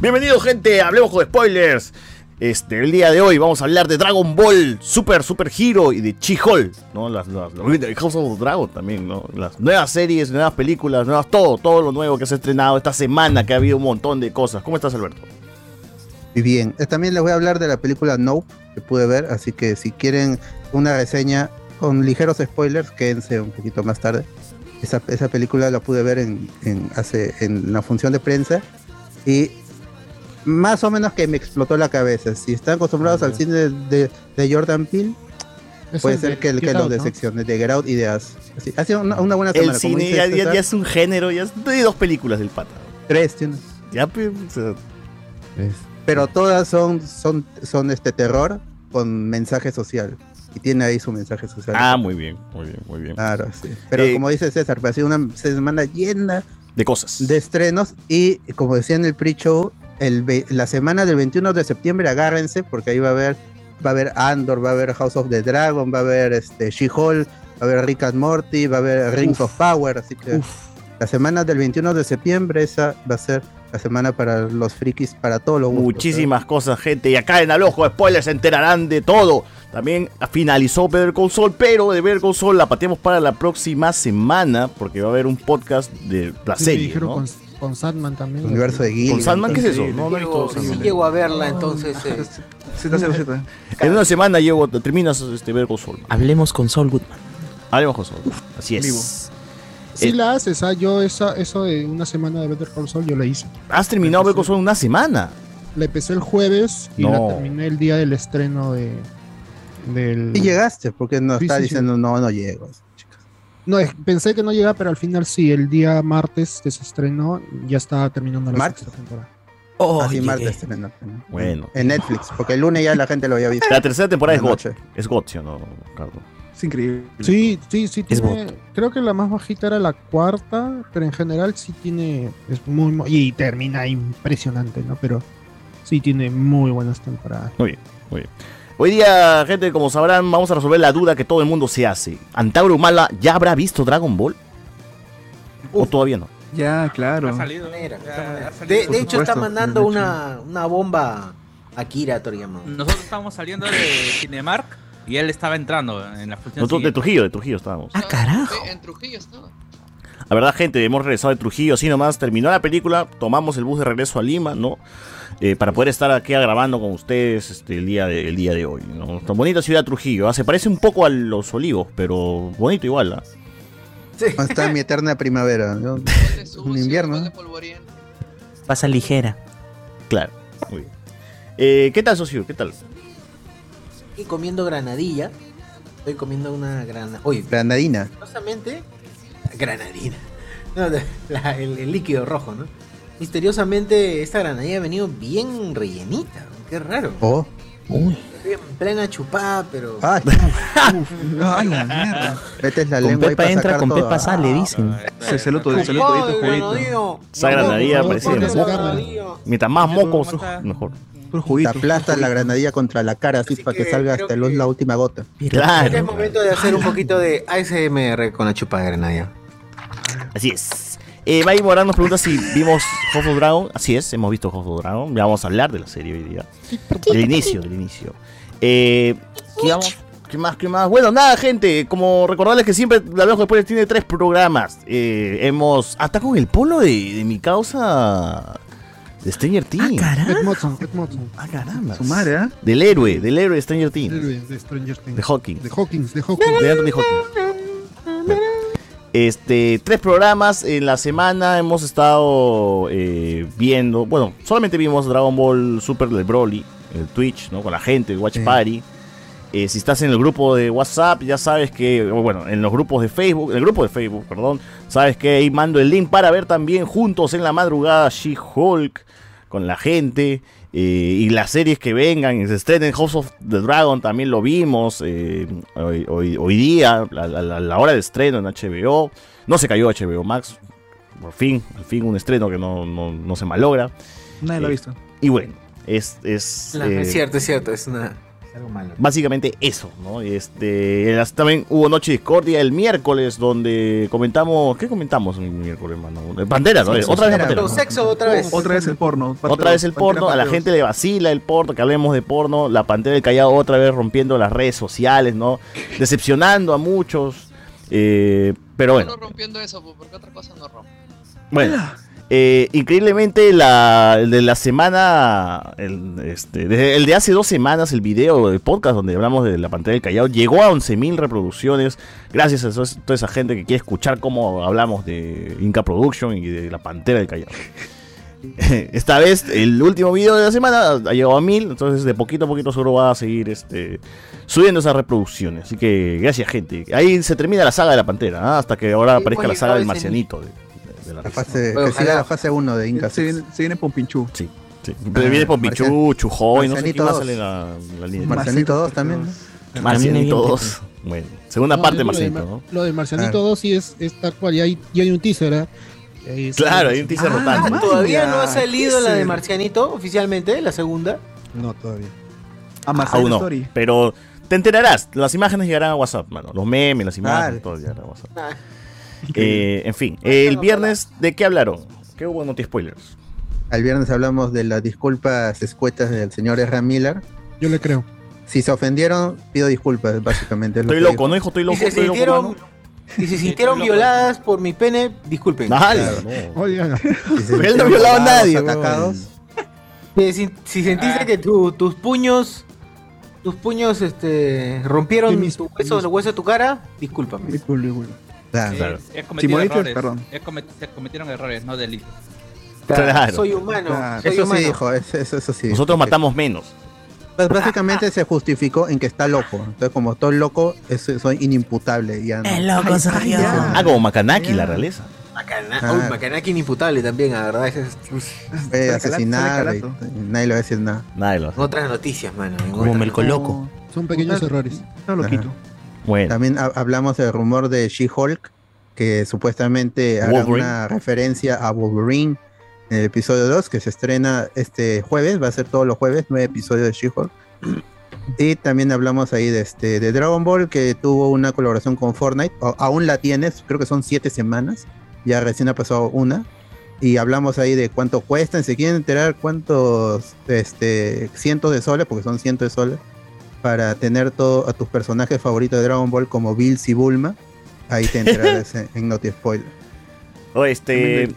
Bienvenidos gente, hablemos con spoilers. Este, el día de hoy vamos a hablar de Dragon Ball, Super Super Hero y de She-Hulk, ¿no? Las, las, las- House of Dragon también, ¿no? Las nuevas series, nuevas películas, nuevas todo, todo lo nuevo que se ha estrenado esta semana, que ha habido un montón de cosas. ¿Cómo estás, Alberto? Y bien, eh, también les voy a hablar de la película Nope que pude ver, así que si quieren una reseña con ligeros spoilers, quédense un poquito más tarde. Esa, esa película la pude ver en, en, hace, en la función de prensa y más o menos que me explotó la cabeza. Si están acostumbrados al cine de, de- de Jordan Peele, Es puede ser de que, el, que los decepcione, de Get Out y de. Así, ha sido una, una buena semana. El cine ya, ya- César, ya es un género, ya es de dos películas del pata. tres, tiene- Ya, pues, o sea, pero todas son, son, son este terror con mensaje social. Y tiene ahí su mensaje social. Ah, muy bien, muy bien, muy bien. Claro, sí. Pero Eh, como dice César, pues, ha sido una semana llena De cosas. de estrenos y como decía en el pre-show, el la semana del 21 de septiembre agárrense porque ahí va a haber va a haber Andor, va a haber House of the Dragon, va a haber este She-Hulk, va a haber Rick and Morty, va a haber Rings of Power, así que la semana del 21 de septiembre esa va a ser la semana para los frikis, para todos los gustos, Muchísimas cosas, gente. Y acá en Alojo Spoilers se enterarán de todo. También finalizó Better Call Saul, pero de Better Call Saul la pateamos para la próxima semana, porque va a haber un podcast de la Sí, serie. ¿no? Con, con Sandman también. El universo de Gilligan. ¿Con Sandman qué es eso? Sí. No, no visto Sí llego a verla, entonces. eh, En una semana llego, terminas este Better Call Saul. Hablemos con Saul Goodman. Hablemos con Saul. Así es. Vivo. Sí Eh, la haces, ah, yo esa, eso de una semana de Better Call Saul yo la hice. Has terminado Better Call Saul en una semana. La empecé el jueves y No. la terminé el día del estreno de del Y llegaste, porque no Sí, está sí, sí. diciendo no, no llego. No, es- pensé que no llegaba, pero al final sí, el día martes que se estrenó ya estaba terminando la ¿Martes? sexta temporada. Oh, Así llegué. martes estrenó, ¿no? Bueno. En Netflix, porque el lunes ya la gente lo había visto. La tercera temporada es GOT. Es GOT, ¿sí o no, Ricardo? Es increíble. Sí, sí, sí tiene, creo que la más bajita era la cuarta, pero en general sí tiene es muy, muy- y termina impresionante, ¿no? Pero sí tiene muy buenas temporadas. Muy bien, muy bien. Hoy día, gente, como sabrán, vamos a resolver la duda que todo el mundo se hace. ¿Antauro Humala ya habrá visto Dragon Ball? ¿O todavía no? Ya, claro. Ha salido. Ya, de manera. ha salido. De, por de hecho, está mandando una, una bomba a Kira Toriyama. Nosotros estábamos saliendo de Cinemark y él estaba entrando en la función. Nosotros de. Trujillo, de Trujillo estábamos. Ah, carajo. En Trujillo estaba. La verdad, gente, hemos regresado de Trujillo, así nomás terminó la película, tomamos el bus de regreso a Lima, ¿no? Eh, para poder estar aquí grabando con ustedes este, el, día de, el día de hoy, ¿no? Tan bonita ciudad Trujillo, ¿ah? se parece un poco a Los Olivos, pero bonito igual, ¿ah? Está en mi eterna primavera. ¿no? Un invierno. Pasa ligera. Claro, muy bien. Eh, ¿Qué tal, socio? ¿Qué tal? Y comiendo granadilla. Estoy comiendo una granadilla. Oye, Granadina. Granadina. No, de- la- el, el líquido rojo, ¿no? Misteriosamente, esta granadilla ha venido bien rellenita. Qué raro. Oh. Uy. Estoy en plena chupada, pero. Ay, Ay, la mierda. metes la Con lengua Pepa entra, sacar con todo. Pepa sale, dicen. Se se lo todo, se lo Chupado todito de juguito. granadillo. Esa granadilla mejor. granadillo. Mientras más mocos, mejor. Te juguito. aplastas la granadilla contra la cara así, Así para que, que salga hasta que- la última gota. Este Claro. es momento de hacer un poquito de ASMR con la chupada de granadilla. Así es. Eh, May Morán nos pregunta si vimos House of Dragon. Así es, hemos visto House of Dragon. Ya vamos a hablar de la serie hoy día. Del inicio, del inicio. Eh, ¿qué vamos? ¿Qué más? ¿Qué más? Bueno, nada, gente. Como recordarles que siempre la Viejo Spoilers tiene tres programas. Eh, hemos. Hasta con el polo de, de mi causa. De Stranger Things. Ed Motson, Ed Motson. Ah, caramba. Su madre, ¿ah? Del héroe, del héroe de Stranger Things. Héroe de Stranger Things. De Hawkins. De Hawkins, de Hawkins. De Anthony Hawkins. Bueno, Este, tres programas en la semana hemos estado eh, viendo, bueno, solamente vimos Dragon Ball Super del Broly, el Twitch, ¿no? Con la gente, el Watch Sí. Party. Eh, si estás en el grupo de WhatsApp, ya sabes que, bueno, en los grupos de Facebook, en el grupo de Facebook, perdón, sabes que ahí mando el link para ver también juntos en la madrugada She-Hulk con la gente. Eh, y las series que vengan, y se estrenen House of the Dragon también lo vimos eh, hoy, hoy- hoy día, a la, la- la hora de estreno en HBO. No se cayó HBO Max, por fin, al fin un estreno que no, no- no se malogra. Nadie lo ha Eh, visto. Y bueno, es, es, No, eh, es cierto, es cierto, es, una, es algo malo. básicamente eso, ¿no? Este, las- también hubo Noche Discordia el miércoles donde comentamos, ¿qué comentamos el miércoles, mano? Pantera, ¿no? Sexo, Otra vez la Pantera, sexo otra vez. Otra vez el porno. Otra vez el porno, a la gente le vacila el porno, que hablemos de porno, la Pantera del Callao otra vez rompiendo las redes sociales, ¿no? Decepcionando a muchos. eh, pero bueno, Solo rompiendo eso, pues, porque otra cosa no rompe. bueno. Eh, increíblemente la, el de la semana, el, este, el de hace dos semanas, el video del podcast donde hablamos de la pantalla del Callao, llegó a 11.000 reproducciones. Gracias a toda esa gente que quiere escuchar cómo hablamos de Inca Production y de la Pantera del Callao. Esta vez, el último video de la semana ha llegado a 1000, entonces de poquito a poquito seguro va a seguir este, subiendo esas reproducciones. Así que gracias, gente. Ahí se termina la saga de la Pantera, ¿ah? hasta que ahora aparezca la saga del marcianito. De, de- la fase, Bueno, que siga ojalá. la fase 1 de Inca. Se viene, se viene Pompinchú. Sí. sí. Pero viene Marcian- Chujoy, no sé quién Marcianito más dos. sale la, la línea. Marcianito 2 también. ¿no? Marcianito viene 2. Bueno, segunda No, parte de lo de Marcianito, Mar- ¿no? Lo de Marcianito Claro. 2 sí es, es tal cual, y hay, y hay un teaser, ¿eh? Ahí Claro, hay un teaser Ah, rotante. Ah, ¿Todavía no ha salido la de. Marcianito oficialmente, la segunda? No, todavía. A Marcel Aún no. Story. Pero te enterarás. Las imágenes llegarán a WhatsApp, mano. Los memes, las imágenes, todo llegará a WhatsApp. Ah, Eh, en fin, el viernes, ¿de qué hablaron? ¿Qué hubo noti spoilers? Al viernes hablamos de las disculpas escuetas del señor R. Miller. Yo le creo. Si se ofendieron, pido disculpas, básicamente. lo Estoy que loco, dijo. ¿no, hijo? Estoy Y loco, se estoy loco, sintieron, y se sintieron violadas por mi pene, disculpen. Dale, Claro. no. Si se él no violaba a nadie, atacados, Si, si sentiste que tu- tus puños, tus puños este, rompieron mis- tu hueso, mis- el hueso de tu cara, discúlpame. disculpe, disculpe. Claro. Eh, errores. perdón. Comet- se cometieron errores, no delitos. Claro. Soy humano, Claro. soy Eso humano. sí dijo, eso, eso, eso sí. Nosotros matamos menos. Pues básicamente se justificó en que está loco. Entonces, como todo loco, es, soy inimputable. Ya no. El loco se rió. Ah, como Makanaki, la realeza. Macana, Ah. uy, Macanaki inimputable también, la verdad. es- asesinar y, y nadie le va a decir nada. Nadie lo hace. Otras noticias, mano. Como Melco Loco. Son pequeños errores. Está loquito. Bueno, También ha- hablamos del rumor de She-Hulk, que supuestamente hará una referencia a Wolverine en el episodio 2, que se estrena este jueves, va a ser todos los jueves, nueve episodios de She-Hulk. Y también hablamos ahí de, este, de Dragon Ball, que tuvo una colaboración con Fortnite, o- aún la tienes, creo que son siete semanas, ya recién ha pasado una. Y hablamos ahí de cuánto cuestan, si quieren enterar cuántos este, cientos de soles, porque son cientos de soles, para tener todo a tus personajes favoritos de Dragon Ball como Bills y Bulma. Ahí te enterarás en, en Noti Spoiler. O este.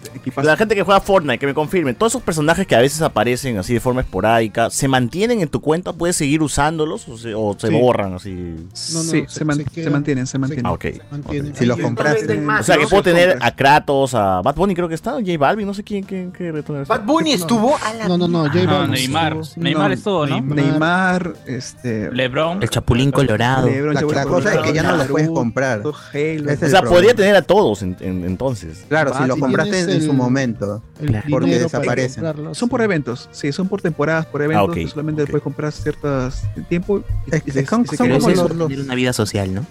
La gente que juega Fortnite, que me confirme, todos esos personajes que a veces aparecen así de forma esporádica, ¿se mantienen en tu cuenta? ¿Puedes seguir usándolos o se, o se Sí. borran así? No, no, sí, se- se, man- se se mantienen, se mantienen. Ah, ok. mantienen. Si los compraste. O sea, que puedo tener a Kratos, a Bad Bunny creo que está, J Balvin, no sé quién, quién, qué Bad Bunny estuvo a la No, no, no, J No, Balvin Neymar. estuvo- Neymar estuvo, ¿no? Neymar. Este. LeBron. El Chapulín Colorado. LeBron, La, cosa es que ya no los puedes comprar. O sea, podría tener a todos en- en- entonces. Claro, si Ah, lo si compraste en, su momento. Porque desaparecen. Son por eventos, sí, son por temporadas, por eventos. ok, que solamente ok. puedes comprar ciertas tiempo. y- Es- y se- son- y como los- es una vida social, ¿no?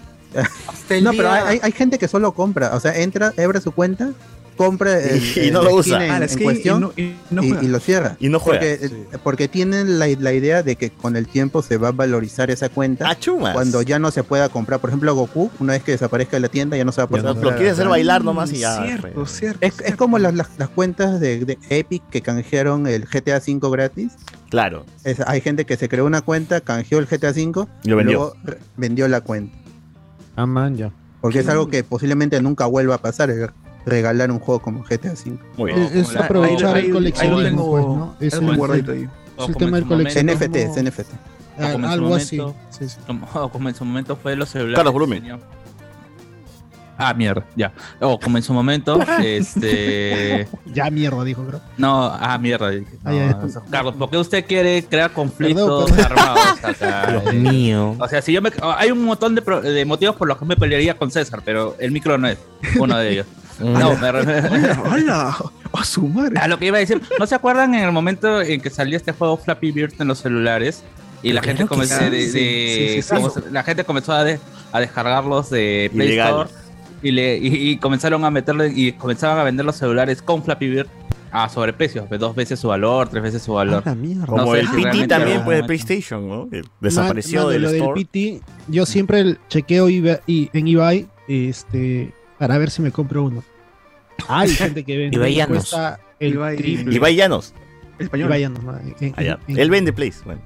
No, pero hay, hay gente que solo compra. O sea, entra, abre su cuenta, compra el, Y el no lo usa. en, Ah, skin y cuestión no- y no y, lo cierra. Y no juega. Porque, eh, porque tienen la, la idea de que con el tiempo se va a valorizar esa cuenta. Ah, chumas. Cuando ya no se pueda comprar, por ejemplo, Goku, una vez que desaparezca de la tienda, ya no se va a poder lo quieres hacer bailar nomás y ya. Cierto, cierto. Es, como las, las, las cuentas de, de Epic que canjearon el GTA V gratis Claro. Es- hay gente que se creó una cuenta, canjeó el GTA V Y luego vendió la cuenta. Ah, man, ya. Porque es algo que posiblemente nunca vuelva a pasar, regalar un juego como GTA V. Muy Es, es aprovechar el coleccionismo, pues, ¿no? Es el, tengo guardadito ahí. es el tema del coleccionismo. NFT, es NFT. Ah, algo así. Sí, sí. Como, como en su momento fue los celulares. Carlos, volumen. señor. Ah, mierda, ya. O como en su momento, este. Ya mierda, dijo, creo. No, ah, mierda. Ah, ya, Carlos, ¿por qué usted quiere crear conflictos Perdón, perdón. armados acá? Dios mío. O sea, si yo me. Hay un montón de, pro- de motivos por los que me pelearía con César, pero el micro no es uno de ellos. No, me re- ¡Hala! ¡A su madre! a lo que iba a decir, ¿no se acuerdan en el momento en que salió este juego Flappy Bird en los celulares? Y la Creo gente comenzó, sí. de- de- Sí, sí, sí, como sí. se- la gente comenzó a, de- a descargarlos de Play. Store y, le, y, y comenzaron a meterle y comenzaban a vender los celulares con Flappy Bird a sobreprecios, de dos veces su valor, tres veces su valor. Ah. Como el si PT también, pues, de. PlayStation, ¿no? Desapareció del lo store. del PT, yo siempre el- chequeo eBay- y, en eBay este, para ver si me compro uno. Hay gente que vende. Ibai y Llanos. el Ibai- triple. Ibai Llanos. Español. Ibai Llanos, ¿no? En- en- Él vende Place. Bueno.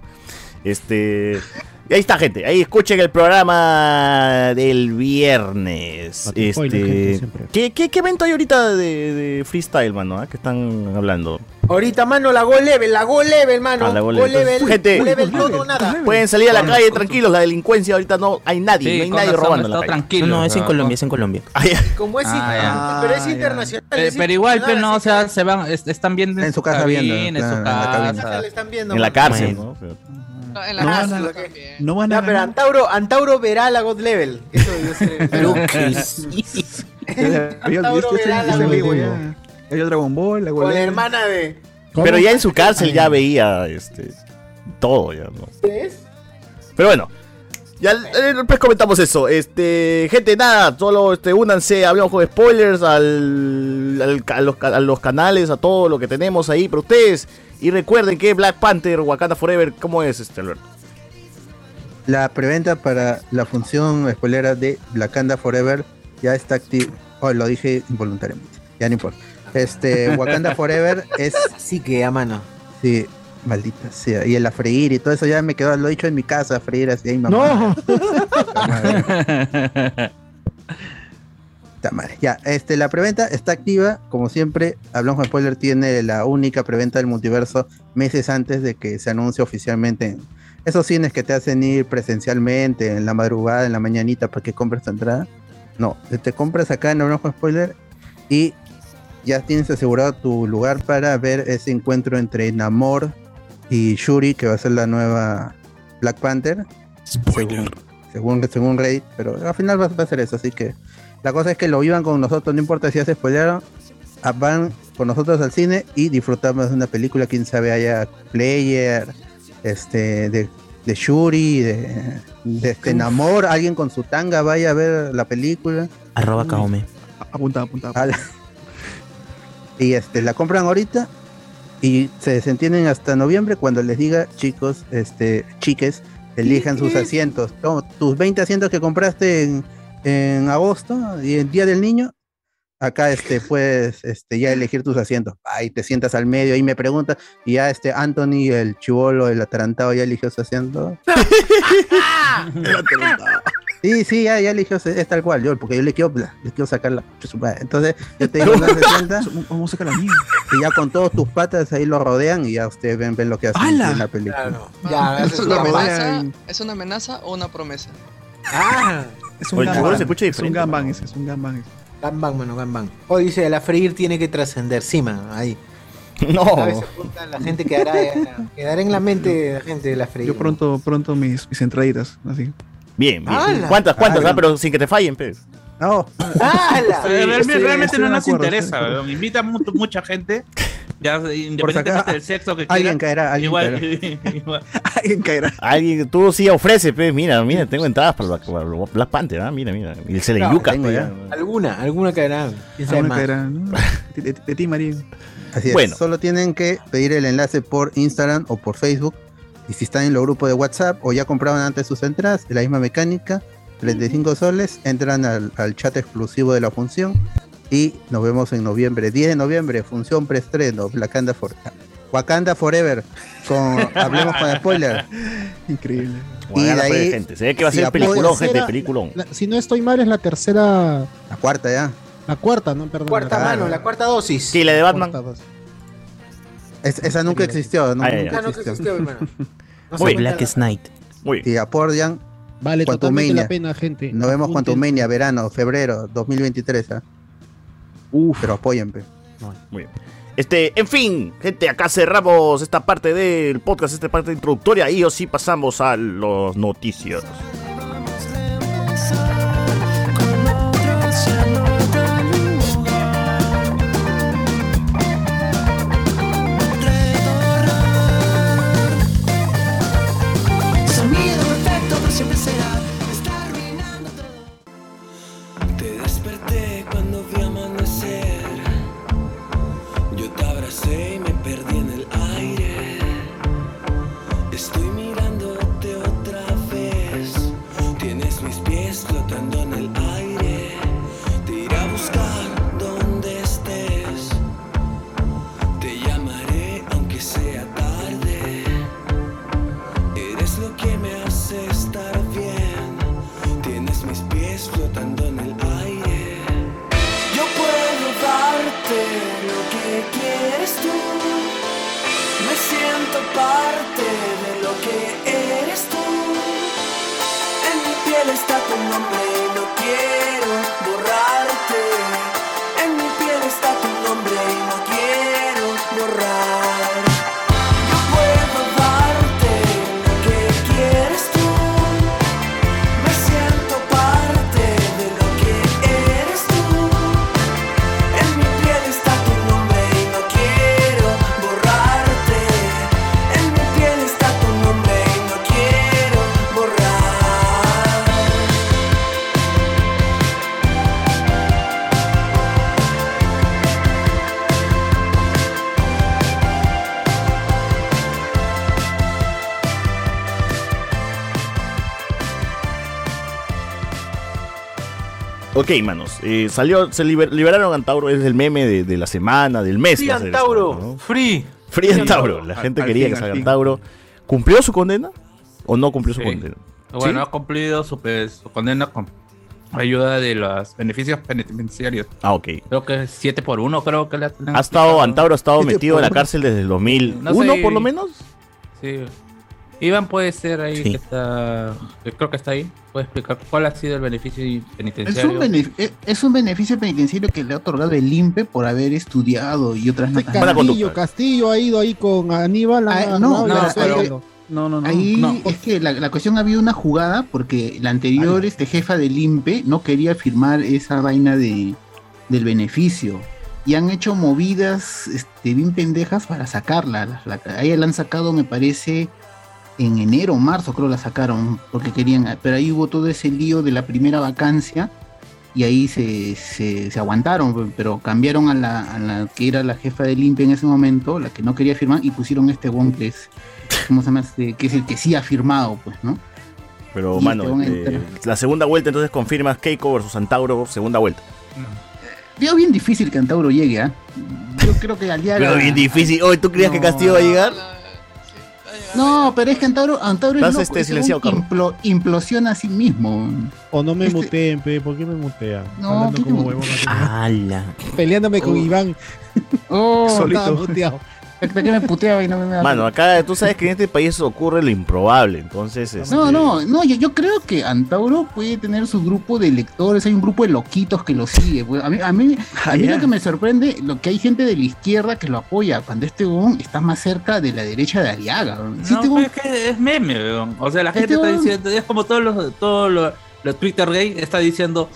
Este. Y ahí está, gente. Ahí escuchen el programa del viernes. Spoiler, gente, Este. ¿Qué, qué, qué evento hay ahorita de, de freestyle, mano? ah? Que están hablando. Ahorita, mano, la Go Level, la Go Level, mano. Ah, la Go Go Level. Level, Gente. Go Level, todo o nada. Pueden salir a la calle tranquilos. La delincuencia ahorita no hay nadie. Sí, no hay nadie robando en la calle. tranquilo. No, no, es en Colombia, es en Colombia. Ah. Como es, Ah, pero es internacional. Pero, es pero igual, pero no, o sea, se van, es- están viendo en, En su casa viendo, en su en que casa. le están viendo, En la cárcel. ¿no? No, en la No van a-. No van a Ya, pero. Antauro, Antauro verá la God Level. Eso debió ser. Pero que sí. Antauro verá la God Level. vio Dragon Ball, la Con la hermana de. ¿Cómo? Pero ya en su cárcel ya veía este todo ya, ¿no? Pero bueno, ya eh, después comentamos eso. Este, gente, nada, solo este, únanse, hablamos con spoilers al, al- a, los, ca- a los canales, a todo lo que tenemos ahí para ustedes. Y recuerden que Black Panther, Wakanda Forever, ¿cómo es este Alberto? La preventa para la función spoilera de Wakanda Forever ya está activa. Oh, lo dije involuntariamente. Ya no importa. Este, Wakanda Forever es. Así que, a mano. Sí, maldita sea. Y el a freír y todo eso ya me quedó, lo he dicho en mi casa, a freír así. Ay, mamá. No. Ya, este, la preventa está activa. Como siempre, Hablamos de Spoiler tiene la única preventa del multiverso meses antes de que se anuncie oficialmente en esos cines que te hacen ir presencialmente en la madrugada, en la mañanita para que compres tu entrada. No, te compras acá en Hablamos Spoiler y ya tienes asegurado tu lugar para ver ese encuentro entre Namor y Shuri, que va a ser la nueva Black Panther. Según, según, según Reddit, pero al final va, va a ser eso, así que la cosa es que lo vivan con nosotros, no importa si ya se spoilearon, ah, van con nosotros al cine y disfrutamos de una película, quién sabe, haya player, este, de, de Shuri, de, de este Namor, alguien con su tanga vaya a ver la película. Arroba Kaome. Apunta, apunta. Ala. Y este, la compran ahorita y se desentienden hasta noviembre cuando les diga, chicos, este, chiques, elijan sus asientos. Tus 20 asientos que compraste en, en agosto y el día del niño, acá este, puedes este, ya elegir tus asientos. Ahí te sientas al medio y me pregunta, y ya este Anthony, el chivolo, el atarantado, ya eligió su asiento. Sí, sí, ya, ya eligió, es tal cual, yo, porque yo le quiero, le quiero sacar la. Entonces, yo te digo, ¿dónde se sienta? Vamos a sacar la mía. Y ya con todos tus patas ahí lo rodean y ya ustedes ven, ven lo que hacen ¡Hala! en la película. Claro. Ah, Ya, ¿Es eso es una, amenaza, ¿Es una amenaza o una promesa? Ah, Es un escucha Es un ¿no? ese, es un gangbang ese. Gambang, mano, Gambang. O dice, la freír tiene que trascender. Sí, man, ahí. No. La gente quedará, quedará en la mente de la gente de la freír. Yo pronto, pronto mis, mis entraditas, así. Bien, bien. ¡Hala! ¿Cuántas, cuántas? Ah, ah, pero sin que te fallen, pues. No, ¡Hala! Eh, realmente no nos acuerdo, interesa, weón. Invita mu- mucha gente, ya independientemente del sexo que alguien quiera. caerá, alguien Igual, caerá. igual. Alguien caerá. Alguien, tú sí ofreces, pues. Mira, mira, tengo entradas para Black, para Black Panther, ¿ah? Mira, mira. Y se le yuca tengo ya. Alguna, alguna caerá. ¿Quién sabe Alguien más? caerá, ¿no? De, de- de ti, María. así Bueno. es. Solo tienen que pedir el enlace por Instagram o por Facebook. Y si están en los grupos de WhatsApp o ya compraron antes sus entradas, la misma mecánica, 35 soles, entran al, al chat exclusivo de la función. Y nos vemos en noviembre, 10 de noviembre, función preestreno, Black Panther for- Wakanda Forever. Con, hablemos con spoiler. Increíble. Y de ahí, gente. Se ve que va a si ser peliculón, tercera- gente, peliculón. La- si no estoy mal, es la tercera. La cuarta ya. La cuarta, ¿no? Perdón. Cuarta la mano, la cuarta dosis. Sí, la de Batman. Es- esa nunca existió. no- Ah, ya, ya. nunca Ah, que existió. existió, hermano. No Black Knight. Si apoyan, Vale, totalmente la pena, gente. nos vemos. Quantumania, verano, febrero 2023. ¿ah? Pero apoyen, pe. Muy bien. Este, en fin, gente, acá cerramos esta parte del podcast, esta parte introductoria y o sí pasamos a los noticias. Siento Ok, manos, eh, salió, se liber- liberaron a Antauro, es el meme de, de la semana, del mes. Free Antauro, esto, ¿no? free. Free Antauro, la gente Al quería fin, que al salga. Antauro. ¿Cumplió su condena o no cumplió su condena? Bueno, ¿Sí? ha cumplido su, pe- su condena con ayuda de los beneficios penitenciarios. Ah, ok. Creo que es 7 por 1 creo que le Ha estado, Antauro ha estado metido en la cárcel desde el 2001 No sé. por lo menos. Sí. Iván puede ser ahí Sí. que está. Creo que está ahí. Puede explicar cuál ha sido el beneficio Es penitenciario. un, benef- es- un beneficio penitenciario que le ha otorgado el INPE por haber estudiado y otras Este notas. Castillo. Castillo ha ido ahí con Aníbal. Ah, no, no, pero- No, no, no. Ahí no. es que la, la cuestión había una jugada porque la anterior este, jefa del INPE no quería firmar esa vaina de, del beneficio. Y han hecho movidas este, bien pendejas para sacarla. La, la- a ella la han sacado, me parece, en enero o marzo, creo la sacaron, porque querían. Pero ahí hubo todo ese lío de la primera vacancia y ahí se, se, se aguantaron, pero cambiaron a la, a la que era la jefa del INPE en ese momento, la que no quería firmar, y pusieron este one que es, ¿cómo se llama? Este, que es el que sí ha firmado, pues, ¿no? Pero, Y mano, te van a eh, la segunda vuelta entonces confirmas Keiko versus Antauro, segunda vuelta. Veo bien difícil que Antauro llegue, ¿ah? Yo creo que Aliaga... Pero bien difícil. Oye, ¿tú creías que. Castillo va a llegar? No, pero es que Antauro, Antauro es loco, este, silenciado, huevón implo- implosiona a sí mismo. O no me Este- muteen, pe. ¿Por qué me mutean? No, Hablando ¿qué como. ¡Hala! Peleándome con Oh. Iván. Oh, Solito. Muteado. ¿Para qué me puteaba y no me Mano, acá tú sabes que en este país ocurre lo improbable, entonces... este, No, no, no, yo, yo creo que Antauro puede tener su grupo de lectores, hay un grupo de loquitos que lo sigue. pues. A mí, a mí, a mí ya. lo que me sorprende, lo que hay gente de la izquierda que lo apoya, cuando este huevón está más cerca de la derecha de Aliaga. Si No, este es que es meme, weón. O sea, la Este gente está diciendo, es como todos los, todos los, los Twitter gay está diciendo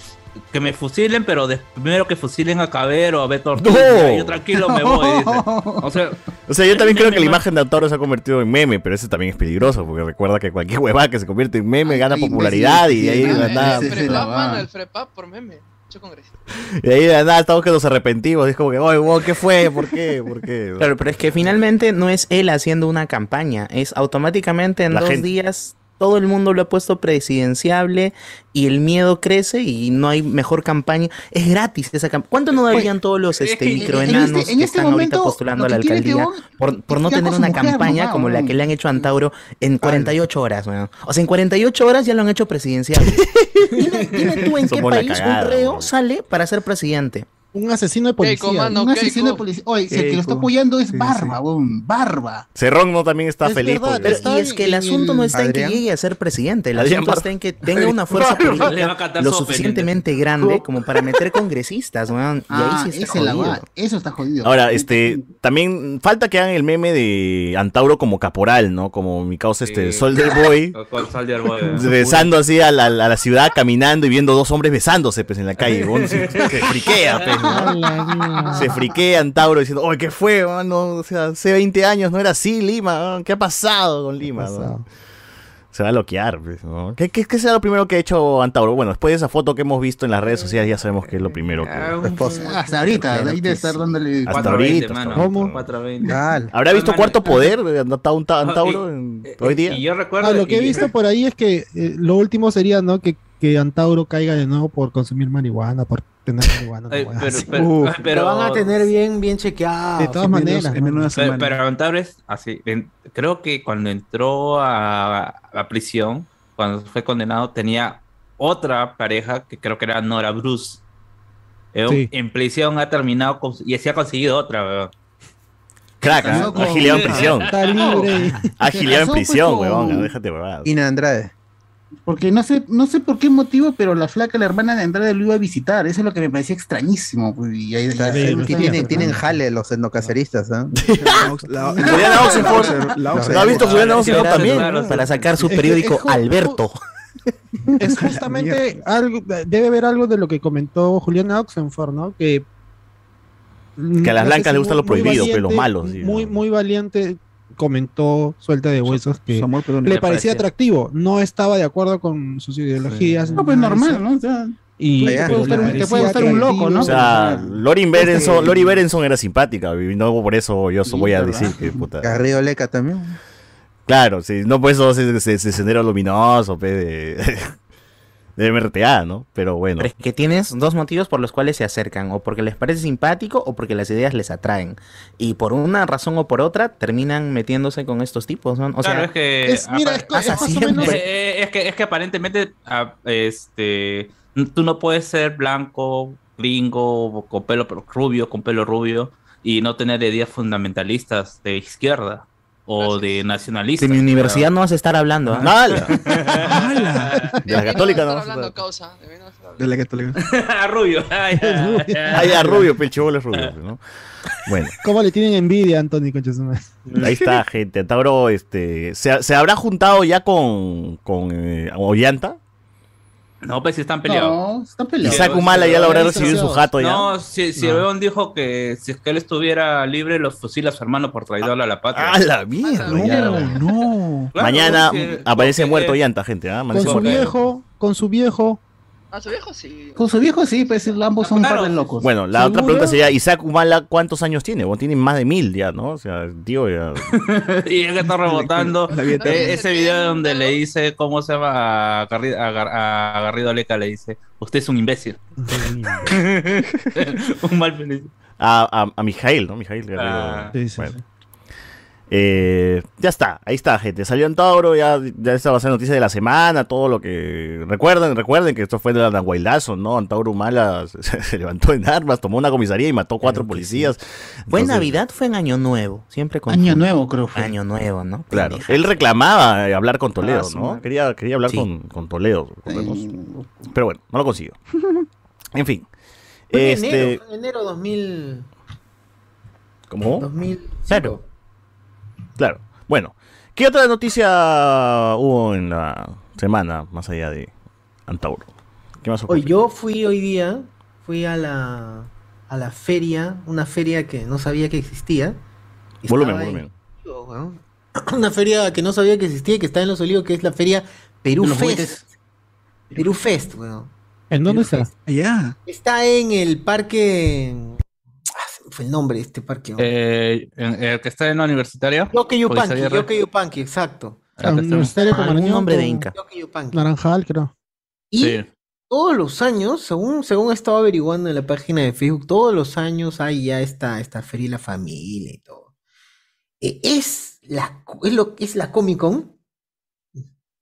que me fusilen, pero de- primero que fusilen a Cabero, a Beto Ortiz, No. yo tranquilo me voy, dice. O sea, O sea, yo también creo que la imagen de Antauro se ha convertido en meme, pero ese también es peligroso, porque recuerda que cualquier huevada que se convierte en meme gana ay, popularidad y de ahí nada, sí, El sí, Frepap, mano, el Frepap por meme. Y ahí de nada estamos que nos arrepentimos, y es como que, oye, wow, ¿qué fue? ¿Por qué? ¿Por qué? Claro, pero es que finalmente no es él haciendo una campaña, es automáticamente en La dos gente. días todo el mundo lo ha puesto presidenciable y el miedo crece y no hay mejor campaña. Es gratis esa campaña. ¿Cuánto no darían todos los este, en- en microenanos este- en que este están momento, ahorita postulando a la que tiene alcaldía por, por no que tener una mujer, campaña como la que le han hecho a Antauro en 48 horas, weón? O sea, en 48 horas ya lo han hecho presidenciable. dime, dime tú en qué Somos país cagada, un reo sale para ser presidente. Un asesino de policía. un asesino de policía. Oye, si el que lo está apoyando es Barba, weón, Barba. Cerrón no también está Es feliz. verdad, porque- Pero, y es que el asunto no está en que llegue a ser presidente, el Adrián asunto Bar- está en que tenga una fuerza política lo su suficientemente grande como para meter congresistas, weón. Y Ah, ahí sí está jodido. Eso está jodido. Ahora, este, también falta que hagan el meme de Antauro como caporal, ¿no? Como mi causa, este, Soldier Boy. Soldier Boy. Besando así a la, a la ciudad, caminando y viendo dos hombres besándose pues, en la calle. Bueno, se, se friquea, pues. Se friquea Antauro diciendo, oye, ¿qué fue, mano? O sea, hace 20 años no era así Lima, ¿no? ¿qué ha pasado con Lima? Se va a loquear, pues, ¿no? ¿Qué, qué, qué será lo primero que ha hecho Antauro? Bueno, después de esa foto que hemos visto en las redes sociales, ya sabemos que es lo primero que... Hasta ahorita, ahí debe estar dándole. Hasta ahorita. mano. ahorita. 420. ¿Habrá visto Ah, Cuarto mano, Poder de Anta- Anta- Antauro en- hoy día? Y yo recuerdo. Ah, lo que he visto por ahí es que eh, lo último sería, ¿no? Que, que Antauro caiga de nuevo por consumir marihuana, por tener marihuana. ¿no? pero- pero- Uf. pero- van a tener bien, bien chequeado. De todas maneras. ¿no? Pero, pero Antauro es así. en- creo que cuando entró a, a prisión, cuando fue condenado, tenía otra pareja que creo que era Nora Bruce. Eh, Sí. En prisión ha terminado con- y se ha conseguido otra, weón. Crack, ¿eh? En prisión. Está libre. Agilidad en pues, prisión, huevón. Déjate, huevada. Ina Andrade. Porque no sé, no sé por qué motivo, pero la flaca, la hermana de Andrade, lo iba a visitar. Eso es lo que me parecía extrañísimo. pues, y ahí- Claro, sí, tienen, tienen jale los endocaceristas. Juliana Oxenford. ¿No has visto Juliana Oxenford también? claro, para sacar su periódico es Alberto. Es justamente algo, debe haber algo de lo que comentó Juliana Oxenford, ¿no? Que, Que a las blancas les gusta lo prohibido, pero los malos, sí, muy, muy valiente comentó suelta de huesos que su amor por le parecía atractivo, no estaba de acuerdo con sus ideologías. No, pues normal, eso. ¿no? O sea, Y te puede gustar un- te parecía puede gustar un loco, ¿no? O sea, Lori Berenson, Lori Berenson era simpática, y no por eso yo so- voy a decir que puta. Garrido Leca también. Claro, sí, no por eso ese, ese- ese sendero luminoso, pe, de, de MRTA, ¿no? Pero bueno. Pero es que tienes dos motivos por los cuales se acercan, o porque les parece simpático o porque las ideas les atraen. Y por una razón o por otra terminan metiéndose con estos tipos, ¿no? O claro, sea, es que. es- mira, apa- es co- pasa es más o siempre. menos- Eh, es que es que aparentemente este tú no puedes ser blanco, gringo, con pelo rubio, con pelo rubio y no tener ideas fundamentalistas de izquierda o de nacionalistas. de mi universidad no vas a estar hablando. De la católica no. Estar hablando causa. de hablando. La católica. rubio. Ay, ya, rubio, chibolo es rubio, ¿no? Bueno, ¿Cómo le tienen envidia a Anthony Conchesumare? ahí está, gente. Tauro, este, ¿se, se habrá juntado ya con, con eh, Ollanta? No, pues si están peleados. No, están peleados. Isaac Humala ya lo habrá recibido en su jato ya. No, si, si No. León dijo que si es que él estuviera libre, los fusila a su hermano por traidor a la patria. ¡A la mierda! No. Claro, Mañana porque- aparece porque- muerto Ollanta, gente. ¿ah? Con su muerto. viejo, con su viejo. Ah, su viejo sí. Con su viejo sí, pues ambos son un par de locos. Bueno, la otra pregunta sería, Isaac Humala, ¿cuántos años tiene? Bueno, tiene más de mil ya, ¿no? O sea, el tío ya... y es que está rebotando. Eh, ese video donde le dice, ¿cómo se llama? A Garrido, a Gar- a Garrido Leca le dice, usted es un imbécil. un mal feliz. A, a, a Mijail, ¿no? Mijail Garrido. Ah. Sí, sí, Bueno. sí. Eh, ya está, ahí está, gente. Salió en Tauro, ya, ya esta va a ser noticia de la semana, todo lo que. Recuerden, recuerden que esto fue de la Nahuailazo, ¿no? Antauro Humala se, se levantó en armas, tomó una comisaría y mató cuatro policías. ¿Fue en Entonces, Navidad? ¿Fue en Año Nuevo? Siempre con Año nuevo, creo fue. Año Nuevo, ¿no? Claro, Pendeja. él reclamaba eh, hablar con Toledo, Ah, su ¿no? Quería, quería hablar Sí. con, con Toledo, recordemos. Ay, Pero bueno, no lo consiguió. En fin. Fue en Este. enero, fue en enero 2000, ¿Cómo? 2005. Claro. Claro. Bueno, ¿qué otra noticia hubo en la semana más allá de Antauro? ¿Qué más Hoy yo fui hoy día, fui a la a la feria, una feria que no sabía que existía. Volumen, en- volumen. Una feria que no sabía que existía y que está en Los Olivos, que es la feria Perú Los Fest. juguetes. Perú Fest, weón. ¿En dónde está? Allá. Está en el parque. Fue el nombre de este parque. Eh, en- el que está en la universitaria. Yoke Yupanqui, Polisaguirre. Yoke Yupanqui, exacto. Ah, Universitario Algún Comarñón nombre de con Inca. Naranjal, creo. Y todos los años, según, según he estado averiguando en la página de Facebook, todos los años hay ya esta, esta feria de la familia y todo. Eh, es, la, es, lo, es la Comic Con.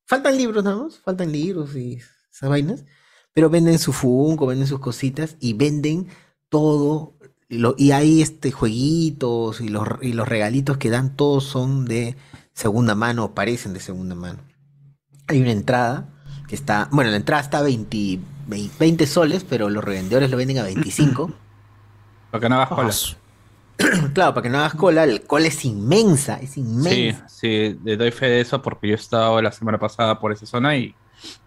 Faltan libros nada más, faltan libros y esas vainas. Pero venden su Funko, venden sus cositas y venden todo. Lo, y hay este jueguitos y los, y los regalitos que dan, todos son de segunda mano o parecen de segunda mano. Hay una entrada que está, bueno, la entrada está a 20, 20 soles, pero los revendedores lo venden a 25. Para que no hagas cola. claro, para que no hagas cola, el cola es inmensa, es Sí, inmensa. sí, le doy fe de eso porque yo he estado la semana pasada por esa zona y,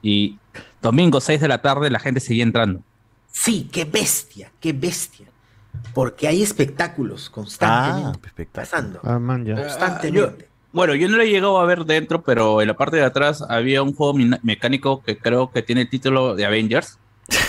y domingo 6 de la tarde la gente seguía entrando. Sí, qué bestia, qué bestia. Porque hay espectáculos constantemente pasando. Ah, man, ya. Constantemente. Bueno, yo no lo he llegado a ver dentro, pero en la parte de atrás había un juego mecánico que creo que tiene el título de Avengers.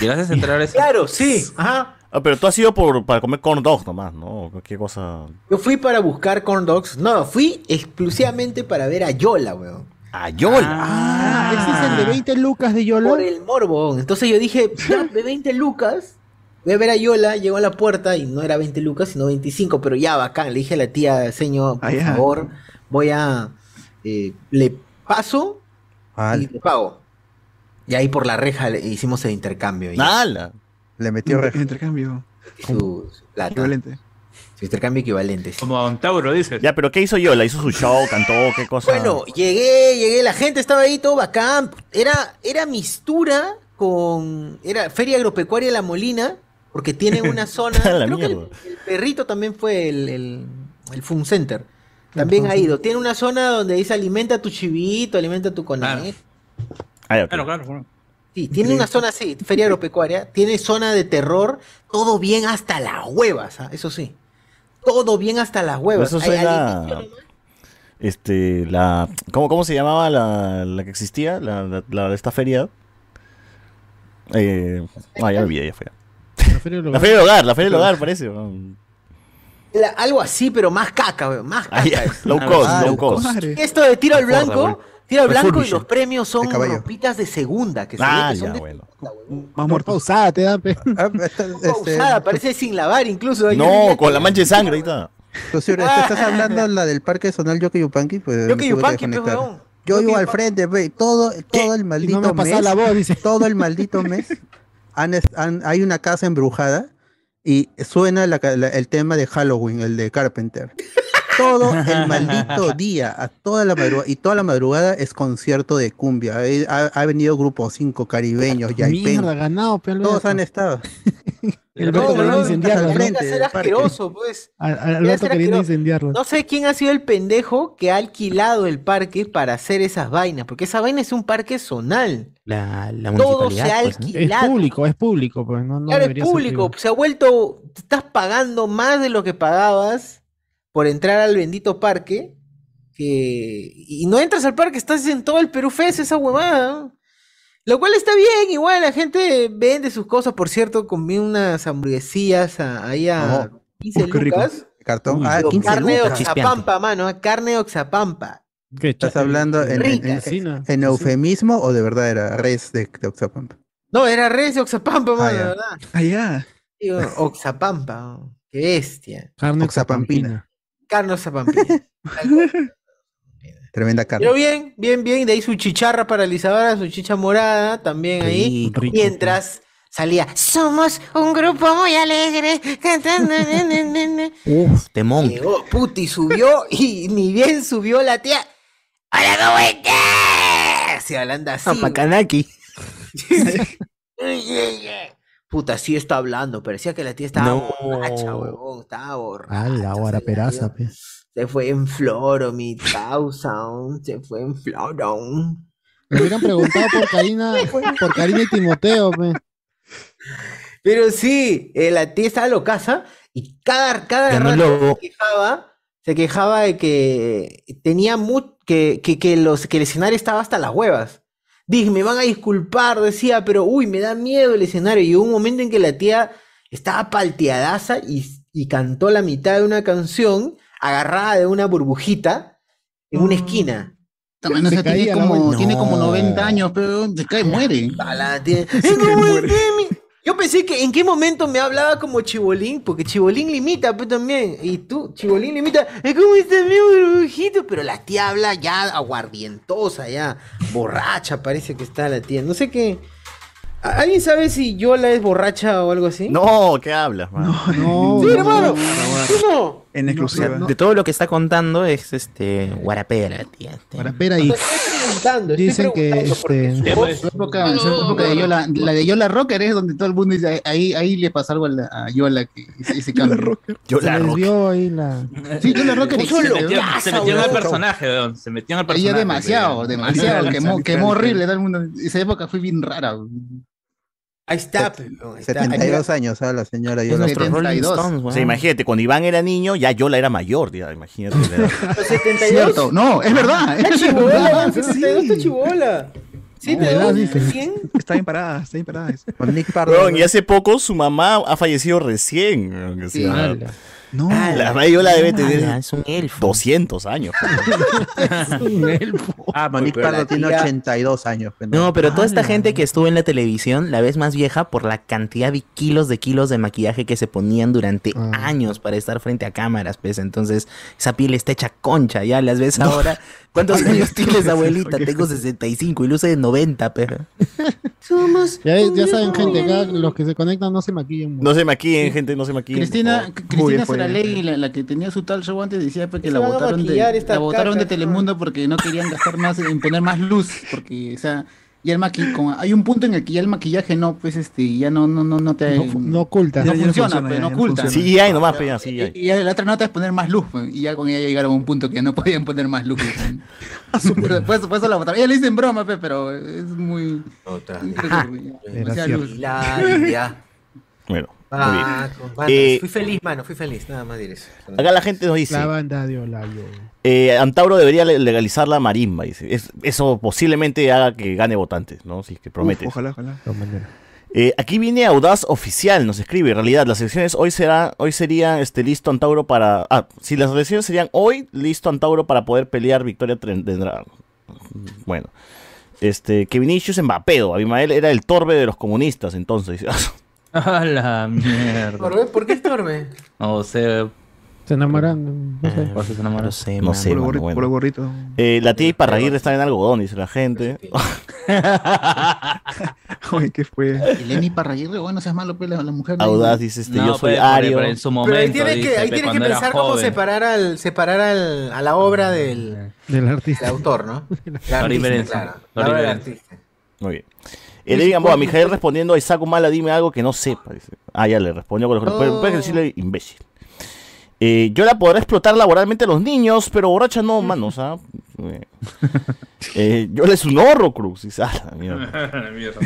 ¿Llegaste a entrar a ese? Claro, sí. Ajá. Ah, pero tú has ido por, para comer corn dogs nomás, ¿no? Cualquier cosa. Yo fui para buscar corn dogs. No, fui exclusivamente para ver a Yola, weón. ¿A Yola? Ah, ese es el de 20 lucas de Yola. Por el morbo. Entonces yo dije, ya, de 20 lucas. Voy a ver a Yola, llegó a la puerta y no era 20 lucas, sino 25, pero ya bacán. Le dije a la tía, señor, por Ah, favor, voy a. eh, le paso y le pago. Y ahí por la reja le hicimos el intercambio. y ¡Hala! Le metió reja. Intercambio. Su, su plata. Equivalente. Su intercambio equivalente. sí. Como a un Tauro, dices. Ya, pero ¿qué hizo Yola? ¿Hizo su show? ¿Cantó? ¿Qué cosa? Bueno, llegué, llegué, la gente estaba ahí todo bacán. Era, era mistura con. Era Feria Agropecuaria La Molina, porque tiene una zona. Creo que el, perrito también fue el, el, el Fun Center. También ha ido. Tiene una zona donde dice alimenta tu chivito, alimenta tu conejo. Ah, ya, ok. Claro, claro. claro. Sí, tiene una zona así, feria agropecuaria, tiene zona de terror, todo bien hasta las huevas, ¿ah? eso sí. Todo bien hasta las huevas. Eso suena. Este, la. ¿Cómo, cómo se llamaba la, la que existía? La, la, la de esta feria. Eh, ah, ya olvidé, ya fue. La feria del La hogar. feria del hogar, la feria del hogar parece. ¿no? La- algo así, pero más caca, weón, más caca. Ah, low cost, Ah, low cost. Esto de tiro al blanco, tiro al blanco y los premios son ropitas de segunda, que se Ah, ve que son ya, de bueno. Más muerta usada te da, pe. Ah, este, usada, parece sin lavar incluso. No, con la mancha de sangre, ahí está. este, estás hablando la del parque zonal Yoki Yupanqui, pues me Yupanqui, weón. Yo iba al frente, ve, todo, todo el maldito me ha pasado mes, la voz, dice. todo el maldito mes, hay una casa embrujada y suena el tema de Halloween, el de Carpenter. Todo el maldito día, a toda la madrugada, y toda la madrugada es concierto de cumbia. Ha, ha venido grupo 5 caribeños, Yaipen, Mierda, ganado, todos han estado. El No, Alberto queriendo weón, incendiarlo, ¿no? ser asqueroso, pues. Al- al- Alberto queriendo asqueroso. incendiarlo. No sé quién ha sido el pendejo que ha alquilado el parque para hacer esas vainas, porque esa vaina es un parque zonal. La, la Todo se ha pues, ¿no? Es alquilado. público, es público, pues. No, no Claro, es público, se ha vuelto, estás pagando más de lo que pagabas por entrar al bendito parque, que, y no entras al parque, estás en todo el Perú Fest, esa huevada. ¿no? Lo cual está bien, igual la gente vende sus cosas, por cierto, comí unas hamburguesillas a- ahí a Oh, 15 uh, qué rico. lucas. Cartón. Uy, Ah, Digo, 15 carne de. Oxapampa, mano, ¿eh? carne de Oxapampa. ¿Qué, ¿Estás hablando en, en- eufemismo o de verdad era res de, de Oxapampa? No, era res de Oxapampa, mano, Ah, de ya. verdad. Allá. Digo, Oxapampa, qué bestia. Carne Oxapampina. Tal cual. Tremenda carne. Pero bien, bien, bien. De ahí su chicharra paralizadora, su chicha morada, también ahí. Rico. Rico, Mientras salía, somos un grupo muy alegre, cantando. ne, ne, ne, ne". Uf, temón. Llegó, puti, subió y ni bien subió la tía. ¡Hola, cómo estás! Se hablando así. Papacanaki. Puta, sí está hablando. Parecía que la tía estaba No. borracha, huevón. Estaba borracha. Ah, la se le guaraperaza, pe. Se fue en floro, mi causa. Se fue en floro. Me hubieran preguntado por Karina, por Karina y Timoteo, pe. Pero sí, eh, la tía estaba locaza y cada, cada rato se quejaba, se quejaba de que tenía mu- que, que, que los, que el escenario estaba hasta las huevas. Dije, me van a disculpar, decía, pero uy, me da miedo el escenario. Y hubo un momento en que la tía estaba palteadaza y, y cantó la mitad de una canción agarrada de una burbujita en una esquina. También, Se tiene como, abuela. tiene como No. 90 años, pero se cae, muere. Ala, tiene- Es como el Demi. Yo pensé que en qué momento me hablaba como Chibolín, porque Chibolín limita, pues también. Y tú, Chibolín limita, es como este mi burbujito, pero la tía habla ya aguardientosa, ya borracha, parece que está la tía. No sé qué. ¿A- ¿Alguien sabe si Yola es borracha o algo así? No, ¿qué hablas, man? No, Sí, no, hermano. no. En O sea, exclusiva. de todo lo que está contando es este guarapera, tía. Guarapera y preguntando, estoy dicen que preguntando, este, Sí. Su época, su época de Yola, la de Yola Rocker es donde todo el mundo dice, ahí, ahí le pasó algo a, la- a Yola que ese, ese cambio. Yo se la les rock. dio ahí la. Sí, Yola Rocker. Se metió, se metió en el weón. personaje, weón. Se metió en el personaje. Ella demasiado, demasiado, quemó, horrible todo el mundo. Esa época fue bien rara. Ahí está, pues, ahí está. 72 años, ¿sabes? La señora Es Yola. nuestro Rolling 72. Stones, O weón. sea, imagínate, cuando Iván era niño, ya Yola era mayor, ya, imagínate. la edad. Los 72. Cierto, no, es verdad. Está es chibola, verdad. los 72 está chibola. Sí, te edad, doy dice. 100. Está bien parada, está bien parada. eso. Con Nick Pardo. Weón, y hace poco su mamá ha fallecido recién. weón, o Sí. sea, No. la verdad, Yola debe Ala, tener es un elfo. 200 años. Es un elfo. Ah, pero Pardo la tiene tía- 82 años. pendejo. No, pero toda esta Ala. gente que estuvo en la televisión la ves más vieja por la cantidad de kilos de kilos de maquillaje que se ponían durante Ah. años para estar frente a cámaras, pues entonces esa piel está hecha concha, ya las ves ahora. ¿Cuántos años tienes, abuelita? Tengo 65 y luce de 90, pero. Somos. Ya, ya saben, gente, acá los que se conectan no se maquillan mucho. No se maquillen, gente, no se maquillen. Cristina. Cristina. Saralegui, la, la que tenía su tal show antes, decía pues, que la votaron, de, la votaron de Telemundo porque no querían gastar más en poner más luz, porque, o sea, ya el maqui con- hay un punto en el que ya el maquillaje no, pues, este, ya no, no, no, no te... No, no oculta. no Ya- ya funciona, funciona, pues, ya- no ya no oculta. Sí, hay nomás, pero sí, hay. Y ya la otra nota es poner más luz, pues, y ya con ella llegaron a un punto que ya no podían poner más luz. Pero después, por eso la votaron. Ella le dicen broma, pues, pero es muy... Otra. ya, demasiada luz. La ya. Bueno. Ah. Eh, fui feliz, mano, fui feliz, nada más diré eso. Acá la gente nos dice, La banda de Olayo. eh, Antauro debería le- legalizar la marimba, dice. Es- eso posiblemente haga que gane votantes, ¿no? Si es que promete. Uf, ojalá, ojalá. Eh, aquí viene Audaz Oficial, nos escribe. En realidad, las elecciones hoy será, hoy serían este, listo Antauro para. Ah, si las elecciones serían hoy, listo Antauro para poder pelear victoria tendrá. Bueno. Este, que Vinicius Mbappé, Abimael era el torbe de los comunistas, entonces. A la mierda. ¿Por qué, ¿Por qué estorbe? No sé. Se enamoran, no sé. ¿por qué se enamoró? No sé, No sé, Por el gorrito. bueno. Por el gorrito. Eh, la tía Iparraguirre está en algodón, dice la gente. Oye, ¿qué fue? Y Lenny Parraguirre, bueno, seas malo, pues, la, la mujer. Audaz dice este, No, yo soy por- Ario. por en su momento. Pero ahí tienes que, dice, ahí pe, tienes que cuando era pensar cómo joven. separar, al, separar al, a la obra del, Del del artista. autor, ¿no? La artista, claro. La obra del artista. Muy bien. Eh, le digan, a Mijael respondiendo a Isaac Humala, dime algo que no sepa. Ah, ya le respondió con los No. puedes, puedes decirle imbécil. Eh, yo la podré explotar laboralmente a los niños, pero borracha no, manos, ¿ah? Eh, eh, yo le es un horror, Cruz. "Ah, la mierda". Mierda.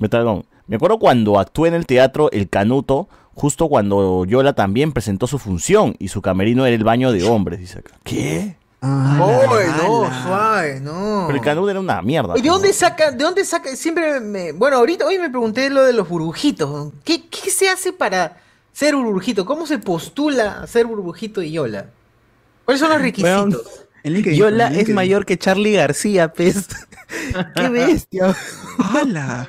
Metalón. Me acuerdo cuando actué en el teatro El Canuto, justo cuando Yola también presentó su función y su camerino era el baño de hombres, dice acá. ¿Qué? Ah, no, suave, no. Pero el Canuto era una mierda. Oye, ¿De dónde saca, de dónde saca? Siempre me, bueno, ahorita hoy me pregunté lo de los burbujitos. ¿Qué, qué se hace para ser burbujito? ¿Cómo se postula a ser burbujito y Yola? ¿Cuáles son los requisitos? Yola es mayor que Charlie García, pez. Qué bestia. ¡Hala!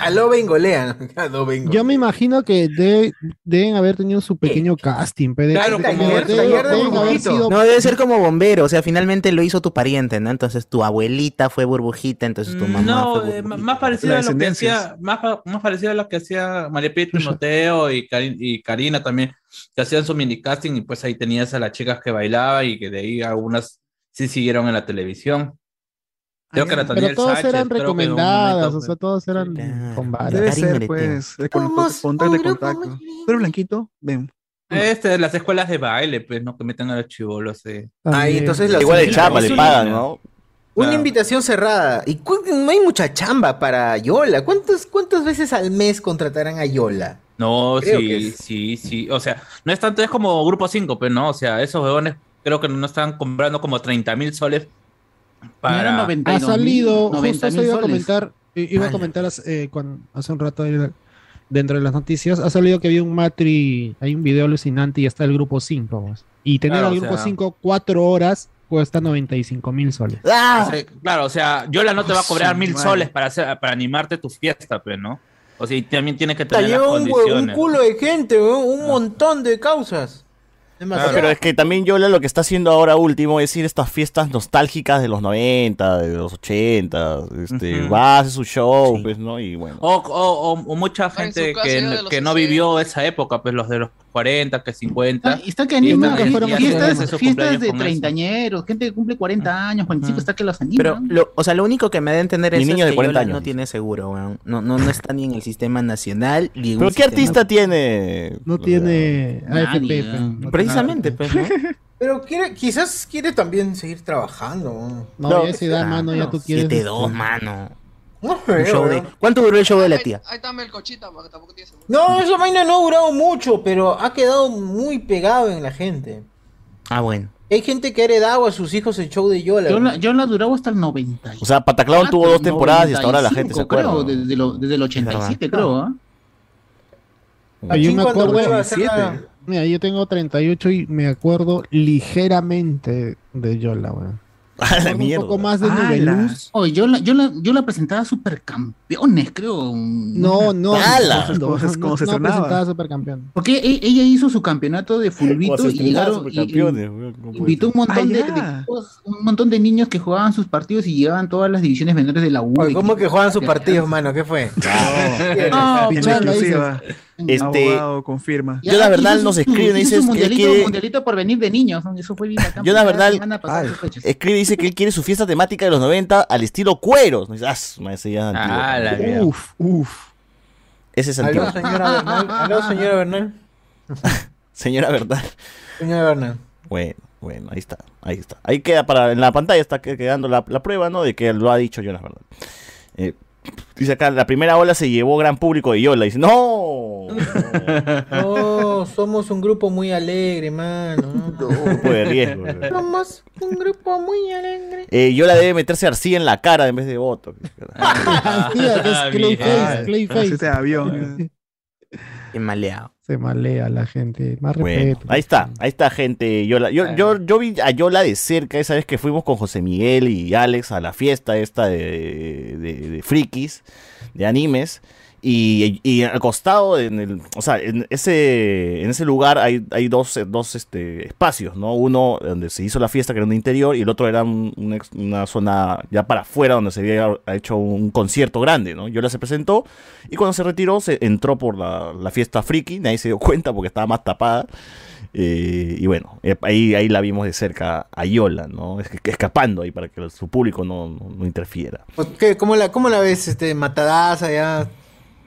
Aló Bengolea. Aló Bengo. Yo me imagino que de- deben haber tenido su pequeño casting. pero Claro, de- como taller de sido No, debe ser como bombero, o sea, finalmente lo hizo tu pariente, ¿no? Entonces tu abuelita fue burbujita, entonces tu mamá No, fue eh, más parecido a lo que hacía, más, más parecido a lo que hacía María Pía Timoteo y, Cari- y Karina también, que hacían su mini casting y pues ahí tenías a las chicas que bailaban y que de ahí algunas sí siguieron en la televisión. Creo Ah, que Pero todas Sánchez, eran recomendadas, momento o sea, todas eran Claro. con. Debe ser, pues, eh, con Somos contacto de contacto. muy lindo. ¿Tú eres blanquito? Ven. Este, las escuelas de baile, pues, ¿no? Que meten a los chivolos. Eh. Ahí, entonces Igual de es le pagan, ¿no? Una Claro. invitación cerrada. Y no hay mucha chamba para Yola. ¿Cuántos, ¿Cuántas veces al mes contratarán a Yola? No, Creo sí, sí, sí. O sea, no es tanto, es como Grupo 5, pero no, o sea, esos huevones creo que no están comprando como 30 mil soles para... 92 Ha salido, justo 90 eso iba a comentar, iba a comentar hace, eh, cuando- hace un rato dentro de las noticias, ha salido que había un matri, hay un video alucinante y está el grupo 5. pues. Y tener Claro, al o grupo sea- 5 cuatro horas cuesta 95 mil soles. ¡Ah! O sea, claro, o sea, Yola no te va a cobrar mil madre. soles para, hacer, para animarte tu fiesta, pues, ¿no? O sea, y también tienes que tener las lleva un, culo de gente, un montón de causas. Demasiado. Pero es que también Yola lo que está haciendo ahora último es ir a estas fiestas nostálgicas de los 90, de los 80. Este, Ujú. Va a hacer su show, Sí. pues, ¿no? Y bueno. O, o- o- o mucha en gente que, que no 60. vivió esa época, pues los de los 40, que 50. Ah, está que Y anima está- fueron y fiestas, fiestas de treintañeros, gente que cumple 40 años, 45, Ujú. está que los anima. Pero, lo, o sea, lo único que me da a entender es niño de que 40 Yola años. no tiene seguro, weón. No, no, no está ni en el sistema nacional. Ni ¿Pero qué sistema- artista tiene? No tiene Nadie, AFP. tiene Precisamente, pues, ¿no? Pero quiere, quizás quiere también seguir trabajando. No, No, ya esa edad, mano, ya tú quieres. 7-2, este, mano. No Un creo, show de... weón. ¿Cuánto duró el show de la Ahí, tía? ahí está Melcochita, porque tampoco tiene seguro. No, esa vaina no ha durado mucho, pero ha quedado muy pegado en la gente. Ah, bueno. Hay gente que ha heredado a sus hijos el show de Yola. Yo la, weón. yo la duraba hasta el 90. O sea, Pataclown tuvo dos temporadas y hasta ahora la gente se acuerda. Creo, desde, lo- desde el 87, creo. Ah, yo me acuerdo. Mira, yo tengo 38 y me acuerdo ligeramente de Yola, weón. A la mierda. Un poco más de ¡Hala! Nubeluz. Oye, yo la, yo, la, yo la presentaba supercampeones, creo. No, no. ¡Hala! no, ¿Cómo se- no, se no presentaba supercampeón. Porque e- ella hizo su campeonato de fulbito y llegaron. y- Supercampeones, weón, ¿cómo puede Invitó un montón, de, Ah, de un montón de niños que jugaban sus partidos y llegaban todas las divisiones menores de la U. ¿Cómo que juegan sus partidos, mano? ¿Qué fue? No, exclusiva. Este, Abogado confirma. Yo la verdad nos escribe y dice que él mundialito, quiere- mundialito por venir de niños, eso fue bien Yo la verdad-. Escribe y dice que él quiere su fiesta temática de los 90 al estilo cueros. Ah. Ah, la. Uf, uf. Ese es antiguo. Aló, señora Bernal. Aló, señora Bernal. Señora Bernal. Bueno, bueno, ahí está, ahí está. Ahí queda para, en la pantalla está que- quedando la, la prueba, ¿no? De que lo ha dicho Jonas, ¿verdad? Eh, dice acá, la primera ola se llevó gran público de Yola. Dice, ¡no! No, somos un grupo muy alegre, mano. Un grupo de riesgo. Somos un grupo muy alegre. Eh, Yola debe meterse arcilla en la cara en vez de voto. Ah, es Ah, Clayface. Clayface. Ese avión. Qué maleado. Se malea la gente. Más Bueno, respeto. ahí está, ahí está gente. Yola. Yo, yo, yo vi a Yola de cerca esa vez que fuimos con José Miguel y Alex a la fiesta esta de, de, de frikis, de animes. Y, y al costado, en el, o sea, en ese, en ese lugar hay, hay dos, dos este, espacios, ¿no? Uno donde se hizo la fiesta, que era un interior, y el otro era un- una zona ya para afuera, donde se había hecho un concierto grande, ¿no? Yola se presentó, y cuando se retiró, se entró por la, fiesta friki, nadie se dio cuenta porque estaba más tapada. Eh, y bueno, eh, ahí, ahí la vimos de cerca a Yola, ¿no? Es escapando ahí para que su público no, no, interfiera. ¿qué? ¿Cómo, la, ¿Cómo la ves, este, matadaza?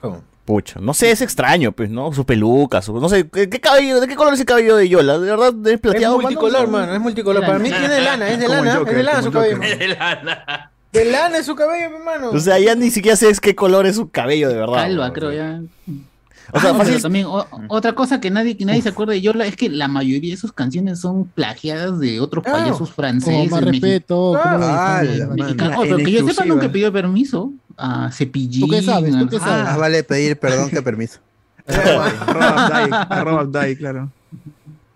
¿Cómo? Pucha, no sé, es extraño, pues, ¿no? Su peluca, su, no sé, ¿qué, qué cabello, ¿de qué color es el cabello de Yola? ¿De verdad es Es plateado? mano? multicolor, mano, es multicolor. Para mí tiene de lana, es de Como lana, Joker, es de lana como su el cabello. Joker. De lana. De lana es su cabello, mi hermano. O sea, ya ni siquiera sé es qué color es su cabello, de verdad. Calva, ¿no? creo ya. O sea, Ah, fácil- pero también o- otra cosa que nadie que nadie se acuerda de Yola es que la mayoría de sus canciones son plagiadas de otros Claro. payasos Como franceses. más mexi- respeto. Ah, ¿cómo lo ah, la Oh, pero que yo sepa nunca pidió permiso a Cepillín. ¿Tú qué sabes? ¿Tú qué sabes? Más vale pedir perdón que permiso. Arroba Abdai, arroba Abdai, claro.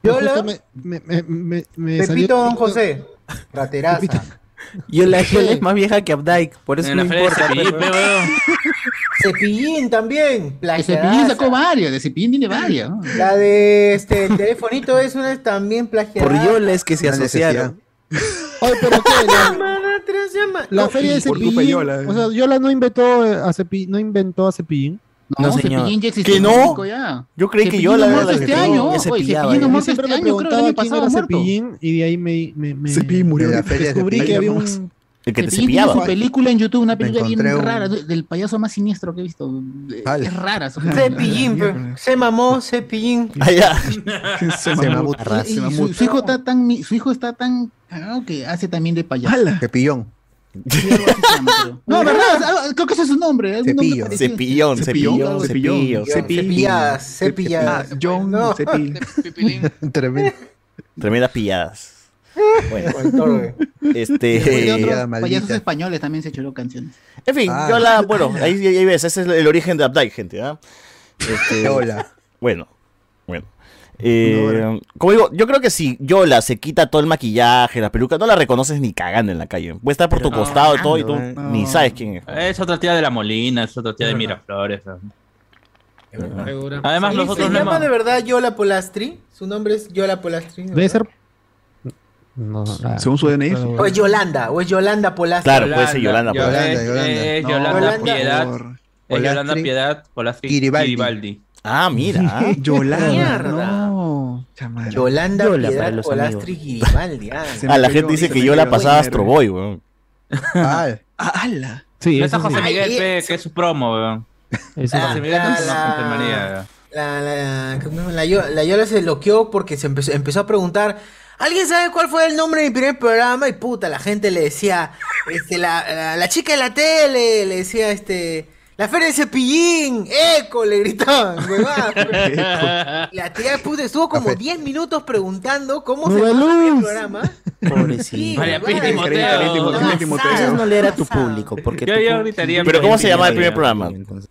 Yola, Justo me, me, me, me, me salió- Pepito Don José. Rateraza. Yola, Yola es más vieja que Updike, por eso En no la importa. Cepillín, pe, weón. Cepillín también. De Cepillín sacó varias, de Cepillín tiene varias. ¿no? La de este el telefonito es una también plagiada. Por Yola es que se La asociaron. Oye, pero ¿qué? La, La, la feria de Cepillín. Yola, eh. O sea, Yola no inventó eh, a Cepillín, no inventó a Cepillín. No, No, señor. Cepillín ya existía ¿Que no? Yo creí que Yola no era la este año. Cepillín no ya. Yo muerto siempre este año, creo que el año pasado. Cepillín y de ahí me, me, me Cepillín murió descubrí que había nomás. un... El que te Cepillín tiene cepillaba. su película en YouTube, una película bien un- rara, de- del payaso más siniestro que he visto. Ala. Es rara su Cepillín, se mamó Cepillín. Ah, ya. Se Se mamó. Se su, mamut. su hijo está tan, mi- su hijo está tan cagado que hace también de payaso. ¡Hala! Creo. No, verdad, algo- creo que ese es su nombre. es nombre Cepillo. parecido. Cepillón, Cepillón, cepillón, cepillo. cepillón. Cepilladas, Ah, cepilladas. John No. Cepi. De Pipilín. Tremendo. Tremendas pilladas. Bueno. Después de este. otros payasos españoles también se echó canciones. En fin, Ah. yo la. Bueno, ahí, ahí ves, ese es el origen de Updike, gente, ¿ah? Este, Hola. Bueno, bueno. Eh, como digo, yo creo que si Yola se quita todo el maquillaje, la peluca, no la reconoces ni cagando en la calle. Puede estar por tu No, costado y todo y tú no. ni sabes quién es. Es otra tía de la Molina, es otra tía de Miraflores. Además, ¿Se- nosotros ¿Se no llama hemos- de verdad Yola Polastri? ¿Su nombre es Yola Polastri? Debe ser. No, la- Según su DNI. ¿O es Yolanda? ¿O es Yolanda Polastri? Claro, puede ser Yolanda. Yo- Polastri. es- es No, Yolanda Yolanda. Piedad. por- Es Yolanda. Piedad Polastri Giribaldi. Giribaldi. Ah, mira. Yolanda. Mierda. No. Yolanda Yola Piedad Polastri Giribaldi. ah. Ah, la gente dice que Yola pegó pasaba en Astro R. Boy, weón. Ah, Ah, ala. Sí, No. José Miguel Ay, P, que es su promo, weón. Eso Ah, José sí. Miguel la- no es la-. La, la, la, Yo- la Yola se loqueó porque se empezó, empezó a preguntar. ¿Alguien sabe cuál fue el nombre de mi primer programa? Y puta, la gente le decía, este, la, la, la chica de la tele, le decía, este, la feria de cepillín, eco, le gritaban, huevada. La tía puta estuvo como Café. 10 minutos preguntando cómo se llamaba el programa. Pobrecito. María Timoteo. No leer a tu público. Porque Yo- yo gritaría Pero ¿cómo se llamaba el primer programa? Entonces,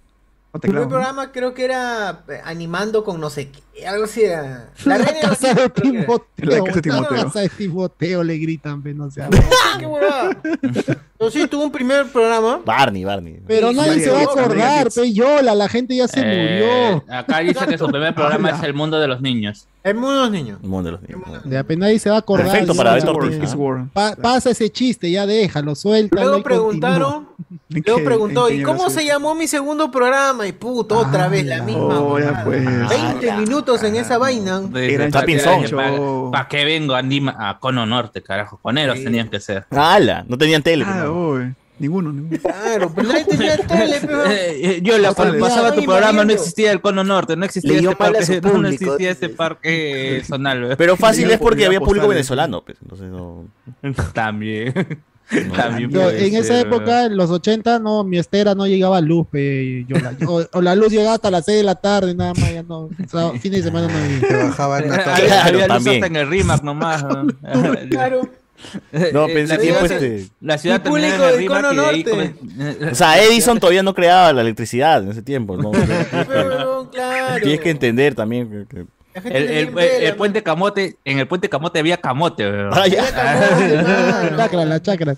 No te El primer programa creo que era eh, animando con no sé qué, algo así era. La La reina de los casa de. Timoteo. La casa de La Timoteo. casa de Timoteo le gritan, no sé. ¡Ah, qué huevada! Pero sí, tuvo un primer programa. Barney, Barney. Pero Sí, nadie se va a acordar, Yola, la gente ya se Eh, murió. Acá dice que su primer programa Hola. es El Mundo de los Niños. El mundo de los niños. El mundo de los niños. De apenas nadie se va a acordar. Perfecto para Beto. Ortiz, ¿ah? Pa- pasa ese chiste, ya déjalo, suéltalo. Luego preguntaron, ¿En luego preguntó, ¿y cómo se llamó mi segundo programa? Y puto, otra vez la misma. Oh, ya huevada. pues. 20 minutos en esa vaina. Era Está pinzón. ¿Para qué vengo a, Cono Norte, carajo? Coneros Sí. tenían que ser. ¡Hala! No tenían tele. Ah. Ninguno, ninguno. Claro, pero nadie tenía tele, pero... Eh, eh, yo la cuando pasaba tu programa no existía el Cono Norte, no existía este parque, no, público. existía este parque zonal. Pero fácil es porque había público postal. venezolano. pues, Entonces no. También. También Yo, en esa ser, época, en los 80, no, mi estera no llegaba a luz, pe, Yola. O, o la luz llegaba hasta las 6 de la tarde, nada más, ya no. sábado- fin de semana no había. te bajaban una Había, había luz hasta en el RIMAC nomás. ¿no? Claro. No, pensé la tiempo ciudad- este. La ciudad público el de RIMAC Cono Norte. O sea, Edison todavía no creaba la electricidad en ese tiempo. ¿no? Pero, claro. Tienes que entender también. El, puente Camote, en el puente Camote había camote. Ah, ya. La chacra, la chacra.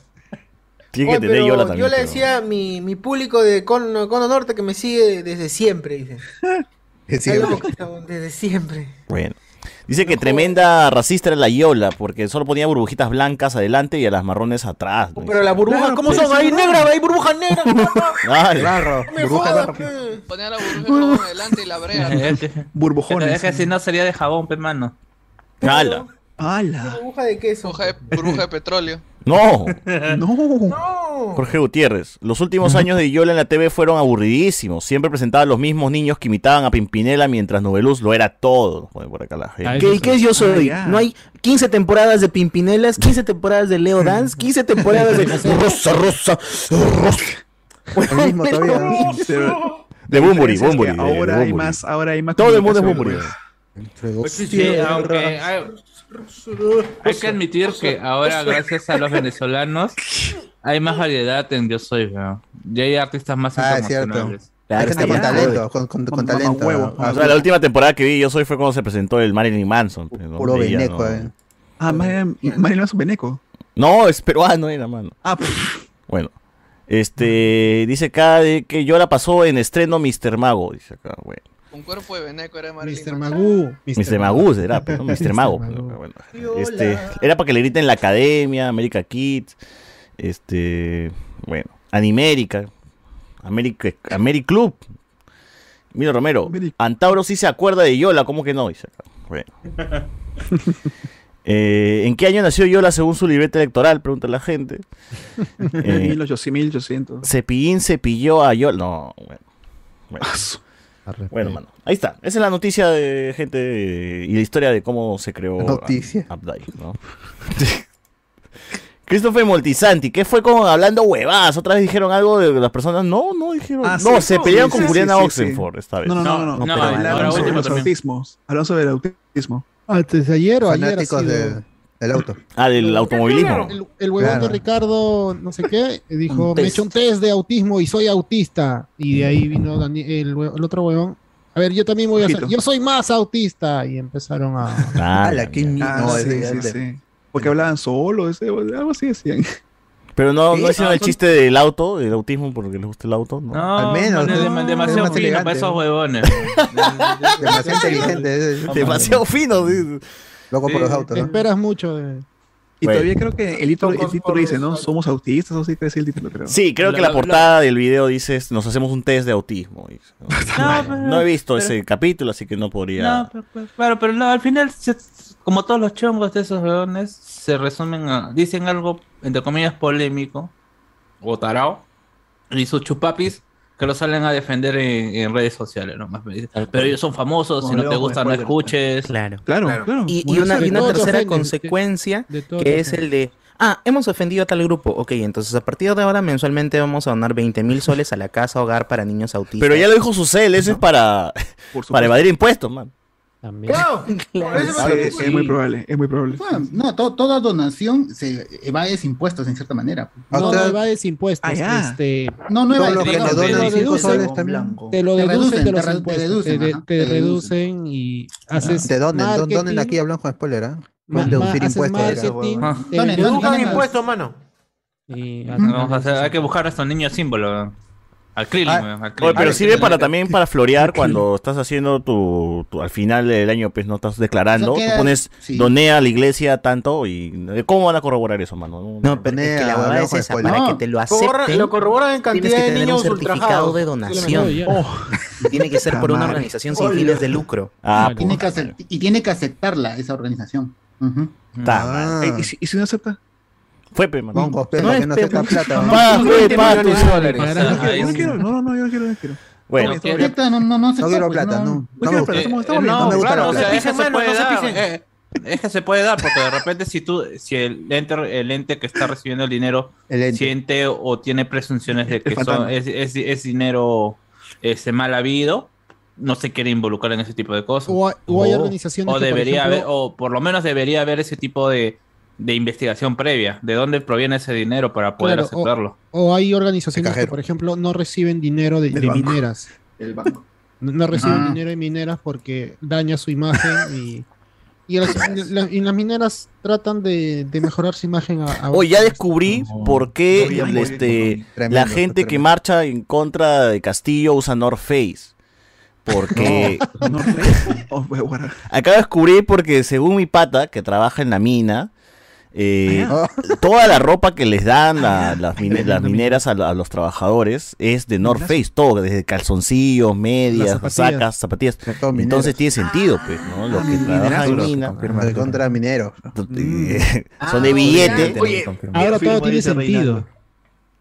Tiene que Oye, entender pero Yola también. Yo le pero- decía a mi, mi público de Cono, Cono Norte que me sigue desde siempre, dice. Loco, cabrón, desde siempre. Bueno. Dice que tremenda racista era la Yola, porque solo ponía burbujitas blancas adelante y a las marrones atrás. ¿no? Pero las burbujas, Claro, ¿cómo son? Hay sí, negras, hay burbujas negras. Ay, Barro, No me burbuja jodas, barro. pe. Ponía la burbuja adelante y la brea. Que- Burbujones. es que si no sería de jabón, pe mano. ¡Hala! ¡Hala! Burbuja de queso. Burbuja de, burbuja de petróleo. No, No. No. Jorge Gutiérrez. Los últimos años de Yola en la TV fueron aburridísimos. Siempre presentaba a los mismos niños que imitaban a Pimpinela mientras Nubeluz lo era todo. nos pone por acá la gente. Ay, ¿Qué, qué es yo soy? Ah, ya. No hay 15 temporadas de Pimpinelas, 15 temporadas de Leo Dance, 15 temporadas de Rosa, Rosa, Rosa. El mismo todavía. Pero De Bumburi, Bumburi. de Ahora hay más, ahora hay más. Todo el mundo es Bumburi. pues. Pues Sí, aunque hay, hay que admitir que ahora, gracias a los venezolanos, hay más variedad en Yo Soy, weón. Ya hay artistas más Ah, es cierto. internacionales. Claro, está con talento, con, con, con Con talento. mamahuevo. Ah, O sea, la última temporada que vi Yo Soy fue cuando se presentó el Marilyn Manson. pues. Puro veneco, ¿no? eh. Ah, Marilyn Manson Beneco. No, es peruano era, mano. Ah, pues. Bueno. Este, dice acá de que Yola pasó en estreno Mr. Mago, dice acá, bueno. Un cuerpo de veneco era Marilyn Mr. Magoo. Mr. Magoo será, ¿no? Mr. Mago. bueno. Este, era para que le griten la academia, América Kids, este, bueno, Animérica, América, Americlub. Mira Romero, América. Antauro sí se acuerda de Yola, ¿cómo que no? Bueno. Eh, ¿En qué año nació Yola según su libreta electoral? Pregunta la gente. Eh, 1800, 1800. Cepillín cepilló a Yola. No, bueno. Bueno. Bueno, mano. Ahí está. Esa es la noticia de gente y la historia de cómo se creó Noticia. Updike, ¿no? Christopher Moltisanti, ¿qué fue con hablando huevadas? Otra vez dijeron algo de las personas. No, no dijeron. Ah, no, sí, se no, pelearon sí, con sí, Juliana sí, sí, Oxenford esta vez. No, no, no, no. No, no, no, hablaron sobre último los también. autismos. Hablaron sobre el autismo. Antes de ayer o ayer Fanáticos sido- del, del auto. Ah, del automovilismo. El, el huevón Claro. de Ricardo, no sé qué, dijo, Un me he hecho un test de autismo y soy autista. Y de ahí vino Dani- el, el otro huevón, A ver, yo también voy a ser. Yo soy más autista. Y empezaron a. Ah, la que Ah, no, sí, ese- sí, ese- sí. Porque hablaban solo, ese, algo así decían. Pero no, Sí, no hicieron no, el son- chiste del auto, del autismo, porque les gusta el auto, ¿no? No, Al menos, ¿no? dem- demasiado fino para esos huevones. Demasiado inteligente. Demasiado fino. Sí. Loco por los autos, ¿no? Esperas mucho de. Y Bueno. todavía creo que el título, el dice, ¿no? Somos autistas, o sí que es el título, creo. Sí, creo que la portada del video dice, nos hacemos un test de autismo. No, pero- No he visto pero- ese capítulo, así que no podría... No, pero, pero- claro, pero no, al final, como todos los chongos de esos huevones, se resumen a. Dicen algo, entre comillas, polémico o tarao, y sus chupapis que lo salen a defender en, en redes sociales, ¿no? Pero ellos son famosos, si no te gusta, no spoiler. escuches. Claro. Claro, Claro. Y, una, y tercera de- consecuencia de que es el de, ah, hemos ofendido a tal grupo. Ok, entonces a partir de ahora mensualmente vamos a donar 20 mil soles a la casa hogar para niños autistas. Pero ya lo dijo Susel, eso es para, para evadir impuestos, man. También. Claro, Sí, es muy probable, es muy probable. Bueno, no, to- toda donación se evade impuestos en cierta manera. Ah, No, o sea- no evades impuestos. Ah, ya. Este, No, no le te- te 5 deducen soles también. te lo Te deducen te los re- te impuestos. reducen, te, ajá, te te reducen y haces. ¿De dónde? ¿Dó- ¿Dónde marketing, aquí hablamos con spoiler? ¿ah? ma- Pueden deducir haces impuestos. Ah. te Donen, Te donen, donen. impuestos, mano. y Vamos a hacer- hay que buscar a estos niños símbolos. Al Krillin, Ah, al Oye, pero sirve para también para florear cuando estás haciendo tu, tu- al final del año, pues no estás declarando, tú pones sí. doné a la iglesia tanto y ¿cómo van a corroborar eso, mano? No, pero es que la hablamos es esa, para No, que te lo acepten, lo corroboran en cantidad que de tener un niños certificado ultrajados. de donación. Oh, Y Tiene que ser por una organización sin fines de lucro. Ah, tiene pues, que y tiene que aceptarla esa organización. Mal. Ah, eh, ¿y, si, ¿Y si no acepta? Fue, pe, mano. Hongos, pe, No que no plata. ¿no? Pa, pa, tus- dólares. O quiero, no no, yo no quiero, no quiero. Bueno, No, acepta, no, no, no No quiero pues, plata, no. No No quiero plata, estamos, bien. no, no me gusta claro, la o sea, plata. es que se puede se dar. pisen. eh, es que se puede dar, porque de repente si tú, si el ente, el ente que está recibiendo el dinero siente o tiene presunciones de que son, es, es, es dinero este, mal habido, no se quiere involucrar en ese tipo de cosas. O, hay- o hay Oh. organizaciones O que, por debería ejemplo, haber, o por lo menos debería haber ese tipo de, de investigación previa, de dónde proviene ese dinero para poder Claro, o- aceptarlo. o hay organizaciones que, por ejemplo, no reciben dinero de, mineras. El banco. No, no reciben Ah. dinero de mineras porque daña su imagen y, y, las, la- y las mineras tratan de, de mejorar su imagen a, a- Hoy ya descubrí por qué No, este, Tremendo, la gente que marcha en contra de Castillo usa North Face. Porque oh, acabo de descubrir porque según mi pata que trabaja en la mina, eh, Ah, toda la ropa que les dan a Ah, las, mine- mineras a, la- a los trabajadores es de North. Face, todo, desde calzoncillos, medias, zapatillas. sacas, zapatillas. Entonces mineros. tiene sentido, pues, ¿no? Los que mineras, trabajan en que mina. De contra mineros. eh, Ah, son de billete. Oye, Ahora todo tiene sentido.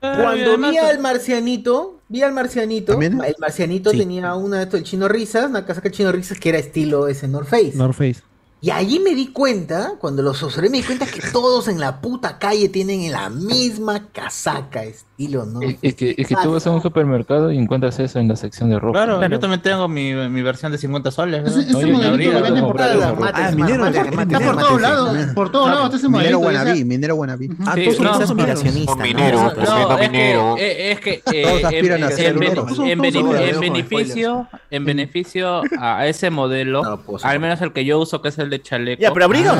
Cuando vi al marcianito, vi al marcianito, ¿También? el marcianito Sí. tenía una de estos el chino risas, una casaca chino risas que era estilo ese North Face. North Face. Y allí me di cuenta, cuando los observé, me di cuenta que todos en la puta calle tienen la misma casaca, estilo, ¿no? Es, es que, es que tú vas a un supermercado y encuentras eso en la sección de ropa. Claro, yo también tengo mi, mi versión de 50 soles. ¿no? Ese- ese Oye, me modelito abriga, lo venden ¿no? Comprar. Ah, minero, minero, Está por todos lados, por todos lados está ese Minero wannabe, minero. Ah, todos son no, todos son mineros. aspiracionista, Son ¿no? mineros, Eso- No, siendo es minero. que, eh, es que Todos en, minero. beneficio, en beneficio a ese modelo, pues, al menos el que yo uso, que es el de chaleco. Ya, pero abriga.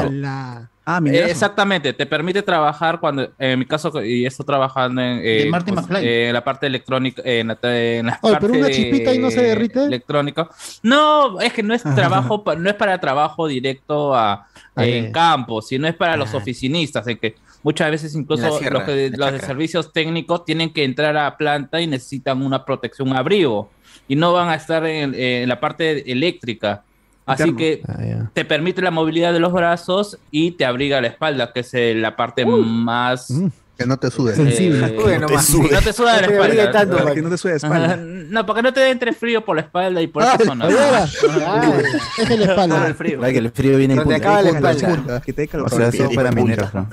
Ah, Eh, exactamente, te permite trabajar cuando, en mi caso, y estoy trabajando en, eh, pues, McFly. eh, en la parte electrónica, en la, en la Oye, parte pero una de chispita y no se derrite. Electrónico. No, es que no es trabajo, pa- no es para trabajo directo a, en campo, sino es para los oficinistas, en que muchas veces incluso sierra, los, que- de servicios técnicos tienen que entrar a planta y necesitan una protección, un abrigo, y no van a estar en, en la parte eléctrica. Así Interno. que Ah, te permite la movilidad de los brazos y te abriga la espalda, que es eh, la parte más... Mm. Que no te sude. Sensible. eh, nomás, sí. no te suda de la No te abrigue espalda. tanto, Para que no te suene la espalda. No, para que no te entre frío por la espalda y por Ah, esa zona. Oye, ahora, Ah, es en la espalda. el frío. Para que el frío viene en punta. acaba la la espalda. Que te calor. O sea, eso para mineros, ¿no?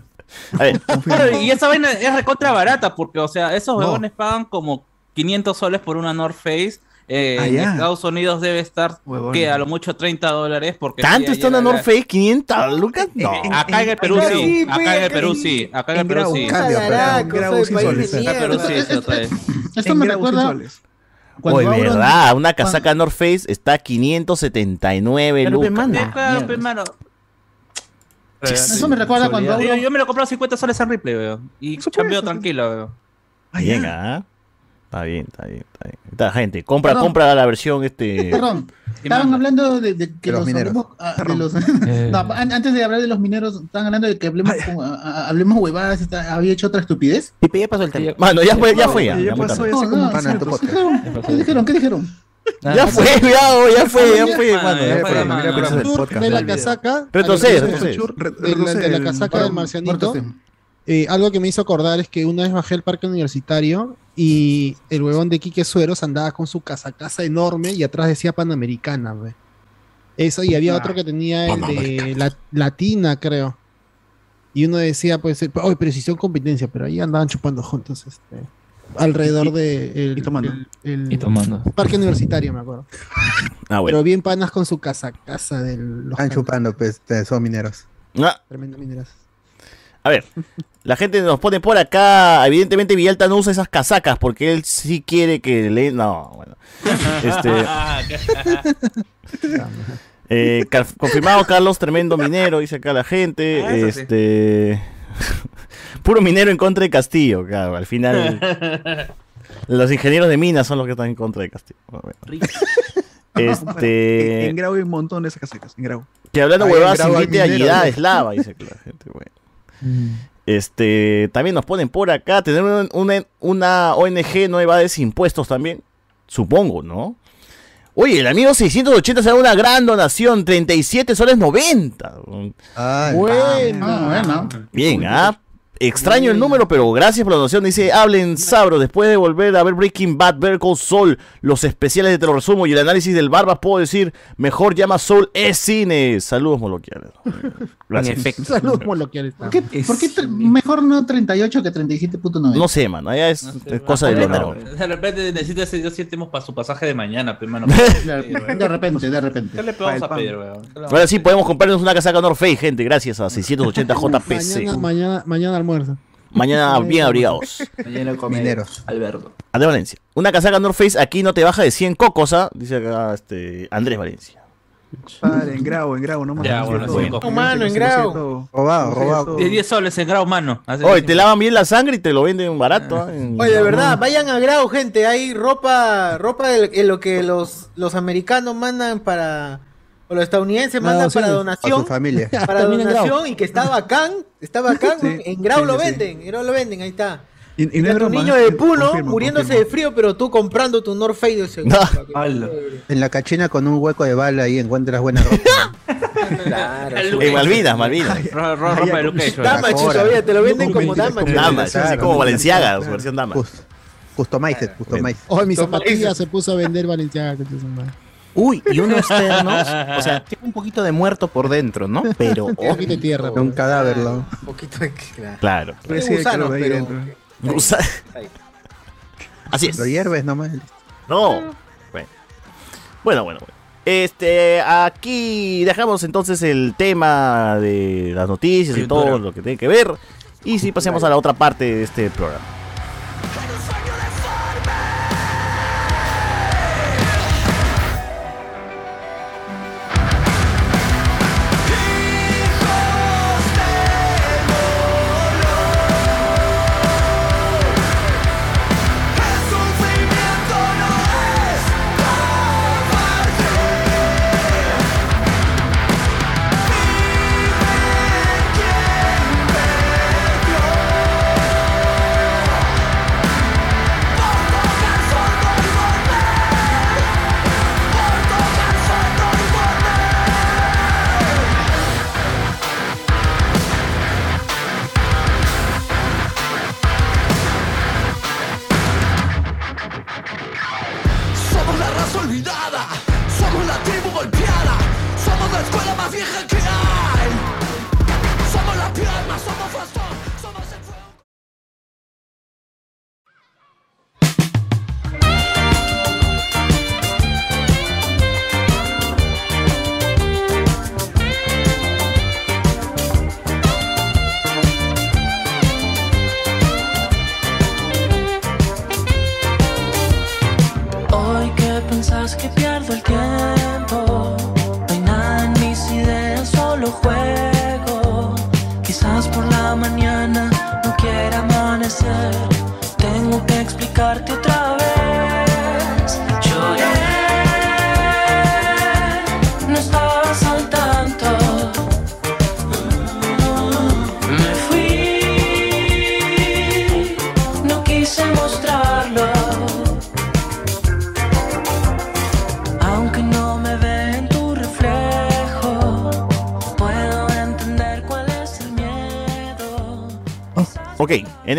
A ver, y esa vaina es recontra barata porque, o sea, esos No. huevones pagan como 500 soles por una North Face. Eh, Ah, en. Estados Unidos debe estar, Huevón. que a lo mucho 30 dólares. porque ¿tanto sí, está North Face? ¿500 lucas? No. Acá en el Perú Acá sí, sí, acá en el Perú sí, acá en el en Perú sí. Acá en el Perú sí. Esto En me recuerda, soles. Cuando Oye, verdad, una casaca North Face está a 579 Pero, lucas. pe, mano. Eh, claro, pe, mano. Eso me recuerda cuando Yo, yo me lo compré a 50 soles en Ripley, weón. Y chambeo tranquilo. Bien, ¿ah? Está bien, está bien, está bien. Está, gente, compra, Perdón. compra la versión este. Perdón, estaban hablando de, de que De los los mineros. hablemos, ah, de los- No, an- antes de hablar de los mineros, estaban hablando de que hablemos, con- a- hablemos huevadas, está- había hecho otra estupidez. Pipe, ya pasó el tema. Mano, ya fue, ya fue ya. Ya pasó, ya No, cómo no, pana en tu ¿qué podcast. dijeron? ¿Qué dijeron? ¿Qué dijeron? Ya fue, ya, ya fue, ya fue, mano. Ya ya fue, fue. mano, de la casaca. Retrocede, de la- casaca del marcianito. Eh, algo que me hizo acordar es que una vez bajé al parque universitario y el huevón de Quique Sueros andaba con su casacaza enorme y atrás decía Panamericana, ve. Eso, y había otro que tenía el de la- Latina, creo. Y uno decía, pues, eh, oye, precisión competencia, pero ahí andaban chupando juntos, este, alrededor de el, y tomando. el- el Y tomando. parque universitario, me acuerdo. Ah, bueno. Pero bien panas con su casacaza del los Están chupando, pues, son mineros. Ah, Tremendo mineras. A ver, la gente nos pone por acá. Evidentemente, Villalta no usa esas casacas porque él sí quiere que le. No, bueno. Este, eh, confirmado, Carlos, tremendo minero, dice acá la gente. Ah, sí. Este. Puro minero en contra de Castillo, claro. Al final, los ingenieros de minas son los que están en contra de Castillo. Bueno, bueno. En, Este. en Grau hay un montón de esas casacas. En Grau. Que hablando huevadas, invite a ¿no? Eslava, dice la gente, bueno. Este, también nos ponen por acá, tener un- una, una ONG no evades impuestos también, supongo, ¿no? Oye, el amigo 680 será una gran donación, 37 soles 90. Ah, Bueno. Bueno. Bien, ¿ah? Extraño el número, pero gracias por la donación. Dice, hablen sabro, después de volver a ver Breaking Bad, Better Call Saul, los especiales de Te lo resumo y el análisis del Barba, puedo decir, mejor llama Soul es cine. Saludos, moloquiales. Gracias. Saludos moloquiales. ¿Por qué, por qué mejor no 38 que 37.9? No sé, mano, ya es, es cosa de Leonardo. De repente necesita ese dos céntimos para su pasaje de mañana, pe, mano. De, repente, de repente. ¿Qué le podemos a pedir, weón? ¿Qué le vamos Ahora sí podemos comprarnos una casaca North Face, gente, gracias a 680 JPC. Mañana, mañana, mañana almuerzo. Mañana bien abrigados. Mañana come Mineros. Alberto. Andrés Valencia. Una casaca North Face aquí no te baja de 100 cocos, ¿ah? Dice acá este, Andrés Valencia. Padre, en Grau, en Grau, no más. Ya, no bueno. Mano, en todo. Robado, robado. De 10 soles en grado, mano. Oye, te lavan bien la sangre y te lo venden barato. ¿ah? En- Oye, de verdad, vayan a Grau, gente. Hay ropa, ropa de, de lo que los, los americanos mandan para. O los estadounidenses Para mandan para donaciones. Para su donación. familia. Para donación y que está bacán. Está bacán. Sí, en Grau sí, lo venden. En Grau lo venden, ahí está. Y, y Y no es tu niño ¿eh? de Puno Confirmo, muriéndose confirmo. de frío, pero tú comprando tu North Face de seguro. No. En la cachina con un hueco de bala ahí encuentras buena ropa. Claro. En Malvinas, Malvinas. Ro- ro- Ropa de Ahora. todavía, te lo venden como Mentira, Damachi. Dama, así como. Valenciaga, su versión Dama. Cus- Customized, customized. Oye, mi Toma zapatilla eso. se puso a vender Valenciaga. Uy, y unos ternos, o sea, tiene un poquito de muerto por dentro, ¿no? Pero, Un poquito de tierra. Un cadáver, ¿no? Un poquito de. Claro. Claro. Ahí pero- dentro. Así es. Lo hierves nomás. No. Bueno. Bueno, bueno, bueno. Este, aquí dejamos entonces el tema de las noticias y todo lo que tiene que ver. Y sí, pasemos a la otra parte de este programa.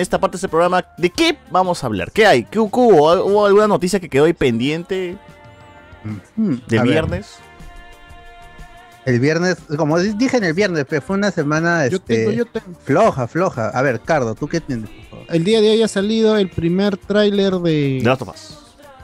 En esta parte de este programa, ¿de qué vamos a hablar? ¿Qué hay? ¿Qué hubo? ¿Hubo alguna noticia que quedó ahí pendiente Mm, de a ver, viernes? El viernes, como di- dije en el viernes, pero fue una semana Yo este, tengo, yo tengo. floja, floja. A ver, Cardo, ¿tú qué tienes? El día de hoy ha salido el primer tráiler de The Last of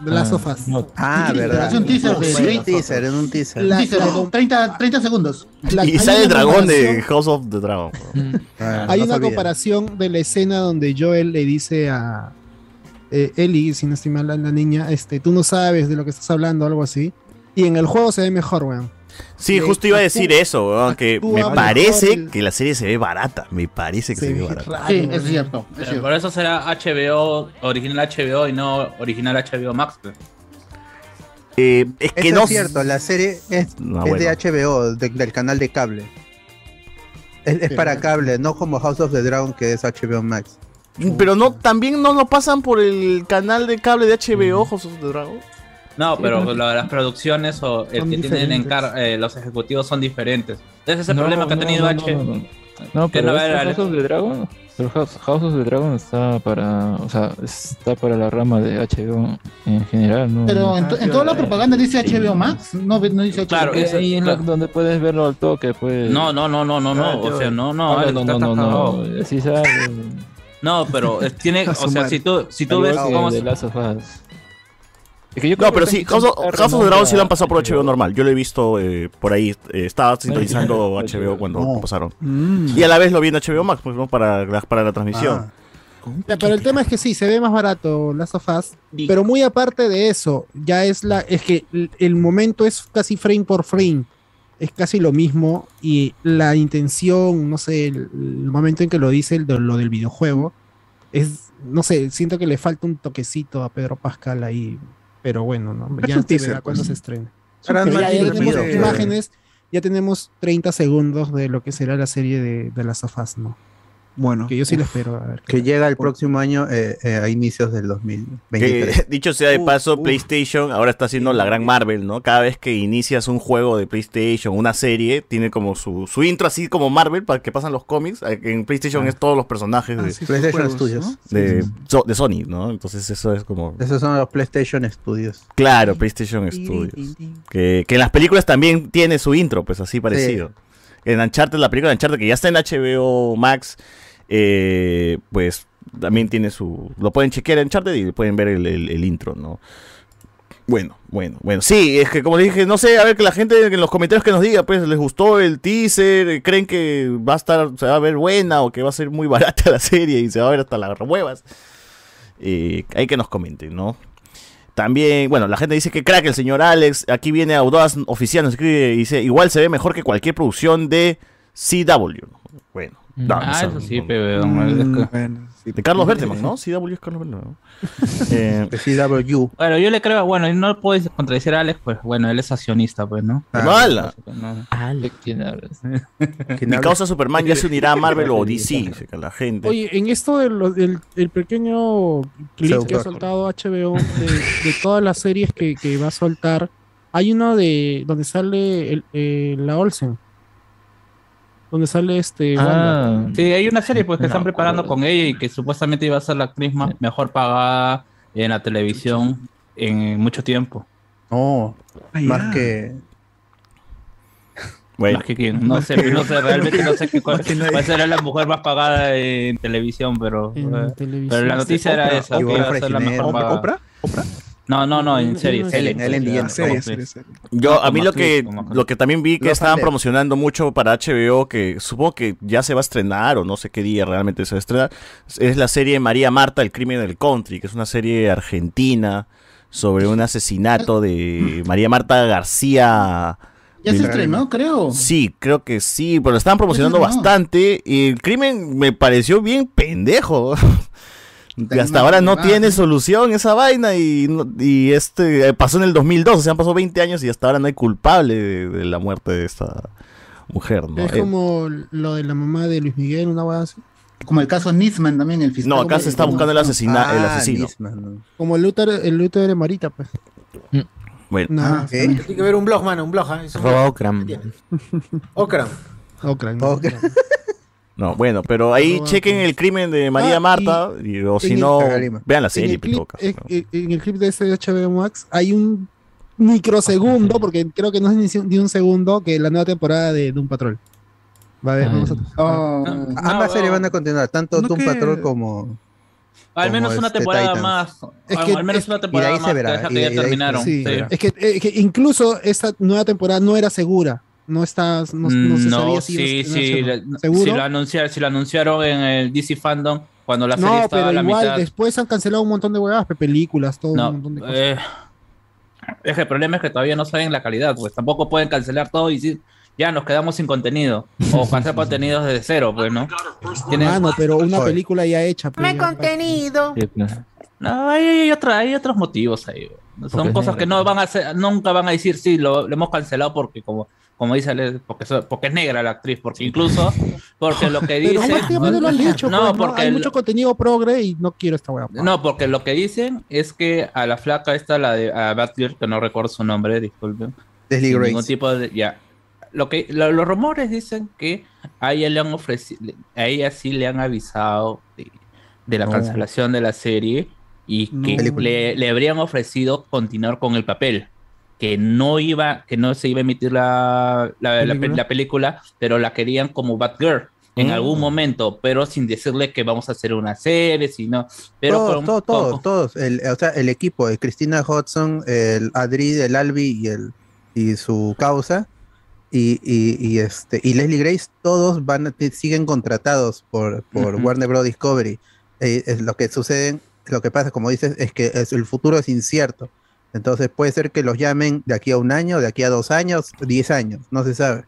Last of Us. Ah, teaser, verdad. es un teaser de- Sí, de- un teaser, en un teaser. La- la- 30, 30 segundos. La- y sale el dragón de House of the Dragon. Ah, Hay no una comparación de la escena donde Joel le dice a eh, Ellie, si no estoy mal, la niña, este, tú no sabes de lo que estás hablando, algo así. Y en el juego se ve mejor, weón. Sí, justo iba a actúa- decir eso, weón, que me parece el- que la serie se ve barata. Me parece que se, Se ve barata. raro, Sí, es cierto. es Pero cierto. por eso será HBO, original HBO y no original HBO Max. Eh, es que Eso no. es cierto, la serie es, No, es bueno. de HBO, de- del canal de cable. Es, es para cable, no como House of the Dragon que es HBO Max. Pero no, también no lo pasan por el canal de cable de HBO, Mm. House of the Dragon. No, Sí, pero lo de las producciones o el que tienen en diferentes. car eh, los ejecutivos son diferentes. Ese es el No, problema que ha tenido no, H. No, no, no. No, Que pero no este era- House of the Dragon, pero House, House of the Dragon está para, o sea, está para la rama de HBO en general, ¿no? Pero en, to- en toda la propaganda dice HBO Max, no, no dice HBO Claro, eso- ahí donde puedes verlo al toque, pues. No, no, no, no, no, no. Ah, O sea, no, no, Ah, no, no, no, no, así sale. No, pero eh, tiene, o sea, si tú, si tú ves cómo de. Es que yo creo No, pero que sí, House of, intentando House of the Dragon sí lo han pasado por a HBO normal. Yo lo he visto eh, por ahí. eh, estaba sintonizando. HBO cuando No. pasaron. Mm. Y a la vez lo vi en HBO Max, pues, ¿no? Para, la- para la transmisión. Ah, pero el tema es que sí, se ve más barato Last of Us, pero muy aparte de eso, ya es la, es que el, el momento es casi frame por frame, es casi lo mismo y la intención, no sé, el, el momento en que lo dice el lo del videojuego, es, no sé, siento que le falta un toquecito a Pedro Pascal ahí, pero bueno, ¿no? Ya se teaser, verá cuando pues. se estrene. Ya, tenemos imágenes, ya tenemos 30 segundos de lo que será la serie de, de Last of Us, ¿no? Bueno. Que yo sí lo espero, a ver. qué que llega el próximo año eh, eh, a inicios del 2023. Que, dicho sea de Uf, paso, uf. PlayStation ahora está haciendo la gran Marvel, ¿no? Cada vez que inicias un juego de PlayStation, una serie, tiene como su, su intro así como Marvel para que pasan los cómics. Eh, En PlayStation Ah. es todos los personajes Ah, de, sí, PlayStation juegos, Studios. ¿no? de, so- de Sony, ¿no? Entonces eso es como... Esos son los PlayStation Studios. Claro, PlayStation Studios. Que, que en las películas también tiene su intro, pues así parecido. En Uncharted, la película de Uncharted, que ya está en HBO Max, eh, pues también tiene su... Lo pueden chequear en Uncharted y pueden ver el intro, ¿no? Bueno, bueno, bueno. Sí, es que como dije, no sé, a ver que la gente en los comentarios que nos diga, pues, ¿les gustó el teaser? ¿Creen que va a estar, se va a ver buena o que va a ser muy barata la serie y se va a ver hasta las huevas? Eh, hay que nos comenten, ¿no? También, bueno, la gente dice que crack el señor Alex. Aquí viene Audaz Oficial, nos escribe y dice, igual se ve mejor que cualquier producción de CW. Bueno, no, Ah, no eso sí, no. pero Mm, bueno, sí. De Carlos Berteman, ¿no? CW es Carlos Berteman. ¿no? Eh, De CW. Bueno, yo le creo, bueno, y no puedes contradecir a Alex, pues bueno, él es accionista, pues, ¿no? Ah, mala. No. ¿De quién hablas? ¿quién Mi causa Superman ya se unirá a Marvel o DC, dice que la gente. Oye, en esto del el, el pequeño clip que ha soltado HBO de, de todas las series que, que va a soltar, hay uno de donde sale el, eh, la Olsen. Donde sale este Wanda. Ah, Sí, hay una serie pues que No están preparando acuerdo. con ella y que supuestamente iba a ser la actriz más- mejor pagada en la televisión en mucho tiempo. No, Ah, más ya. que. Bueno, Más que quién, no sé, no sé, realmente no sé qué cuál, cuál será la mujer más pagada en televisión, pero, en eh, televisión. pero la noticia era Oprah, esa, que iba a ser la mejor. ¿Oprah? ¿Oprah? No, no, no, en series. Ellen, Ellen Ya, DeGeneres. como Serie, actriz. serie, serie. yo a mí lo que lo que también vi que estaban promocionando mucho para HBO, que supongo que ya se va a estrenar o no sé qué día realmente se va a estrenar, es la serie María Marta, el crimen del country, que es una serie argentina sobre un asesinato de María Marta García. Ya se estrenó, creo. Sí, creo que sí, pero lo estaban promocionando bastante y el crimen me pareció bien pendejo. Y hasta ahora no tiene solución esa vaina y, no- y este eh, pasó en el 2002, o sea, han pasado 20 años y hasta ahora no hay culpable de, de la muerte de esta mujer, ¿no? Es Eh, como lo de la mamá de Luis Miguel, una hueá así. Como el caso Nisman también, el fiscal. no, acá se está buscando el, asesina, el Ah, asesino. Como el Luther, el Luther de Marita, pues. Bueno, Nada más. Tiene que ver un blog, mano, un blog. ¿ah? Es un Roba blog. Okram. Okram. No, bueno, pero ahí chequen el crimen de María Ah, Marta y, o si en el- no, vean la En serie. el, en todo clip, eh, en el clip de ese de HBO Max hay un microsegundo, porque creo que no es ni ni un segundo, que la nueva temporada de Doom Patrol. Va a ver, vamos a- Ambas series van a continuar, tanto No Doom que- Patrol como. Al menos como una este temporada Titans. más. Es al- que- al menos es- una y de temporada se verá, que y que de- ya y de ahí se. Sí, sí. es que, eh, que incluso esta nueva temporada no era segura. No está, no, no se No, sabía si sí, sí, le- ¿Seguro? Si lo, anunciaron, si lo anunciaron en el DC Fandom cuando la serie no, estaba pero a la igual mitad. después han cancelado un montón de huevadas, películas, todo No, un montón de cosas. eh, es que el problema es que todavía no saben la calidad, pues tampoco pueden cancelar todo y decir, ya nos quedamos sin contenido. O cancelar contenidos desde cero, pues, ¿no? Tienen- Mano, pero una película ya hecha. pues, Me ya- contenido. No, hay, hay otra- hay otros motivos ahí. Son cosas que no van a hacer, nunca van a decir, sí, lo, lo hemos cancelado porque como, como dice Ale, porque, so- porque es negra la actriz, porque incluso, porque lo que Pero dicen... últimamente lo han dicho, no, pues, ¿no? porque hay el- mucho contenido progre y no quiero esta hueá. No, porque lo que dicen es que a la flaca esta, la de a Batgirl, que no recuerdo su nombre, disculpen. Leslie Grace. Ningún tipo de. Ya. Lo que, lo- los rumores dicen que a ella le han ofrecido. A ella sí le han avisado de, de la No. cancelación de la serie y que le habrían ofrecido continuar con el papel. Que no iba, que no se iba a emitir la, la, la pe- ¿Película? la película, pero la querían como Batgirl en Mm. algún momento, pero sin decirle que vamos a hacer una serie, sino. Pero todos, con- todos, con- todos, todos. El, o sea, el equipo de Cristina Hodgson, el Adri, el Albi y el y su causa. Y, y, y este y Leslie Grace, todos van siguen contratados por, por. Warner Bros. Discovery. Eh, es lo que sucede, lo que pasa, como dices, es que es- el futuro es incierto. Entonces puede ser que los llamen de aquí a un año, de aquí a dos años, diez años, no se sabe.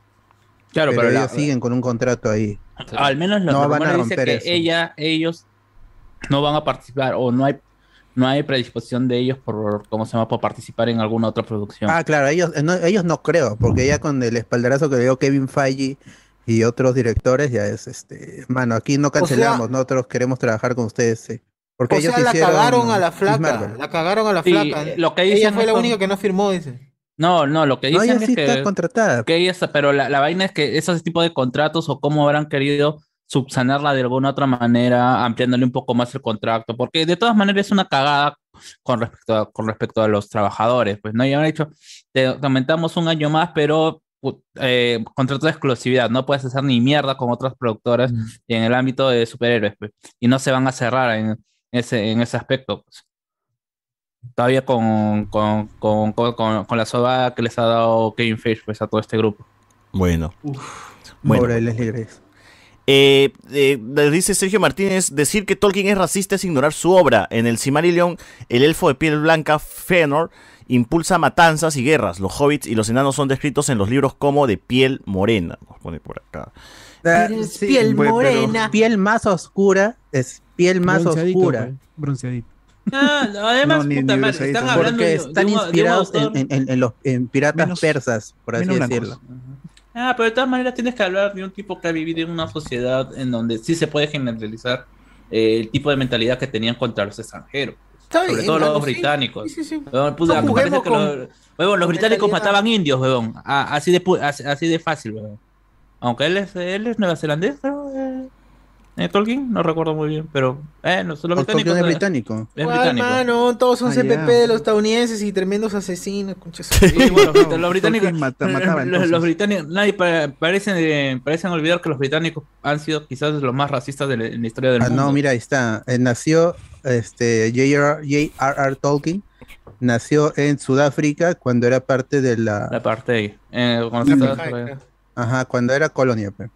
Claro, pero, pero la- ellos siguen con un contrato ahí. Al menos los No van a romper que eso. ella, ellos no van a participar o no hay no hay predisposición de ellos por cómo se llama por participar en alguna otra producción. Ah, claro, ellos no, ellos no creo, porque ya con el espaldarazo que le dio Kevin Feige y otros directores, ya es este, mano, aquí no cancelamos, nosotros queremos trabajar con ustedes, sí. Porque O ellos sea, la hicieron cagaron a la flaca. La cagaron a la Sí, flaca. lo que Ella dicen fue la con- única que no firmó, dice. No, no, lo que No, dicen ella sí es que, está contratada. que ella está, pero la, la vaina es que esos tipos de contratos o cómo habrán querido subsanarla de alguna otra manera, ampliándole un poco más el contrato, porque de todas maneras es una cagada con respecto a, con respecto a los trabajadores, pues no, ya han dicho, te, aumentamos un año más, pero eh, contrato de exclusividad, no puedes hacer ni mierda con otras productoras en el ámbito de superhéroes, pues, y no se van a cerrar en ese, en ese aspecto, pues. Todavía con, con, con, con, con- con la soba que les ha dado Kevin Feige pues, a todo este grupo. Bueno. Bueno. Pobre Leslie Grace. Eh, eh, dice Sergio Martínez, decir que Tolkien es racista es ignorar su obra. En el Silmarillion, el elfo de piel blanca, Fëanor, impulsa matanzas y guerras. Los hobbits y los enanos son descritos en los libros como de piel morena. Nos pone por acá. Tienes sí, piel bueno, morena. Piel más oscura es piel más Bronceadito, oscura. pues, Bronceadito. Ah, además, No, ni- puta ni madre, están hablando Porque de- están de un- de un inspirados en, en- en- los en piratas Menos- persas, por así decirlo. Ah, pero de todas maneras tienes que hablar de un tipo que ha vivido en una sociedad en donde sí se puede generalizar eh, el tipo de mentalidad que tenían contra los extranjeros. Sobre bien, todo los sí. británicos. Sí, sí, puta, No que con- los, huevón, los británicos mentalidad. mataban indios, huevón. Ah, así, de, así, así de fácil, huevón. Aunque él es, él es neozelandés, creo. Eh, eh, Tolkien, no recuerdo muy bien, pero eh, los Tolkien británicos. es británico. Es ¿Cuál, británico. mano? Todos son Ah, CPP de los estadounidenses y tremendos asesinos. Sí, bueno, los, los británicos. Mata- mataba, los, británicos. Nadie pa- parecen, eh, parecen olvidar que los británicos han sido quizás los más racistas de la, en la historia del Ah, mundo. no, mira, ahí está. Eh, nació este J.R.R. J.R.R. Tolkien. Nació en Sudáfrica cuando era parte de la. La parte eh, cuando se estaba- Ajá, cuando era colonia. pe.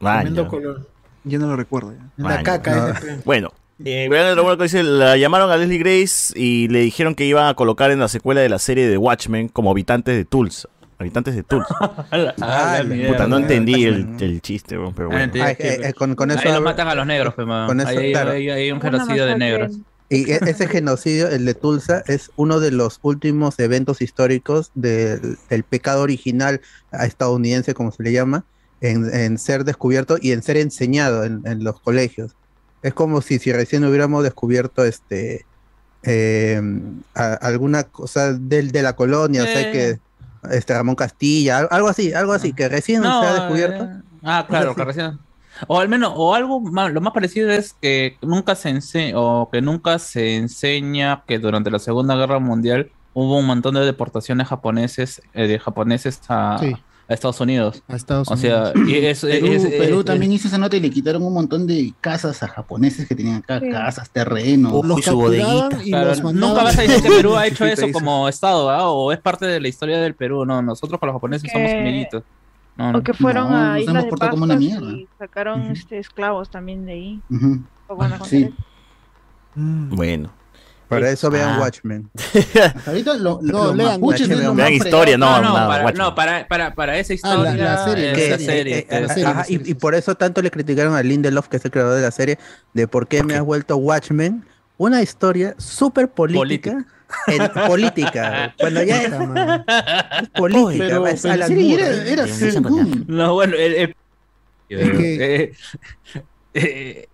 Tremendo color. Ya no lo recuerdo. ya. Una caca No. ese, pe. Bueno, eh, vean el rumor que dice, la llamaron a Leslie Grace y le dijeron que iban a colocar en la secuela de la serie de Watchmen como habitantes de Tulsa. habitantes de Tulsa. Ah, la mierda. Puta, no entendí el, el chiste, weón, pero Ah, bueno. entendí. Ah, eh, eh, con, con eso Ahí lo matan a los negros, man. con eso, Ahí- claro. ahí- ahí hay un Una genocidio de negros. Y e- ese genocidio, el de Tulsa, es uno de los últimos eventos históricos del, del pecado original estadounidense, como se le llama, en, en ser descubierto y en ser enseñado en, en los colegios. Es como si, si recién hubiéramos descubierto este eh, a- alguna cosa del, de la colonia, o sea que este Ramón Castilla, al- algo así, algo así, que recién No, se ha descubierto. eh, ah, claro, que recién- O al menos, o algo más, lo más parecido es que nunca se enseña, o que nunca se enseña que durante la Segunda Guerra Mundial hubo un montón de deportaciones japoneses, eh, de japoneses a, Sí. a Estados Unidos. A Estados O sea, Unidos. y es- Perú, es- es- Perú es- también hizo esa nota y le quitaron un montón de casas a japoneses que tenían acá, Sí. casas, terrenos. Los capturaban y Claro, los nunca vas a decir que Perú ha hecho eso como Estado, ¿ah? o es parte de la historia del Perú. No, nosotros con los japoneses somos amiguitos. No. O que fueron No, a nos Islas hemos de como una y sacaron Ujú. este, esclavos también de ahí. Ujú. O bueno, con Sí. derecho. Bueno. Para eso vean Ah. Watchmen. Ahorita lo, lo- No, los lean Watchmen. lo Vean historia, no, No, no, para, no, para, para, para esa Ah, historia. la- la serie, que- serie, eh, la serie, ajá, y, y por eso tanto le criticaron a Lindelof, que es el creador de la serie, de por qué me has vuelto Watchmen una historia súper política. En- política, cuando ya es, es política, Pero, es pero la Moore. era, era. No, bueno, el, el- Es que- eh, eh,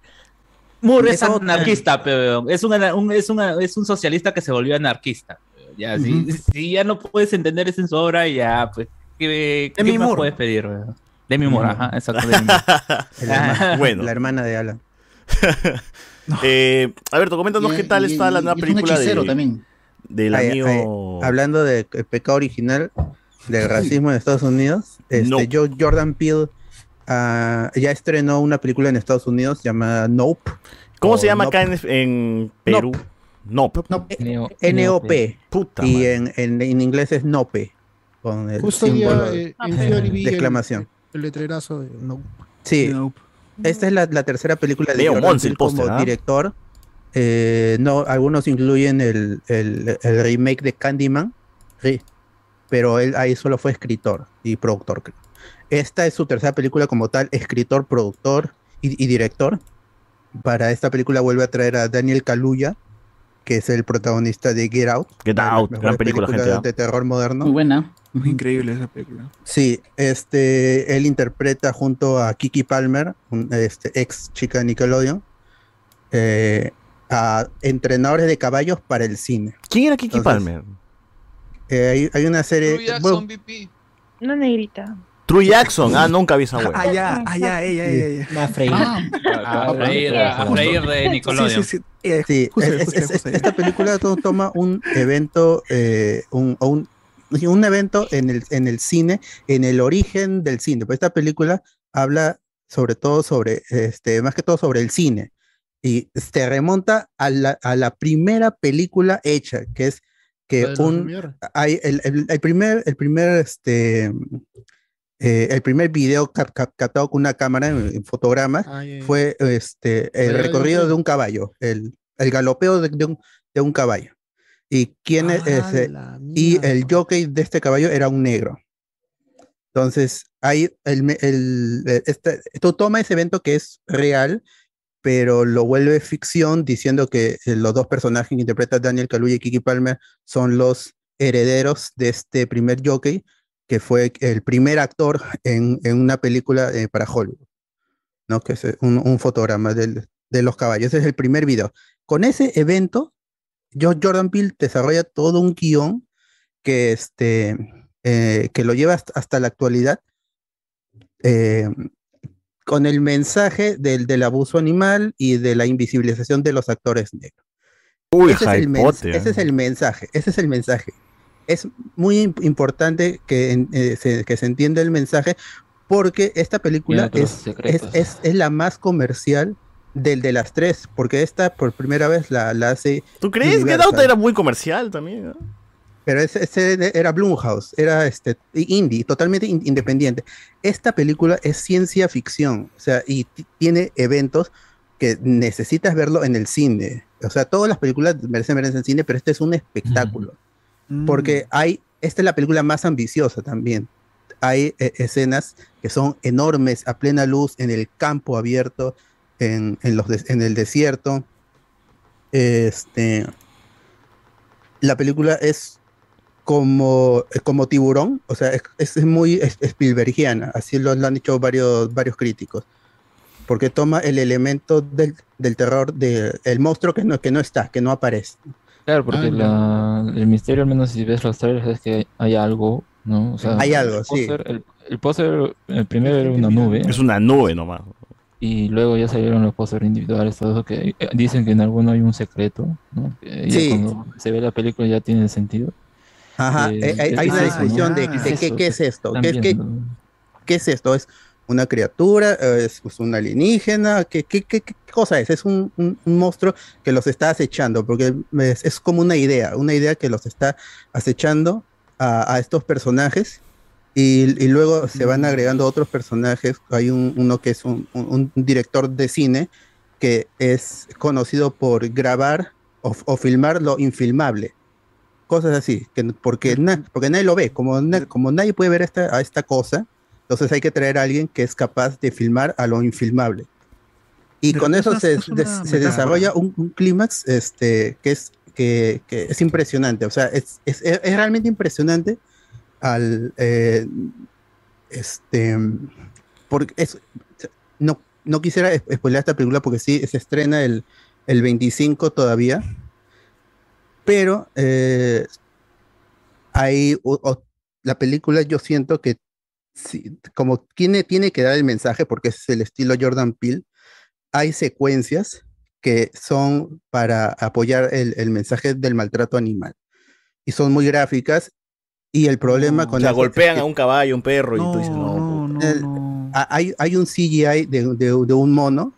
Moore es Eso- anarquista, pero es un, un- es, una- es un socialista que se volvió anarquista. Ya, si, Ujú. si ya no puedes entender eso en su obra, ya, pues, ¿qué, qué Demi más Moore. puedes pedir? weón? Demi Moore, ajá, exacto. Demi Moore. La Bueno. la hermana de Alan. Eh, Alberto, coméntanos Y- qué tal y- está la y nueva es un película hechicero de, también. Del Ay, amigo. ay, hablando de eh, pecado original del racismo en Estados Unidos, este, No. yo- Jordan Peele ah, ya estrenó una película en Estados Unidos llamada Nope. ¿Cómo se llama Nope. acá en, en Perú? No. No, Neo- N-O-P. Puta. Y en, en, en inglés es Nope. Con el Justo símbolo ya eh, de de el, exclamación. el letrerazo de no. Sí, Nope. esta es la, la tercera película de Leo Jordan Mons el Peele como ¿ah? director. Eh, no, algunos incluyen el, el- el remake de Candyman, sí, pero él ahí solo fue escritor y productor. creo. Esta es su tercera película como tal, escritor, productor y, y director. Para esta película vuelve a traer a Daniel Kaluuya, que es el protagonista de Get Out. Get Out, gran película, gente, ¿ah? de terror moderno. muy buena. Muy increíble esa película. Sí, este, él interpreta junto a Kiki Palmer, un, este, ex chica de Nickelodeon, eh, a entrenadores de caballos para el cine. ¿Quién era Kiki Entonces, Palmer? Eh, hay, hay una serie. True Jackson bueno, VP. Una negrita. True Jackson. Ah, nunca vi esa wea. Ah, ya, ah, ya, ella, ella, ella. Una freír. Ah, A, a freír, a freír de Nickelodeon. sí, sí. Eh, sí, justo, es- justo, es- es- justo. esta película to- toma un evento, eh, un evento en el, en el cine, en el origen del cine. Pues esta película habla sobre todo sobre, este, más que todo sobre el cine. Y se remonta a la, a la primera película hecha, que es que un, hay el, el- el primer, el primer, este, eh, el primer video cap- cap- captado con una cámara en, en fotogramas ya. fue este, el recorrido de un caballo, el, el galopeo de, de un, de un caballo. Y quién es, Ah, y el jockey de este caballo era un negro. Entonces, ahí el, el, este, tú toma ese evento que es real, pero lo vuelve ficción diciendo que eh, los dos personajes que interpreta Daniel Kaluuya y Kiki Palmer son los herederos de este primer jockey, que fue el primer actor en, en una película eh, para Hollywood, ¿no? Que es eh, un, un fotograma del- de los caballos. Es el primer video. Con ese evento, Jordan Peele desarrolla todo un guion que, este, que lo lleva hasta, la actualidad con el mensaje del, del abuso animal y de la invisibilización de los actores negros. Uy, ese, es el ese es el mensaje, ese es el mensaje. Es muy imp- importante que, eh, se, que se entienda el mensaje porque esta película es, es, es- es la más comercial del de las tres, porque esta por primera vez la, la hace ¿Tú crees que Universal. Out era muy comercial también? ¿no? Pero ese, era Blumhouse, era este indie, totalmente in- independiente. Esta película es ciencia ficción, o sea, y ti- tiene eventos que necesitas verlo en el cine. O sea, todas las películas merecen verse en cine, pero este es un espectáculo. Mm. Porque hay esta es la película más ambiciosa también. Hay eh, escenas que son enormes a plena luz en el campo abierto, en, en los en el desierto. Este, la película es como, como tiburón, o sea, es, es muy Spielbergiana, así lo, lo han dicho varios, varios críticos, porque toma el elemento del, del terror del monstruo que no, que no está, que no aparece. Claro, porque Ah, la- el misterio, al menos si ves los trailers, es que hay algo, ¿no? O sea, Hay algo, el sí. póster- El, el póster, el primero era una nube. Es una nube nomás. Y luego ya salieron los pósteres individuales, todo eso que eh, dicen que en alguno hay un secreto, ¿no? Que Sí. cuando se ve la película ya tiene sentido. Ajá, Eh, eh, hay, es hay una discusión de, ¿Qué es de qué, es esto, qué, qué- viendo? qué es esto, es una criatura, es, es un alienígena, ¿qué, qué, qué- qué cosa es? Es un, un- un monstruo que los está acechando, porque es, es como una idea, una idea que los está acechando a, a estos personajes y, y luego se van agregando otros personajes. Hay un, uno que es un, un- un director de cine que es conocido por grabar o, o filmar lo infilmable. Cosas así, que, porque, na- porque nadie lo ve, como, na- como nadie puede ver esta, a esta cosa, entonces hay que traer a alguien que es capaz de filmar a lo infilmable. Y De con eso es se, des- se desarrolla un, un clímax este, que, es, que, que es impresionante. O sea, es, es- es- es realmente impresionante al... eh, este, porque es, no, no quisiera spoilear esta película porque sí, se estrena el, el 25 todavía. Pero eh, hay o- o- la película yo siento que sí, como tiene, tiene que dar el mensaje porque es el estilo Jordan Peele, hay secuencias que son para apoyar el, el mensaje del maltrato animal. Y son muy gráficas y el problema O con sea, eso es golpean que- a un caballo, un perro, y tú dices, no, el- a- hay, hay un CGI de, de- de un mono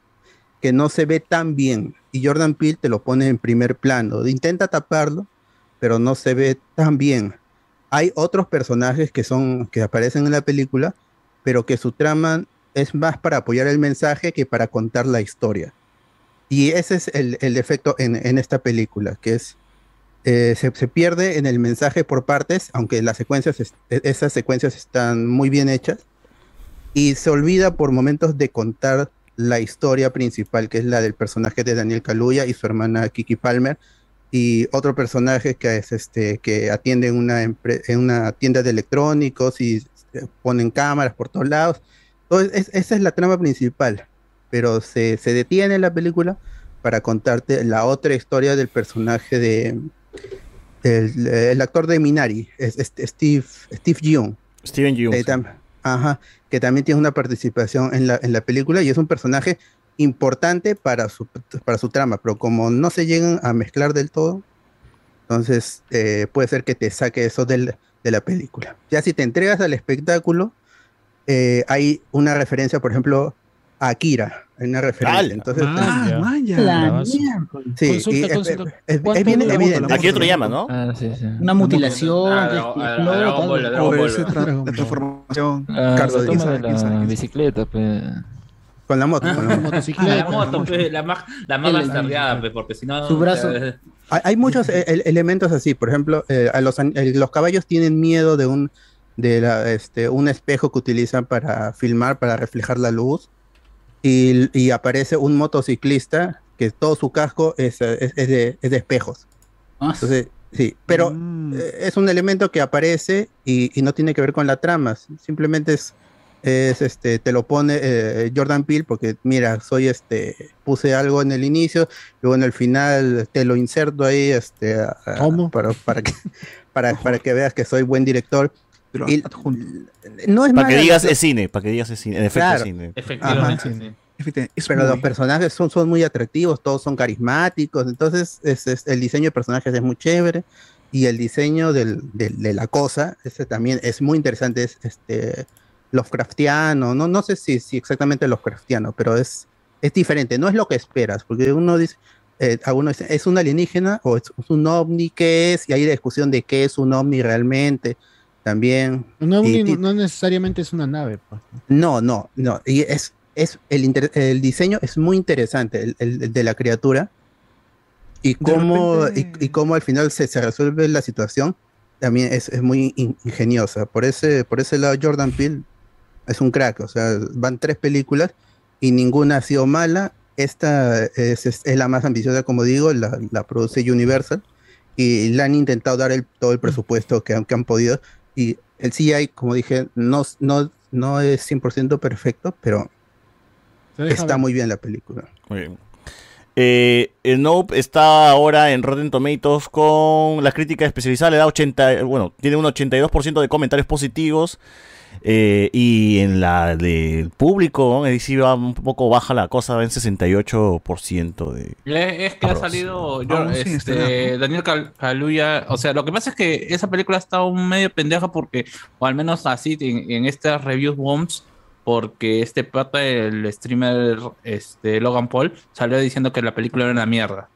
que no se ve tan bien y Jordan Peele te lo pone en primer plano. Intenta taparlo, pero no se ve tan bien. Hay otros personajes que son que aparecen en la película, pero que su trama es más para apoyar el mensaje que para contar la historia. Y ese es el, el defecto en, esta película, que es eh, se, se pierde en el mensaje por partes, aunque las secuencias, e- esas secuencias están muy bien hechas, y se olvida por momentos de contar la historia principal, que es la del personaje de Daniel Kaluuya y su hermana Kiki Palmer, y otro personaje que es este que atiende en una, en una tienda de electrónicos y eh, ponen cámaras por todos lados. Entonces, es- esa es la trama principal, pero se, se detiene la película para contarte la otra historia del personaje de el, el actor de Minari, es, es- Steve, Steve Yeun. Steven Yeun, Eh, tam- ajá, que también tiene una participación en la, en la película y es un personaje importante para su, para su trama, pero como no se llegan a mezclar del todo, entonces eh, puede ser que te saque eso de la película. Ya si te entregas al espectáculo, eh, hay una referencia, por ejemplo, Akira, hay una referencia. Entonces, Ah, eh, vaya. La Sí, Consulta, es- consulta. es- es ¿Cuánto bien evidente. Aquí otro llama, ¿no? Ah, sí, sí. Una mutilación. La transformación. Ah, Carlos, la bicicleta, pues. con la moto. con la moto. Ah, la Motocicleta. moto, pe, la más, la más El- bastardeada, pe, porque si no. Su brazo. eh, Hay, hay muchos e- e- elementos así, por ejemplo, eh, a los, eh, los caballos tienen miedo de un de la, este, un espejo que utilizan para filmar, para reflejar la luz, y, y aparece un motociclista que todo su casco es, es- es de, es de espejos. Ah, Entonces, sí, pero Mm. eh, es un elemento que aparece y, y no tiene que ver con la trama, simplemente es, es este, te lo pone eh, Jordan Peele porque mira, soy este, puse algo en el inicio, luego en el final te lo inserto ahí, este, a- para, para que, para, para que veas que soy buen director. Pero Y- adjunto. no es Para que digas la- es cine, para que digas es cine, en efecto Claro. es cine. Efectivamente, Ajá. sí. Pero los muy- personajes son, son muy atractivos, todos son carismáticos, entonces es, es- el diseño de personajes es muy chévere y el diseño del- del- de la cosa, ese también es muy interesante, es este Lovecraftiano, no, no sé si, si exactamente Lovecraftiano, pero es, es diferente, no es lo que esperas, porque uno dice, eh, alguno dice, ¿es un alienígena o es, es un ovni? ¿Qué es? Y hay discusión de qué es un ovni realmente también. Y- no, y- no necesariamente es una nave. pues. no, no, no. Y es, es el, inter- el diseño es muy interesante, el, el- de la criatura. Y cómo, repente- y, y cómo al final se, se resuelve la situación. también es, es muy in- ingeniosa. Por ese, por ese lado, Jordan Peele es un crack. O sea, van tres películas y ninguna ha sido mala. Esta es, es- es la más ambiciosa, como digo, la, la produce Universal y le han intentado dar el, todo el presupuesto que, que han podido. Y el CGI, como dije, no, no, no es 100% perfecto, pero está ver. muy bien la película. Muy bien. Eh, el Nope está ahora en Rotten Tomatoes con la crítica especializada, le da 80, bueno, tiene un 82% de comentarios positivos. Eh, y en la del público, ahí sí va un poco baja la cosa, va en 68% de... Es es que ha salido yo, este, Daniel Cal- Kaluuya. O sea, lo que pasa es que esa película está un medio pendeja porque, o al menos así en, en estas reviews bombs, porque este pata, el streamer este, Logan Paul, salió diciendo que la película era una mierda.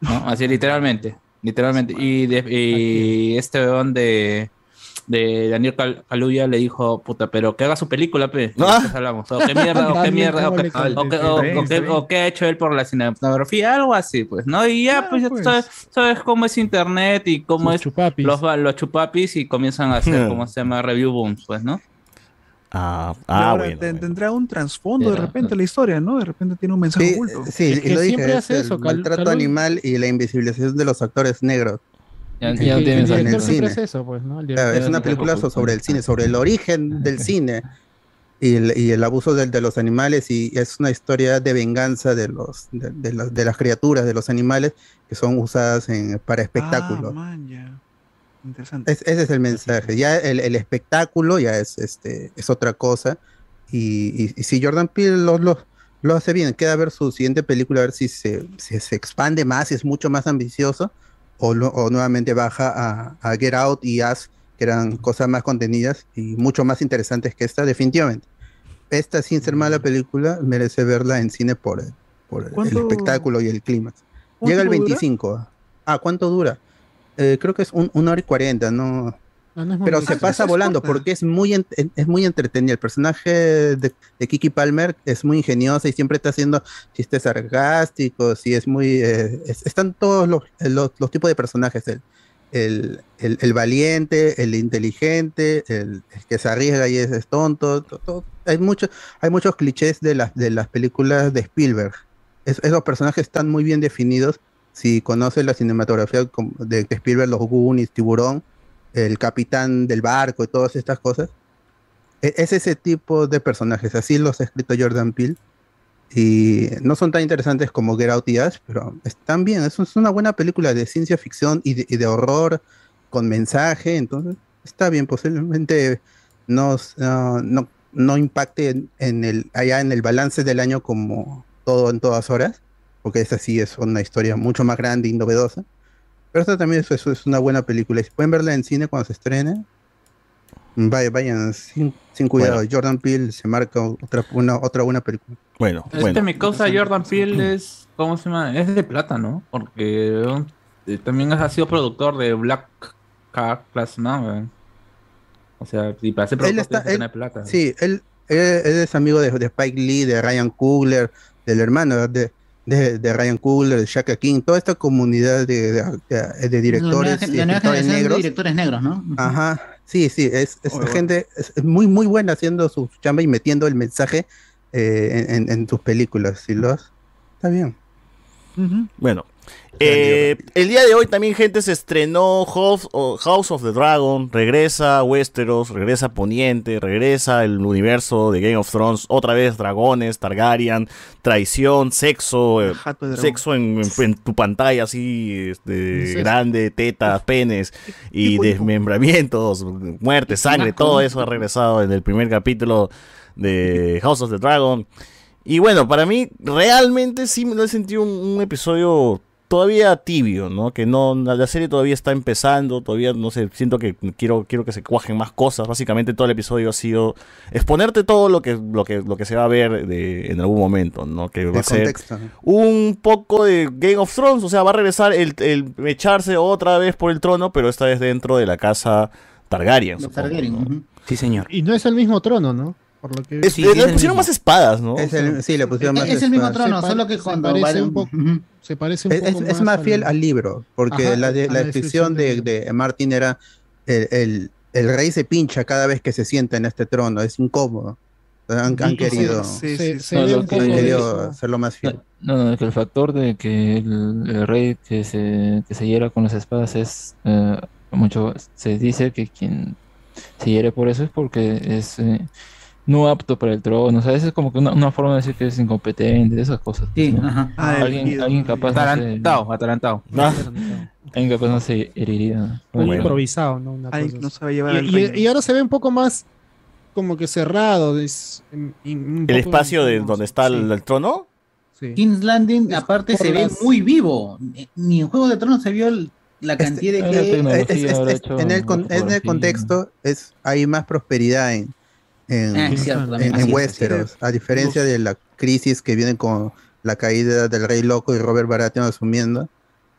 ¿no? Así literalmente. Literalmente. Y, de- y este weón de, de Daniel Cal- Kaluuya le dijo, puta, pero que haga su película, pe. Ah. ¿De qué hablamos? O qué mierda, o qué mierda, o ¿cómo qué, le contesté? o qué- o- bien, o qué- bien. o qué ha hecho él por la cinematografía, algo así, pues, ¿no? Y ya, Ah, pues, ya pues. sabes, sabes cómo es internet y cómo es chupapis. los, los chupapis y comienzan a hacer. ¿cómo se llama? Review booms, pues, ¿no? Ah, Y ah, ahora bueno. te- bueno. tendrá un trasfondo de repente la historia, ¿no? De repente tiene un mensaje Sí, oculto. sí, Es y que lo dije, siempre es hace el eso, Cal- maltrato animal y la invisibilización de los actores negros. Ya- Ya no tiene En el cine. hace eso, pues, ¿no? El Claro, director- es una película so- sobre el cine, sobre el origen del cine y el, y el abuso del- de, los animales y es una historia de venganza de los de, de las- de las criaturas, de los animales que son usadas en, para espectáculos. Ah, man, ya. Interesante. Es- ese es el mensaje. Ya el, el espectáculo ya es este es otra cosa. Y, y- y si Jordan Peele lo, lo, lo hace bien, queda ver su siguiente película, a ver si se, si se expande más, si es mucho más ambicioso, o, nuevamente baja a, a Get Out y Us, que eran cosas más contenidas y mucho más interesantes que esta, definitivamente. Esta, sin ser mala película, merece verla en cine por, el- por el ¿Cuánto- espectáculo y el. ¿Cuánto Llega el dura? 25. Ah, ¿cuánto dura? Eh, creo que es un, una hora y cuarenta, ¿no? No, no Pero se pasa volando porque es muy, en- es muy entretenido. El personaje de, de Kiki Palmer es muy ingeniosa y siempre está haciendo chistes sarcásticos y es muy... eh, es- están todos los, los, los tipos de personajes. El, el, el- el valiente, el inteligente, el, el que se arriesga y es, es tonto. to- to- Hay, muchos hay muchos clichés de las, de las películas de Spielberg. Es- esos personajes están muy bien definidos. Si conoces la cinematografía de Spielberg, los Goonies, Tiburón, el capitán del barco y todas estas cosas. E- Es ese tipo de personajes, así los ha escrito Jordan Peele. Y no son tan interesantes como Get Out y Us, pero están bien. Es, una buena película de ciencia ficción y de, horror con mensaje, entonces está bien. Posiblemente no, no, no, no impacte en, el, allá en el balance del año como todo en todas horas, porque esta sí es una historia mucho más grande y novedosa. Pero esta también es, es- es una buena película. Y si pueden verla en cine cuando se estrene, vaya, vayan sin, sin cuidado. Bueno. Jordan Peele se marca otra, una, otra buena película. Bueno, Este bueno. mi causa Jordan Peele es, ¿cómo se llama? Es de plata, ¿no? Porque eh, también ha sido productor de Black Car Class. O sea, y para ser Él productor está- él- plata. Sí, él, él, él es amigo de, de Spike Lee, de Ryan Coogler, del hermano de, de, de Ryan Coogler, de Shaka King, toda esta comunidad de, de- de- de directores la y nueva, la nueva escritores generación de directores negros, ¿no? Ajá, sí, sí, es, es gente es, es muy, muy buena haciendo su chamba y metiendo el mensaje eh, en, en- en sus películas. ¿sí lo has- Está bien. Bueno. Eh, el día de hoy también, gente, se estrenó House of the Dragon, regresa Westeros, regresa Poniente, regresa el universo de Game of Thrones, otra vez dragones, Targaryen, traición, sexo, eh, sexo en, en- en tu pantalla así, este, grande, tetas, penes y desmembramientos, muerte, sangre, todo eso ha regresado en el primer capítulo de House of the Dragon. Y bueno, para mí realmente sí me lo he sentido un, un episodio todavía tibio, ¿no? Que no la serie todavía está empezando, todavía no sé, siento que quiero quiero que se cuajen más cosas. Básicamente todo el episodio ha sido exponerte todo lo que lo que lo que se va a ver de, en algún momento, ¿no? Que va a ser un poco de Game of Thrones, o sea, va a regresar el, el echarse otra vez por el trono, pero esta vez dentro de la casa Targaryen. Los supongo, Targaryen, ¿no? Sí, señor. Y no es el mismo trono, ¿no? Por lo que Es- Sí, le- sí, pusieron mismo. más espadas, ¿no? Es el- sí, le pusieron más Es el mismo espadas. trono, Se solo que se cuando parece un poco- se parece un Es, poco es- es más fiel al- al libro, porque Ajá, la, de- a la la descripción descripción de, de Martin era el, el- el rey se pincha cada vez que se sienta en este trono, es incómodo. Han, querido, sí, han querido eso. hacerlo más fiel. No, no, que el factor de que el, el rey que se, que se hiera con las espadas es eh, mucho, se dice que quien se hiere por eso es porque es eh, no apto para el trono, o sea, esa es como que una, una forma de decir que es incompetente, esas cosas. Sí, ¿no? ajá. Ah, alguien, alguien capaz no Atarantado, atarantado. alguien capaz no se heriría. Muy Bueno. improvisado, ¿no? Una Ay, cosa no sabe llevar Y- y, ahora se ve un poco más como que cerrado. es- en- en- un El espacio de donde está el, el trono. sí. King's Landing, aparte, se ve muy vivo. Ni en Juego de Tronos se vio el- la Este, cantidad de Es- es- hecho en, el, con- en el contexto es hay más prosperidad en, en, cierto, en- Westeros, a diferencia de la crisis que viene con la caída del Rey Loco y Robert Baratheon asumiendo,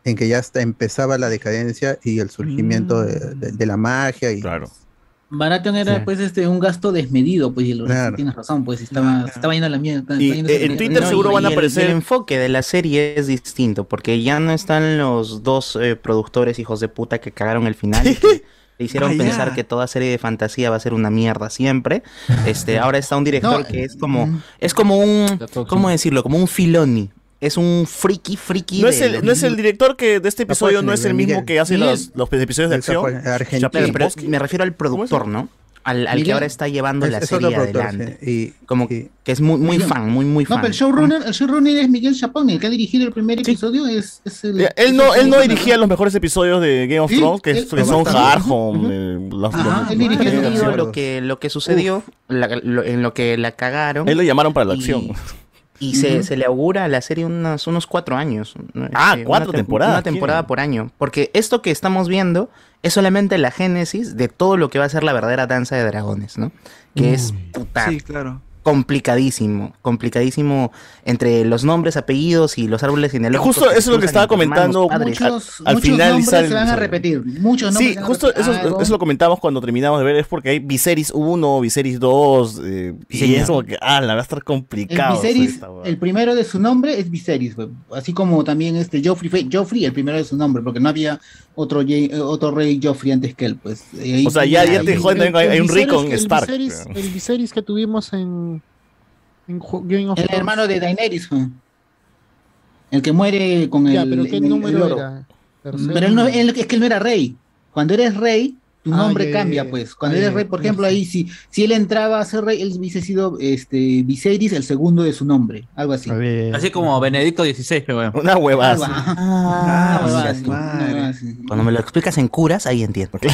en que ya hasta empezaba la decadencia y el surgimiento de, de- de la magia y Claro. Baratheon era Sí. pues este un gasto desmedido, pues y lo, Claro. tienes razón, pues estaba, estaba yendo a la mierda. Y, eh, en mierda. Twitter No, seguro y van a el- aparecer- El, enfoque de la serie es distinto, porque ya no están los dos eh, productores hijos de puta que cagaron el final. le hicieron Ah, pensar que toda serie de fantasía va a ser una mierda siempre. Este, ahora está un director No, que es como, mm. es como un. ¿cómo decirlo? Como un filoni. Es un friki, friki. No es, el, lo no es el director que de este episodio no es el Miguel. mismo que hace los, los episodios de acción. Argentina. Pero Bosque. me refiero al productor, ¿no? Al, al que ahora está llevando Es- la serie productor, adelante. sí, y- Como y- que es muy, muy Miguel. fan, muy, muy No, fan. pero el showrunner, el showrunner es Miguel Chapón, el que ha dirigido el primer episodio es, es el. Él no, él no dirigía los mejores episodios de Game of Sí, Thrones, que, él- que son eh, Ajá, los- él dirigió lo que, lo que sucedió, la- lo- en lo que la cagaron. Él lo llamaron para la Y- acción. Y se, se le augura a la serie unos, unos cuatro años. Ah, Este, cuatro una temporadas, Una temporada ¿quién? por año. Porque esto que estamos viendo es solamente la génesis de todo lo que va a ser la verdadera danza de dragones, ¿no? Que es puta, Sí, claro. Complicadísimo. Complicadísimo entre los nombres, apellidos y los árboles genealógicos. Justo eso es lo que estaba comentando. padres. Muchos, Al muchos final nombres se van a repetir. Muchos nombres Sí, justo eso, eso lo comentamos cuando terminamos de ver, es porque hay Viserys 1, Viserys 2, eh, y es como que, ah, la va a estar El complicado. Viserys, esta hueá. el primero de su nombre es Viserys, güey. así como también este Joffrey fue Joffrey, el primero de su nombre, porque no había otro, ye- eh, otro rey Joffrey antes que él, pues. O sea, ya- ya te joden, hay- hay un Rickon el Stark, Viserys- El Viserys que tuvimos en, en Game of El hermano de Daenerys, el que muere con Ya, el. pero ¿qué el- número oro. era? ¿Tercero? Pero él no, él- es que él no era rey. Cuando eres rey, tu nombre cambia, pues. Cuando Ah, eres rey, por ejemplo, ahí si, si él entraba a ser rey, él hubiese sido este Viserys, el segundo de su nombre, algo así. Así como Benedicto XVI, weón. Una huevada. Ah, así. Cuando me lo explicas en curas, ahí entiendo.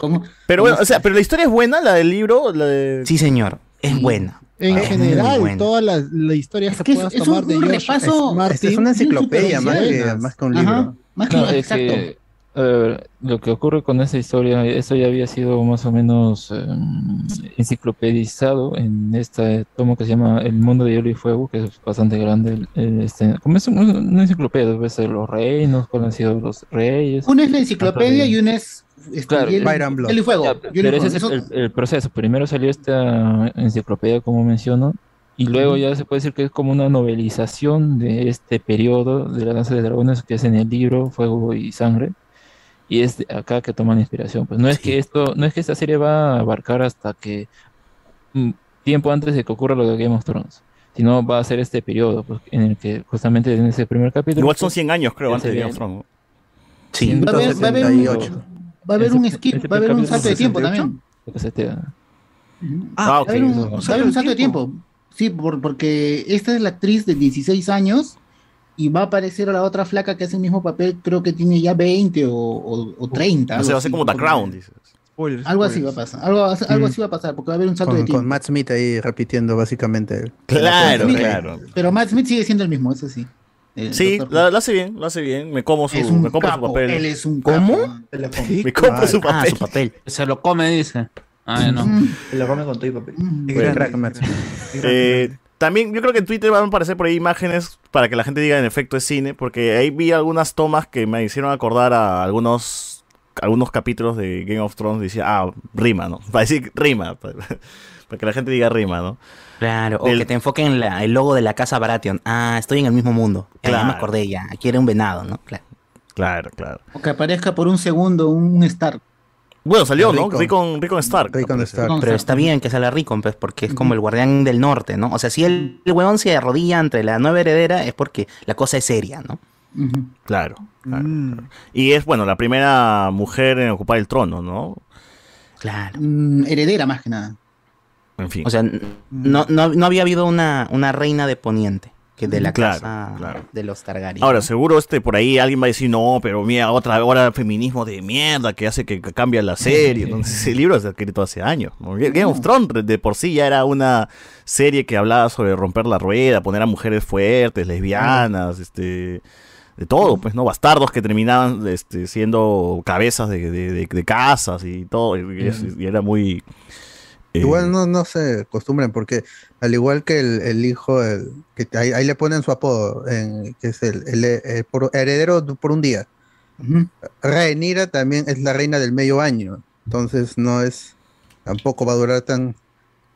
¿Cómo? Pero bueno, o sea, pero la historia es buena, la del libro, la de... Sí, señor. Es buena. En Ah, general, muy buena. toda la, la historia que que es- puedas es tomar un- de un repaso- Martin, Esta es una enciclopedia más que, más que un Ajá. libro. Más que No, es exacto. que, a ver, lo que ocurre con esta historia, eso ya había sido más o menos eh, enciclopedizado en este tomo que se llama El mundo de hielo y fuego, que es bastante grande. este, como es un- una enciclopedia, ves los reinos, cuáles han sido los reyes. Una es la enciclopedia y una es este, Claro, hielo, and Blood. hielo y fuego. Ya, hielo y pero ese es el, el proceso. Primero salió esta enciclopedia, como menciono, y luego ya se puede decir que es como una novelización de este periodo de la danza de dragones que es en el libro Fuego y Sangre. Y es de acá que toman inspiración. Pues no es que esto, no es que esta serie va a abarcar hasta que mm, tiempo antes de que ocurra lo de Game of Thrones, sino va a ser este periodo pues, en el que justamente en ese primer capítulo. Igual son pues, 100 años, creo, antes de Game of Thrones. Sí. Va a haber, va a haber un, 178. va a haber un skip, ese va a haber un capítulo salto de tiempo 68. también. Ah, Va a ok. haber un, eso- va a haber un salto de tiempo. Sí, por- porque esta es la actriz de 16 años y va a aparecer a la otra flaca que hace el mismo papel, creo que tiene ya 20 o, o, o 30. No sé, algo va a ser así. como The Crown, dices. Spoilers. Algo así va a spoilers. pasar, algo, algo Mm. así va a pasar, porque va a haber un salto de Con, tiempo. con Matt Smith ahí repitiendo básicamente. Claro, Mira, claro. Pero Matt Smith sigue siendo el mismo, eso sí. El Sí, la hace bien, la hace bien. Me como su, es un me compro su capo, papel. él es un ¿Cómo? capo. Come. Me compro su Ah, papel. su papel. Se lo come, dice. Ah, no. Mm, Se lo come con todo y papel. mm. Smith. Eh, también yo creo que en Twitter van a aparecer por ahí imágenes para que la gente diga en efecto es cine, porque ahí vi algunas tomas que me hicieron acordar a algunos algunos capítulos de Game of Thrones. Decía, ah, rima, ¿no? Para decir rima, para, para que la gente diga rima, ¿no? Claro, o que te enfoquen en la- el logo de la casa Baratheon. Ah, estoy en el mismo mundo. Ya, ya me Claro. acordé ya. Aquí era un venado, ¿no? Claro. Claro, claro. O que aparezca por un segundo un Stark. Bueno, salió, ¿no? Rickon. Rickon, Rickon Stark. Pero está bien que salga Rickon, pues, porque es como el guardián del norte, ¿no? O sea, si el, el huevón se arrodilla entre la nueva heredera es porque la cosa es seria, ¿no? Claro. claro, claro. Y es, bueno, la primera mujer en ocupar el trono, ¿no? Claro. Mm, heredera más que nada. En fin. O sea, n- no, no, no había habido una, una reina de Poniente, que de la Claro, casa claro. de los Targaryen. Ahora, seguro este por ahí alguien va a decir, no, pero mira, otra hora feminismo de mierda que hace que, cambia la serie. Entonces, ese libro se ha escrito hace años. Game of Thrones de por sí ya era una serie que hablaba sobre romper la rueda, poner a mujeres fuertes, lesbianas, este de todo, pues, ¿no? Bastardos que terminaban este, siendo cabezas de, de- de- de casas y todo. Y, y era muy... eh, Igual no, no se acostumbren, porque al igual que el, el hijo, el- que ahí, ahí le ponen su apodo, en- que es el, el- el por- heredero por un día. Rhaenyra también es la reina del medio año, entonces no es, tampoco va a durar tan,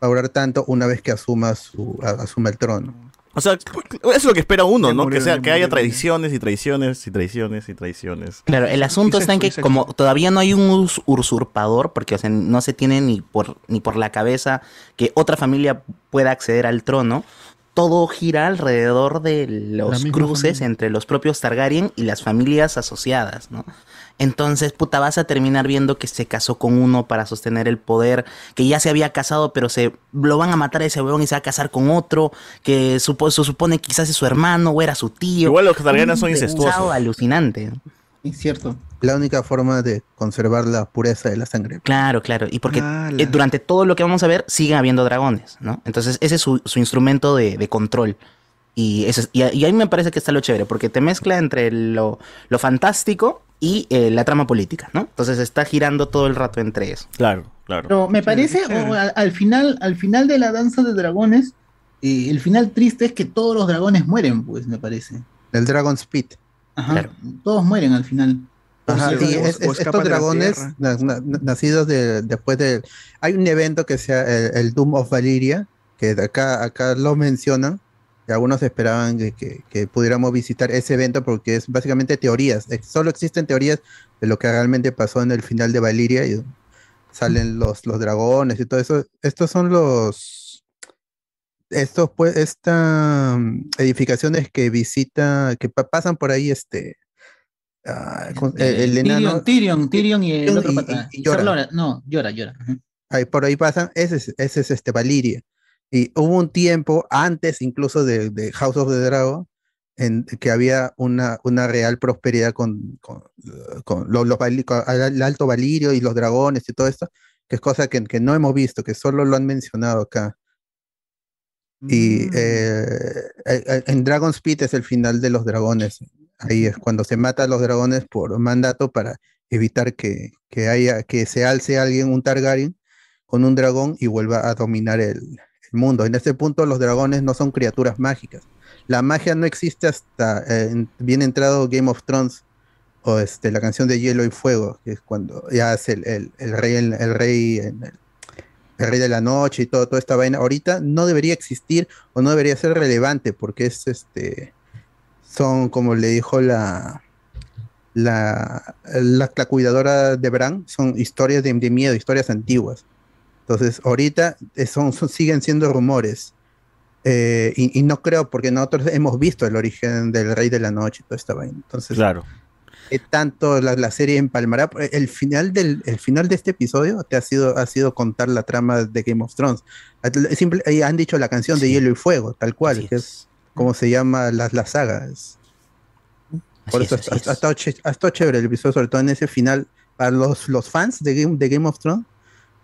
va a durar tanto una vez que asuma su, a- asuma el trono. O sea, eso es lo que espera uno, ¿no? murió, que sea, que haya tradiciones y tradiciones y tradiciones y tradiciones. Claro, el asunto está en que como todavía no hay un us- usurpador, porque o sea, no se tiene ni por, ni por la cabeza que otra familia pueda acceder al trono, todo gira alrededor de los cruces entre los propios Targaryen y las familias asociadas, ¿no? Entonces, puta, vas a terminar viendo que se casó con uno para sostener el poder, que ya se había casado, pero se lo van a matar a ese huevón y se va a casar con otro, que supo, se supone que quizás es su hermano o era su tío. Igual los Targaryen son Un incestuosos. alucinante. Es cierto. La única forma de conservar la pureza de la sangre. Claro, claro. Y porque eh, durante todo lo que vamos a ver siguen habiendo dragones, ¿no? Entonces ese es su, su instrumento de, de control. Y, eso es- y, a- y ahí me parece que está lo chévere, porque te mezcla entre lo, lo fantástico y eh, la trama política, ¿no? Entonces está girando todo el rato entre eso. Claro, claro. Pero me parece, o al, al final, al final de la danza de dragones, eh, el final triste es que todos los dragones mueren, pues, me parece. El Dragon Spit. Ajá. Todos mueren al final. Ajá, es- es- estos dragones na- na- nacidos de, después de... Hay un evento que sea el, el Doom of Valyria, que acá, acá lo mencionan, algunos esperaban que, que- que pudiéramos visitar ese evento porque es básicamente teorías, solo existen teorías de lo que realmente pasó en el final de Valyria y salen los, los dragones y todo eso. Estos son los... Estos, pues, estas edificaciones que visita, que pa- pasan por ahí, este, con- el, el enano, Tyrion, Tyrion, Tyrion y el otro y- y- y llora. Sarlora, no, llora, llora. Ahí por ahí pasan, ese es, ese es este Valiria. Y hubo un tiempo antes incluso de, de House of the Dragon en que había una, una real prosperidad con, con, eh, con los, los Vali- con el alto Valirio y los dragones y todo esto, que es cosa que, que no hemos visto, que solo lo han mencionado acá. Y eh, eh, eh, en Dragon's Pit es el final de los dragones. Ahí es cuando se mata a los dragones por mandato para evitar que, que haya, que se alce alguien, un Targaryen, con un dragón y vuelva a dominar el, el mundo. En este punto los dragones no son criaturas mágicas. La magia no existe hasta eh, en- bien entrado Game of Thrones o este, la canción de Hielo y Fuego, que es cuando ya es el, el- rey, el, rey, el, rey de la noche y todo, toda esta vaina. Ahorita no debería existir o no debería ser relevante porque es este, son como le dijo la, la, la, cuidadora de Bran, son historias de miedo, historias antiguas. Entonces, ahorita eh, son, son- siguen siendo rumores. Eh, y, y no creo, porque nosotros hemos visto el origen del Rey de la Noche y toda esta vaina. Entonces, Claro. eh, tanto la, la serie empalmará. eh, El final, del, el final de este episodio te ha sido, ha sido contar la trama de Game of Thrones. Simple- han dicho la canción de Hielo y Fuego, tal cual, que es como se llama la, la saga. es- por eso ha, ha estado ha estado chévere el episodio, sobre todo en ese final. Para los, los fans de Game, de Game of Thrones,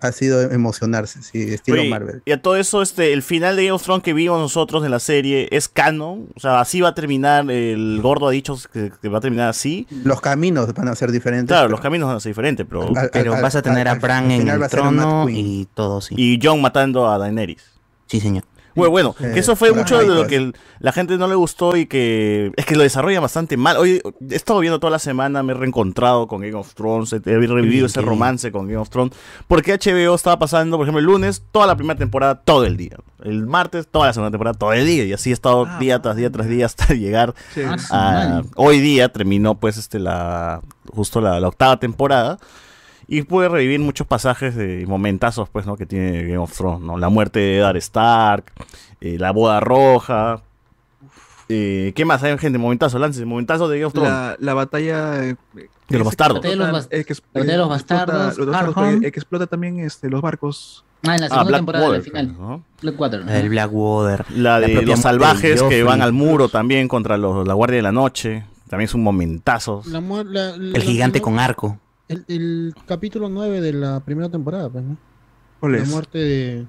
ha sido emocionarse, sí, estilo Oye, Marvel. Y a todo eso, este, el final de Game of Thrones que vimos nosotros en la serie es canon. O sea, así va a terminar. El gordo ha dicho que, que va a terminar así. Los caminos van a ser diferentes. Claro, pero- los caminos van a ser diferentes, pero. Al- al- Pero al- vas a tener al- a Bran en el trono y todo, sí. Y Jon matando a Daenerys. Sí, señor. Bueno, bueno, Eh, que eso fue mucho de lo que el- la gente no le gustó y que es que lo desarrolla bastante mal. Hoy he estado viendo toda la semana, me he reencontrado con Game of Thrones, he he revivido ese romance con Game of Thrones, porque HBO estaba pasando, por ejemplo, el lunes, toda la primera temporada, todo el día. El martes, toda la segunda temporada, todo el día. Y así he estado Ah, día tras día tras día hasta llegar Sí. Ah, a... madre. Hoy día terminó pues este la justo la, la octava temporada. Y pude revivir muchos pasajes de momentazos, pues, ¿no? Que tiene Game of Thrones, ¿no? La muerte de Eddard Stark, eh, la boda roja. Eh, ¿Qué más hay, gente? Momentazos, Lance, momentazos de Game of Thrones. La, la batalla eh, De los bastardos. Batalla de los bas- el que, es- la batalla de los bastardos, bastardos, el que explota también este, los barcos. Ah, en la Ah, segunda temporada, la Blackwater, final. ¿no? Blackwater. La del Blackwater. La de los salvajes que van al muro también contra los, la Guardia de la Noche. También es un momentazo. La mu- la- la- El gigante la- con arco. El, el capítulo 9 de la primera temporada, pues, ¿no? ¿Cuál La es? muerte de.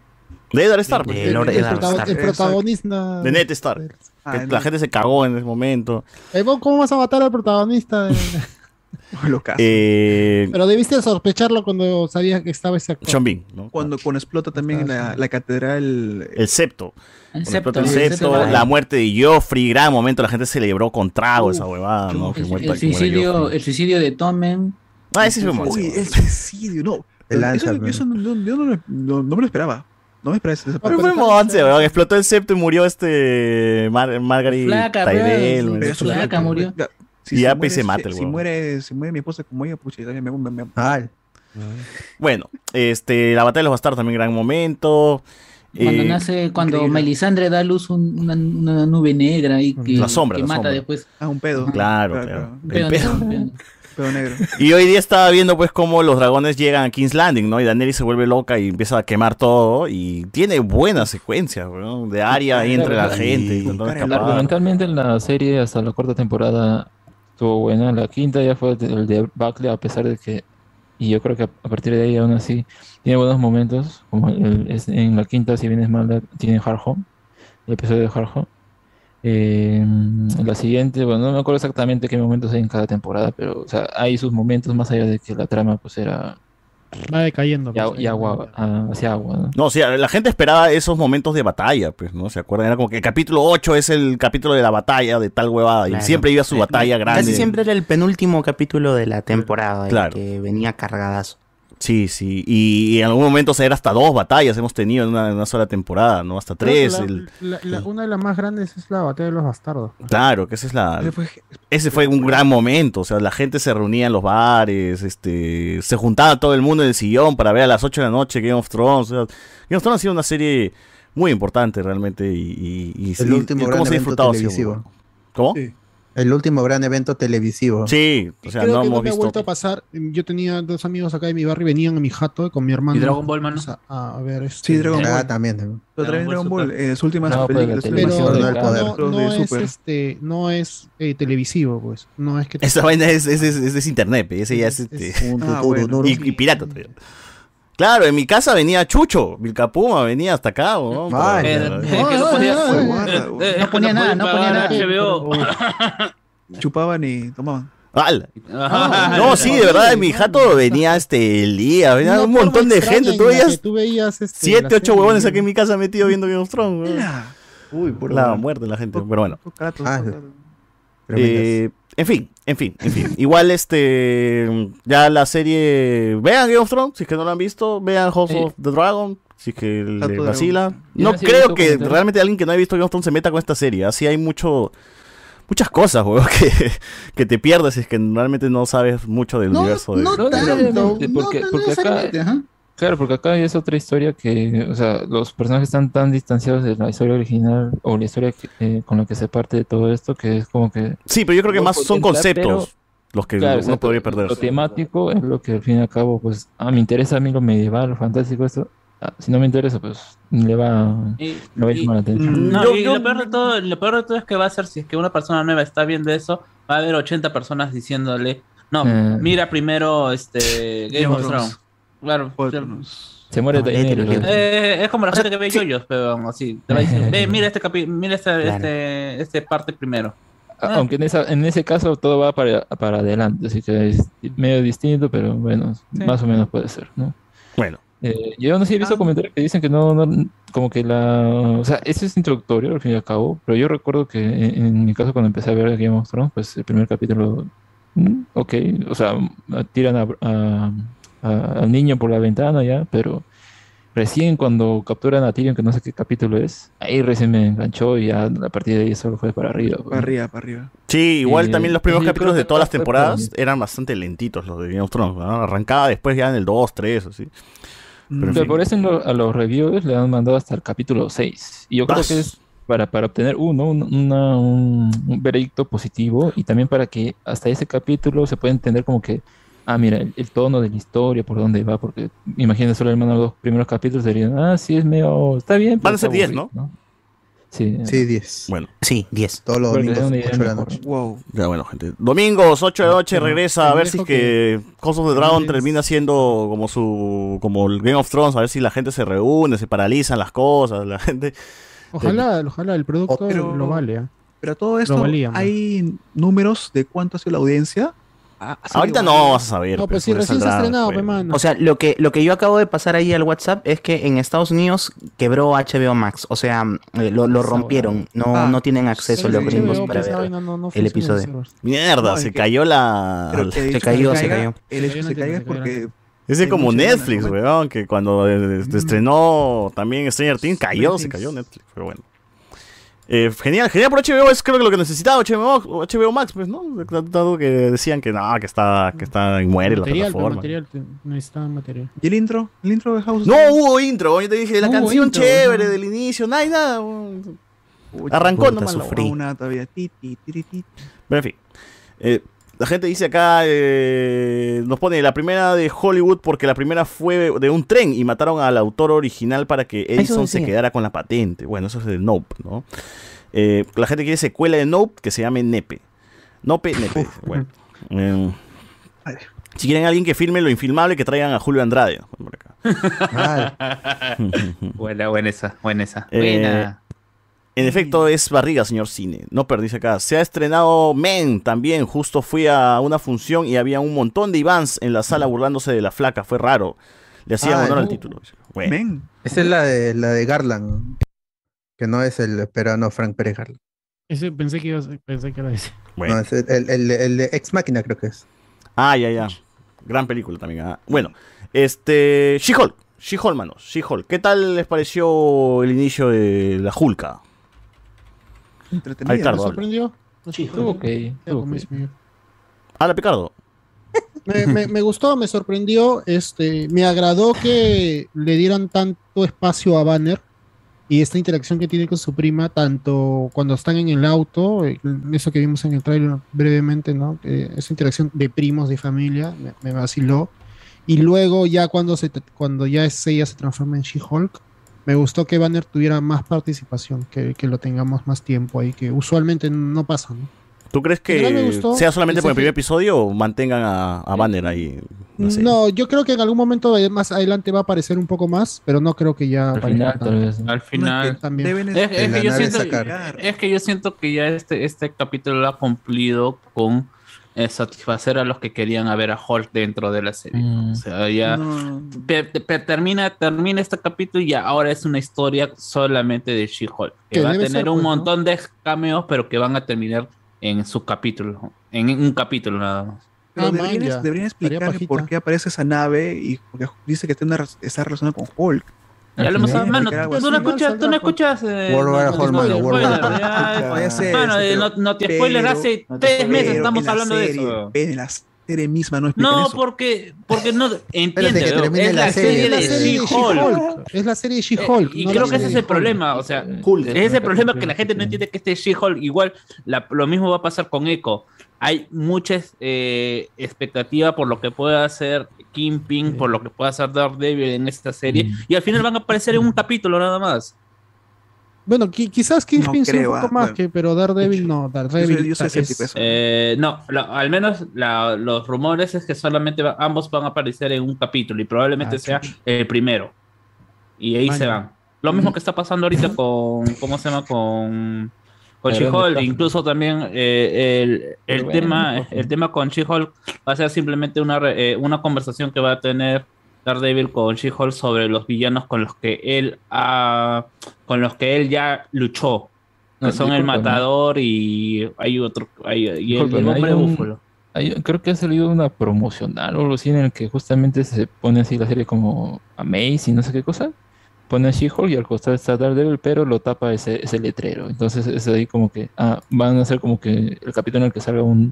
De Eddard Stark. De pues. el, protagonista. De Ned Stark. Ah, Que la gente se cagó en ese momento. Eh, ¿vos ¿Cómo vas a matar al protagonista? de- Lo. Eh, Pero debiste sospecharlo cuando sabías que estaba ese actor. Sean Bean, ¿no? Cuando, cuando explota también la, la catedral. El septo. El septo, el la muerte de Joffrey, gran momento, la gente celebró con trago esa huevada, ¿no? Que muerta- suicidio, el suicidio de Tommen. Ah, ese más. Uy, el suicidio, no. El eso, yo eso no, no- yo no, lo- no- no me lo esperaba. No me esperaba esa Pero fue monce, weón. Explotó el septo y murió este Mar Margaret Flaca, Tyrell. weón. su flaca murió. Ya, Y ya, pues, se mata el si, huevón. muere, si muere mi esposa como ella, pucha, también me, me, me- Bueno, este, la batalla de los bastardos también gran momento. Cuando Eh, nace, cuando increíble. Melisandre da a luz un- una, una nube negra y que, La sombra, que la mata sombra. después. Ah, un pedo. Claro, Claro, claro. El pedo. pedo. Negro. Y hoy día estaba viendo pues cómo los dragones llegan a King's Landing, ¿no? Y Daenerys se vuelve loca y empieza a quemar todo y tiene buenas secuencias, weón, de Arya ahí entre la gente escapar. Argumentalmente la serie hasta la cuarta temporada estuvo buena. La quinta ya fue el de Buckley, a pesar de que, y yo creo que a a partir de ahí aún así tiene buenos momentos. Como el- es- en la quinta, si bien es mala, tiene Hard Home, el episodio de Hard Home. Eh, la siguiente, bueno, no me acuerdo exactamente qué momentos hay en cada temporada, pero o sea, hay sus momentos más allá de que la trama pues era Va decayendo. pues, y agua, ah, hacia agua, ¿no? No, o sea, la gente esperaba esos momentos de batalla, pues, ¿no? ¿Se acuerdan? Era como que el capítulo 8 es el capítulo de la batalla de tal huevada. Y siempre iba su batalla grande. Casi siempre era el penúltimo capítulo de la temporada, el Claro. que venía cargadazo. Sí, sí. Y, en algún momento o sea, era hasta dos batallas hemos tenido en una, en una sola temporada, ¿no? Hasta tres. la- el- la- la- una de las más grandes es la batalla de los bastardos. Claro, que esa es la. Ese fue- Ese fue un gran momento. O sea, la gente se reunía en los bares, este, se juntaba todo el mundo en el sillón para ver a las 8 de la noche Game of Thrones. O sea, Game of Thrones ha sido una serie muy importante realmente. Y, y, y- El y- último y gran cómo se ha disfrutado. televisivo. ¿Cómo? Sí. El último gran evento televisivo. Sí, o sea, Creo no que hemos no me ha visto. vuelto a pasar. Yo tenía dos amigos acá de mi barrio y venían a mi jato con mi hermano. ¿Y Dragon Ball, mano? A, a ver, este, Sí, Dragon Ah, Ball. también. Pero Dragon también Ball Dragon Ball, eh, sus últimas No, la películas. Pero no, no es este, no es eh, televisivo, pues. No es que te- Esa vaina es, es, es, es- es internet, ese ya es este. Ah, bueno. y, y pirata todavía. Claro, en mi casa venía Chucho, Vilcapuma venía hasta acá, que no eh, ponía nada, no ponía nada. HBO. Chupaban y tomaban. ¡Hala! No, sí, de verdad, en mi jato venía este el día, venía un montón de gente, en tú veías tú veías este, siete, ocho huevones aquí en mi casa metido viendo Game of Thrones. Uy, por La muerte de la gente, pero bueno. Ah. Eh, en fin, en fin, en fin. Igual este ya la serie vean Game of Thrones, si es que no lo han visto, vean House Sí. of the Dragon, si es que le Tanto vacila. Yo No creo que realmente alguien que no haya visto Game of Thrones se meta con esta serie. Así hay mucho muchas cosas, weón, que, que te pierdes si es que realmente no sabes mucho del No, universo de no No tanto. porque- no, no porque acá-. Claro, porque acá es otra historia que, o sea, los personajes están tan distanciados de la historia original o la historia que- eh, con la que se parte de todo esto que es como que... Sí, pero yo creo que No más son conceptos los que Claro, uno podría Lo perderse. temático es lo que al fin y al cabo, pues, ah, me interesa a mí lo medieval, lo fantástico, esto. Ah, si no me interesa, pues, le va, Y- no va a y- llamar la atención. No, Yo- y yo- lo, peor de todo, lo peor de todo es que va a ser, si es que una persona nueva está viendo eso, va a haber 80 personas diciéndole, no, Eh. mira primero este Game of Thrones. Claro. Se muere No, ¿verdad? Eh, es como la O sea, gente que ve sí. yoyos, pero así, te va diciendo, ve, mira este capi mira este, este, este parte primero. Ah, Aunque en, esa, en ese caso todo va para, para adelante, así que es medio distinto, pero bueno, Sí. más o menos puede ser, ¿no? Bueno, Eh, yo no sé, he visto comentarios que dicen que no, no, como que la, o sea, ese es introductorio al fin y al cabo, pero yo recuerdo que en, en mi caso cuando empecé a ver Game of Thrones, pues el primer capítulo, mm, ok, o sea, tiran a- a- a- al niño por la ventana ya, pero recién cuando capturan a Tyrion, que no sé qué capítulo es, ahí recién me enganchó y ya a partir de ahí solo fue para arriba. pues. Para arriba, para arriba. Sí, igual Eh, también los primeros capítulos de todas las temporadas eran bastante lentitos los de Game of Thrones. ¿no? Arrancaba después ya en el 2, 3, así. Pero en Pero fin. por eso en lo- a los reviewers le han mandado hasta el capítulo 6. Y yo creo que es para, para obtener uno, un, una- un, un veredicto positivo y también para que hasta ese capítulo se pueda entender como que, ah, mira, el, el tono de la historia, por dónde va, porque imagínate solo hermano los primeros capítulos serían, ah, sí, es medio, está bien. Van a ser está 10, aburrido", ¿no? Sí. Sí, 10. Bueno. Sí, 10. Todos los domingos, es una idea 8 de la noche. Wow. Ya bueno, gente. Domingos, 8 de la noche, regresa a ver si es que House of the Dragon termina siendo como su como el Game of Thrones, a ver si la gente se reúne, se paralizan las cosas, la gente... Ojalá, ojalá el producto Pero- lo vale. ¿ah? Pero todo esto, valía, man. ¿hay números de cuánto ha sido la audiencia? Ah, ¿ha Ahorita no vas a saber. No, pues pues, sí, porque recién se ha estrenado, pe, mano. O sea, lo que, lo que yo acabo de pasar ahí al WhatsApp es que en Estados Unidos quebró HBO Max. O sea, eh, lo, lo rompieron. No, Ah, no tienen acceso Sí, los gringos para pues, ver vaina no- no el episodio. Mierda, No, es se que- cayó la... Pero el Se cayó, se cayó. El hecho Se caiga es porque Ese hay como Netflix, weón, que cuando estrenó también Stranger Things cayó, se cayó Netflix, pero bueno. Eh, genial, genial por HBO, es creo que lo que necesitaba HBO, HBO Max, pues, ¿no? Dado que decían que no, que está, que está muere la Material, plataforma. material, te- necesitaban material. ¿Y el intro? ¿El intro de House? No hubo intro, yo te dije, la No canción intro, chévere no. del inicio, nada, y nada. Pucha, Arrancó nomás la sufrí. Una todavía. Ti, ti, ti. Pero en fin. Eh, la gente dice acá, eh, nos pone la primera de Hollywood porque la primera fue de un tren y mataron al autor original para que Edison se quedara con la patente. Bueno, eso es de Nope, ¿no? Eh, la gente quiere secuela de Nope que se llame Nepe. Nope, Nepe. Bueno. Eh, si quieren alguien que filme lo infilmable, que traigan a Julio Andrade. ¿no? Por acá. Buena, buena esa, buena esa. Eh, Buena. En efecto, es barriga, señor cine. No perdís acá. Se ha estrenado Men también. Justo fui a una función y había un montón de Ivans en la sala burlándose de la flaca. Fue raro. Le hacían Ah, honor al título. Bueno. Men. Esa es la de, la de Garland, que no es el peruano Frank Pérez Garland. Ese pensé que iba a ser- pensé que era ese. bueno. No, es el, el, el- el de Ex Máquina creo que es. Ah, ya, ya. Gran película también. ah. Bueno, este. She-Hulk. She-Hulk, manos. She-Hulk. ¿Qué tal les pareció el inicio de la Hulka? Entretenida. Ahí está, ¿Me sorprendió? Me sorprendió. Ok. mío. Habla, Picardo. Me, me- me gustó, me sorprendió, este, me agradó que le dieran tanto espacio a Banner y esta interacción que tiene con su prima, tanto cuando están en el auto, eh, eso que vimos en el trailer brevemente, ¿no? Eh, esa interacción de primos, de familia, me, me vaciló. Y luego ya cuando, se, cuando ya es, ella se transforma en She-Hulk, me gustó que Banner tuviera más participación, que, que lo tengamos más tiempo ahí, que usualmente no pasa, ¿no? ¿Tú crees que sea solamente por el primer episodio o mantengan a, a Banner ahí? No sé. No, yo creo que en algún momento más adelante va a aparecer un poco más, pero no creo que ya Al final. Al final. También. Deben Es, es que yo siento, es que yo siento que ya este, este capítulo lo ha cumplido con satisfacer a los que querían a ver a Hulk dentro de la serie. Mm. O sea, ya No. pe- pe- termina, termina este capítulo y ya ahora es una historia solamente de She-Hulk. Que Que va a tener ser, un pues, ¿no? montón de cameos, pero que van a terminar en su capítulo. En un capítulo nada más. Pero Ah, deberían, explicar por qué aparece esa nave y porque dice que tiene una, está relacionada con Hulk. Ya lo hemos mano, tú no escuchas, tú no escuchas. eh, World no- eh, te spoiler, hace te tres meses estamos hablando de eso. La serie misma no eso. porque, porque no entiende, que termine es la la serie, de de She-Hulk. She-Hulk. Es la serie de She-Hulk. Eh, Y no creo que ese es el problema, o sea, ese es el problema que la gente no entiende que este She-Hulk, igual la- lo mismo va a pasar con Echo. Hay mucha eh, expectativa por lo que pueda hacer Kingpin, por lo que pueda hacer Daredevil en esta serie, Mm. y al final van a aparecer en un capítulo nada más. Bueno, qui- quizás Kingpin sea creo, un poco ah, más bueno. que, pero Daredevil no. Daredevil Yo soy- yo soy es- escéptico eso. Eh, no, al menos la- los rumores es que solamente va- ambos van a aparecer en un capítulo y probablemente Ah, sea el primero. Y ahí se van. Lo mismo que está pasando ahorita con, ¿cómo se llama? Con, con She-Hulk. Incluso también eh, el, el bueno, tema, no. el tema con She-Hulk va a ser simplemente una, eh, una conversación que va a tener Daredevil con She-Hulk sobre los villanos con los que él ha, con los que él ya luchó. Que No, son el matador y hay otro y, y el, el hombre hay un- búfalo. hay- creo que ha salido una promocional o algo así en el que justamente se pone así la serie como Amazing, no sé qué cosa. Pone a She-Hulk y al costado está Daredevil, pero lo tapa ese, ese letrero. Entonces es ahí como que ah, van a hacer como que el capítulo en el que salga un,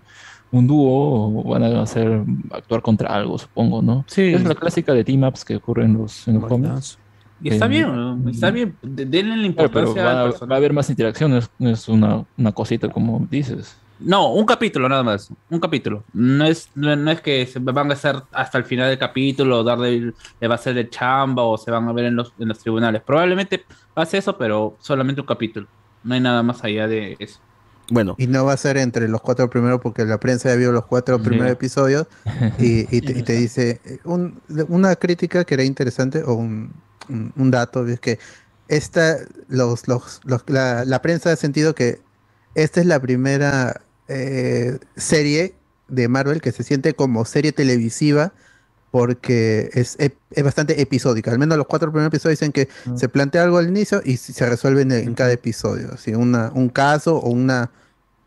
un dúo van a hacer actuar contra algo, supongo, ¿no? Sí. Es la clásica de team ups que ocurre en los, en los cómics. Y está Eh, bien, está bien. De- Denle la Claro, pero importancia va, al va a haber más interacción, no es, no una, una cosita como dices. No, un capítulo nada más. Un capítulo. No es, no, no es que se van a hacer hasta el final del capítulo, Daredevil le va a hacer de chamba o se van a ver en los, en los tribunales. Probablemente pase eso, pero solamente un capítulo. No hay nada más allá de eso. Bueno. Y no va a ser entre los cuatro primeros porque la prensa ya vio los cuatro primeros episodios y, y te, y te dice eh, un- una crítica que era interesante o un, un- un dato es que esta los, los, los- la, la prensa ha sentido que esta es la primera eh, serie de Marvel que se siente como serie televisiva porque es, es bastante episódica. Al menos los cuatro primeros episodios dicen que se plantea algo al inicio y se resuelve en, en cada episodio. Así, una, un caso o una...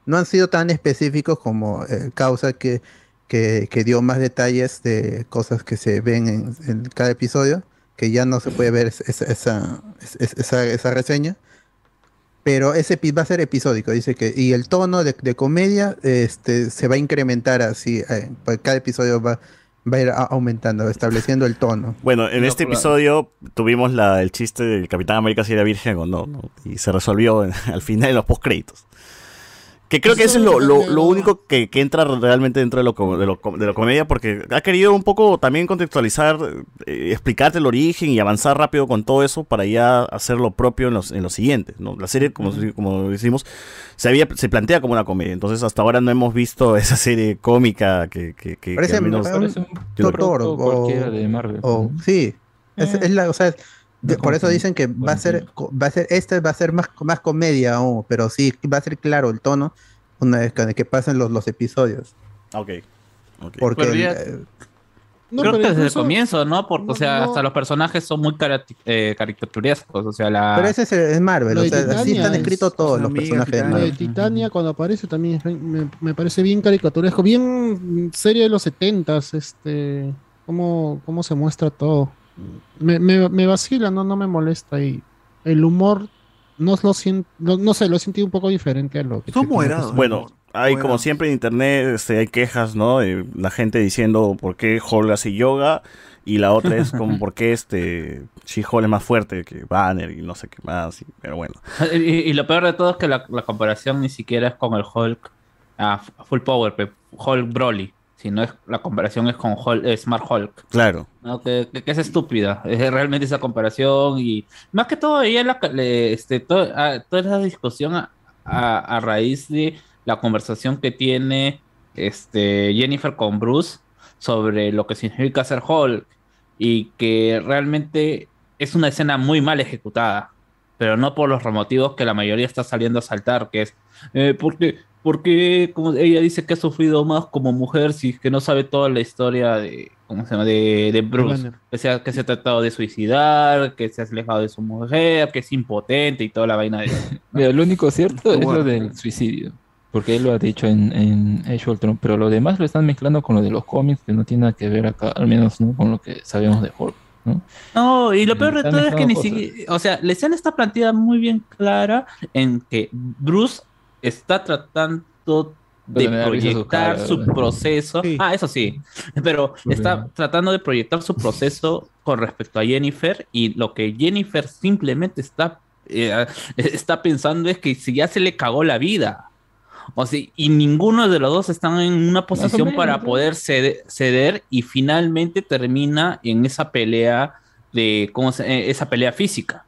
No han sido tan específicos como eh, causa que, que, que dio más detalles de cosas que se ven en, en cada episodio, que ya no se puede ver es- esa, esa, es- esa, esa reseña. Pero ese va a ser episódico, dice que, y el tono de, de comedia este, se va a incrementar así, eh, pues cada episodio va, va a ir a- aumentando, estableciendo el tono. Bueno, en No, este claro. episodio tuvimos la, el chiste del Capitán América si era virgen o no, ¿no? Y se resolvió en- al final en los postcréditos. Que creo que eso es lo, lo- lo único que, que entra realmente dentro de lo, de, lo, de la comedia, porque ha querido un poco también contextualizar, eh, explicarte el origen y avanzar rápido con todo eso para ya hacer lo propio en los, en los siguientes. ¿no? La serie, como, como decimos, se, había, se plantea como una comedia, entonces hasta ahora no hemos visto esa serie cómica que, que, que- que Parece, al menos... un o, cualquiera de Marvel. o- sí, es, Eh. es la, o sea, de- por eso dicen que va a ser, va a ser, este va a ser más, más comedia aún, pero sí, va a ser claro el tono una vez que, que pasen los, los episodios. Ok. ok. Porque Pero ya- eh, No, Creo pero que desde el comienzo, ¿no? Porque, o sea, no. hasta los personajes son muy eh, caricaturescos. O sea, la. pero ese es, es Marvel, o sea, así están es- escritos todos los amiga, personajes de Titania. De Marvel. Titania cuando aparece también me, me parece bien caricaturesco, bien serie de los setentas, este, cómo, cómo se muestra todo. Me, me, me vacila, no, no me molesta y el humor no lo siento, no, no sé, lo he sentido un poco diferente a lo que Son moderados. Bueno, hay como siempre en internet este, hay quejas, ¿no? De la gente diciendo por qué Hulk hace yoga y la otra es como por qué este She-Hulk es más fuerte que Banner y no sé qué más. y- pero bueno. Y, y lo peor de todo es que la, la comparación ni siquiera es con el Hulk a Full Power, Hulk Broly. Sino es, la comparación es con Hulk, eh, Smart Hulk. Claro. ¿no? Que, que- que es estúpida. Es realmente esa comparación. Y más que todo, ella la, le- este, a- toda esa discusión a, a- a raíz de la conversación que tiene este, Jennifer con Bruce sobre lo que significa ser Hulk. Y que realmente es una escena muy mal ejecutada. Pero no por los motivos que la mayoría está saliendo a saltar, que es eh, porque, porque como ella dice que ha sufrido más como mujer, si es que no sabe toda la historia de, ¿cómo se llama? de, de Bruce, Banner. que se, ha, que se ha tratado de suicidar, que se ha alejado de su mujer, que es impotente y toda la vaina de Mira, lo único cierto es Bueno. lo del suicidio. Porque él lo ha dicho en, en Age of Ultron, pero lo demás lo están mezclando con lo de los cómics, que no tiene nada que ver acá, al menos ¿no? con lo que sabemos de Hulk. ¿no? No, y lo peor de todo es que ni siquiera, o sea, la escena está planteada muy bien clara en que Bruce está tratando de Pero su proyectar cara, su proceso. Sí. Ah, eso sí, pero está tratando de proyectar su proceso con respecto a Jennifer y lo que Jennifer simplemente está, eh, está pensando es que si ya se le cagó la vida. O sea, y ninguno de los dos están en una posición menos, para poder cede- ceder y finalmente termina en esa pelea de cómo se, eh, esa pelea física.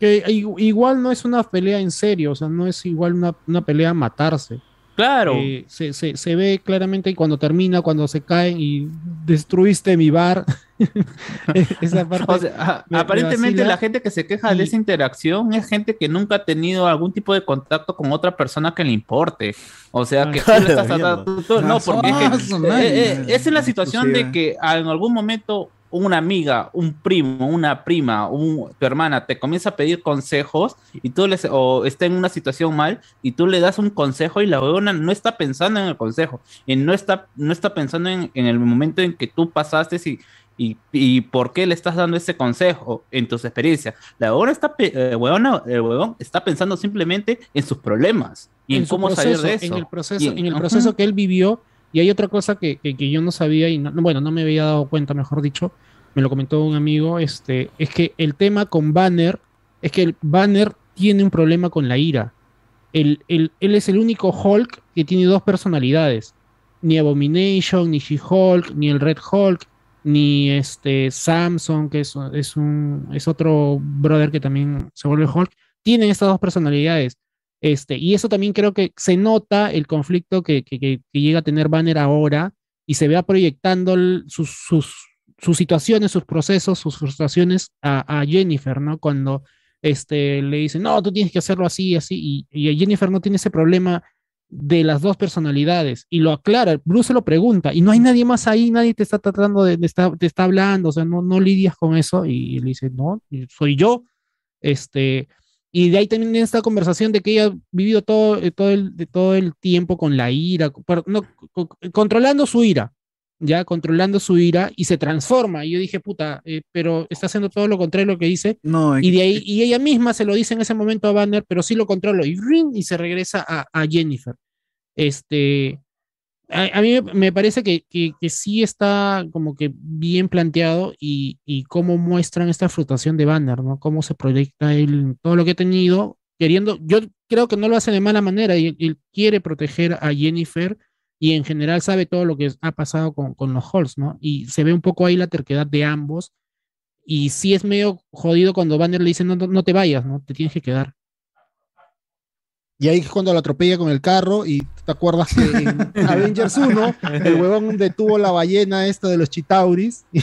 Que igual no es una pelea en serio, o sea, no es igual una, una pelea a matarse. Claro. Eh, se, se- se ve claramente cuando termina, cuando se caen y destruiste mi bar. Esa parte. O sea, me- aparentemente la gente que se queja de Y- esa interacción es gente que nunca ha tenido algún tipo de contacto con otra persona que le importe. O sea, que tú Ah, le estás la tratando- tú- tú- no, porque es, que, eh, eh, es en la situación de que en algún momento una amiga, un primo, una prima, un, tu hermana te comienza a pedir consejos y tú les, o está en una situación mal y tú le das un consejo y la huevona no está pensando en el consejo y no está, no está pensando en, en el momento en que tú pasaste y, y, y por qué le estás dando ese consejo en tus experiencias. La huevona está, eh, huevona- el huevón está pensando simplemente en sus problemas y en, cómo salir de proceso, eso. En el proceso, en el proceso que él vivió. Y hay otra cosa que, que- yo no sabía y no, no, bueno, no me había dado cuenta, mejor dicho, me lo comentó un amigo, este, es que el tema con Banner es que el Banner tiene un problema con la ira. Él es el único Hulk que tiene dos personalidades. Ni Abomination, ni She-Hulk, ni el Red Hulk, ni este Samson, que es, es un es otro brother que también se vuelve Hulk, tienen estas dos personalidades. Este, y eso también creo que se nota el conflicto que, que- que- llega a tener Banner ahora y se vea proyectando sus, sus, sus situaciones, sus procesos, sus frustraciones a, a Jennifer, ¿no? Cuando este, le dice, no, tú tienes que hacerlo así, así, y, y Jennifer no tiene ese problema de las dos personalidades y lo aclara, Bruce lo pregunta y no hay nadie más ahí, nadie te está tratando de, de estar- te está hablando, o sea, no, no lidias con eso y, le dice, no, soy yo, este, y de ahí también esta conversación de que ella ha vivido todo, eh, todo, el, de todo el tiempo con la ira, pero no, co- controlando su ira, ya controlando su ira y se transforma. Y yo dije, puta, eh, pero está haciendo todo lo contrario a lo que dice. No, y de ahí, y ella misma se lo dice en ese momento a Banner, pero sí lo controlo. Y, y se regresa a, a Jennifer. Este, a, mí me- parece que, que- sí está como que bien planteado y, y cómo muestran esta frustración de Banner, ¿no? Cómo se proyecta él todo lo que ha tenido, queriendo, yo creo que no lo hace de mala manera, y él quiere proteger a Jennifer y en general sabe todo lo que ha pasado con, con los Halls, ¿no? Y se ve un poco ahí la terquedad de ambos. Y sí es medio jodido cuando Banner le dice, no, no, no te vayas, ¿no? Te tienes que quedar. Y ahí es cuando lo atropella con el carro y te acuerdas que en Avengers 1 el huevón detuvo la ballena esta de los Chitauris y,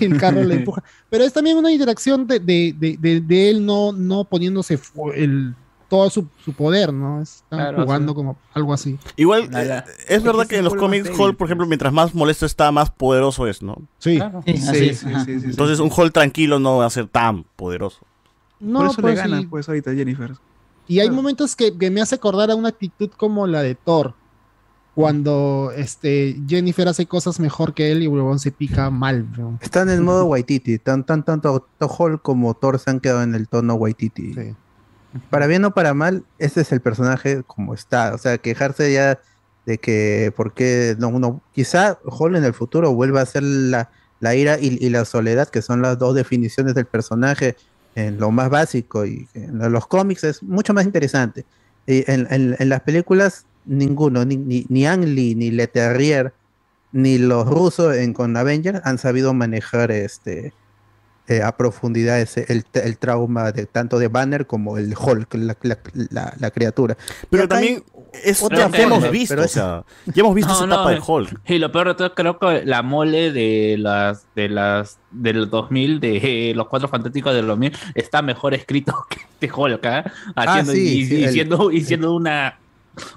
y el carro le empuja. Pero es también una interacción de, de- de- de- de él no, no poniéndose el, todo su, su poder, ¿no? Están Claro, jugando sí. como algo así. Igual, eh, es verdad que en los cómics Hulk, por ejemplo, mientras más molesto está, más poderoso es, ¿no? Sí, Sí, es, ajá. Entonces un Hulk tranquilo no va a ser tan poderoso. No, Por eso pues, le gana, sí. pues, ahorita Jennifer. Y hay momentos que, que me hace acordar a una actitud como la de Thor, cuando este, Jennifer hace cosas mejor que él y huevón se pica mal. ¿no? Están en modo Waititi, tan, tan, tanto Hall como Thor se han quedado en el tono Waititi. Para bien o para mal, ese es el personaje como está. O sea, quejarse ya de que, ¿por qué no uno? Quizá Hall en el futuro vuelva a ser la, la ira y, y la soledad, que son las dos definiciones del personaje en lo más básico. Y en los cómics es mucho más interesante. Y en, en- en las películas, ninguno, ni, ni, ni Ang Lee, ni Le Terrier, ni los rusos en, con Avengers han sabido manejar este eh, a profundidad ese, el, el trauma de tanto de Banner como el Hulk, la, la- la- la criatura. Pero también es otra ya hemos visto, pero o es- sea, ya hemos visto No, esa no, etapa de eh, Hulk. Y lo peor de todo, creo que la mole de las de las del 2000, de eh, los cuatro fantásticos del 2000, está mejor escrito que este Hulk, ¿ah? Haciendo, sí, y, sí, y el- siendo, y siendo una,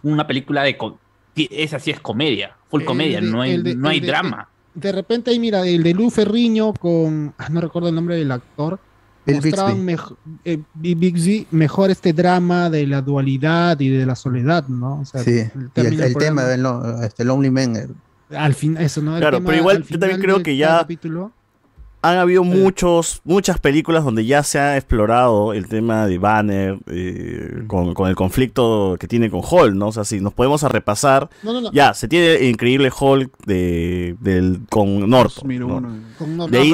una película de. co- Esa sí es comedia, full comedia, de- no hay, el de- no hay el de- drama. De repente ahí, mira, el de Lu Ferriño con, ah, no recuerdo el nombre del actor, El mostraban Bixby. mej- eh, Bixby mejor este drama de la dualidad y de la soledad, ¿no? O sea, Sí, y el, tema del lo- este Lonely Man. Al fin, eso, ¿no? El Claro, tema pero igual al yo también final creo de que cada ya capítulo, han habido muchos, muchas películas donde ya se ha explorado el tema de Banner eh, con, con el conflicto que tiene con Hulk, ¿no? O sea, si nos podemos a repasar, No, no, no. ya, se tiene el increíble Hulk de, del, con Norton. ¿no? con Norton. De ahí-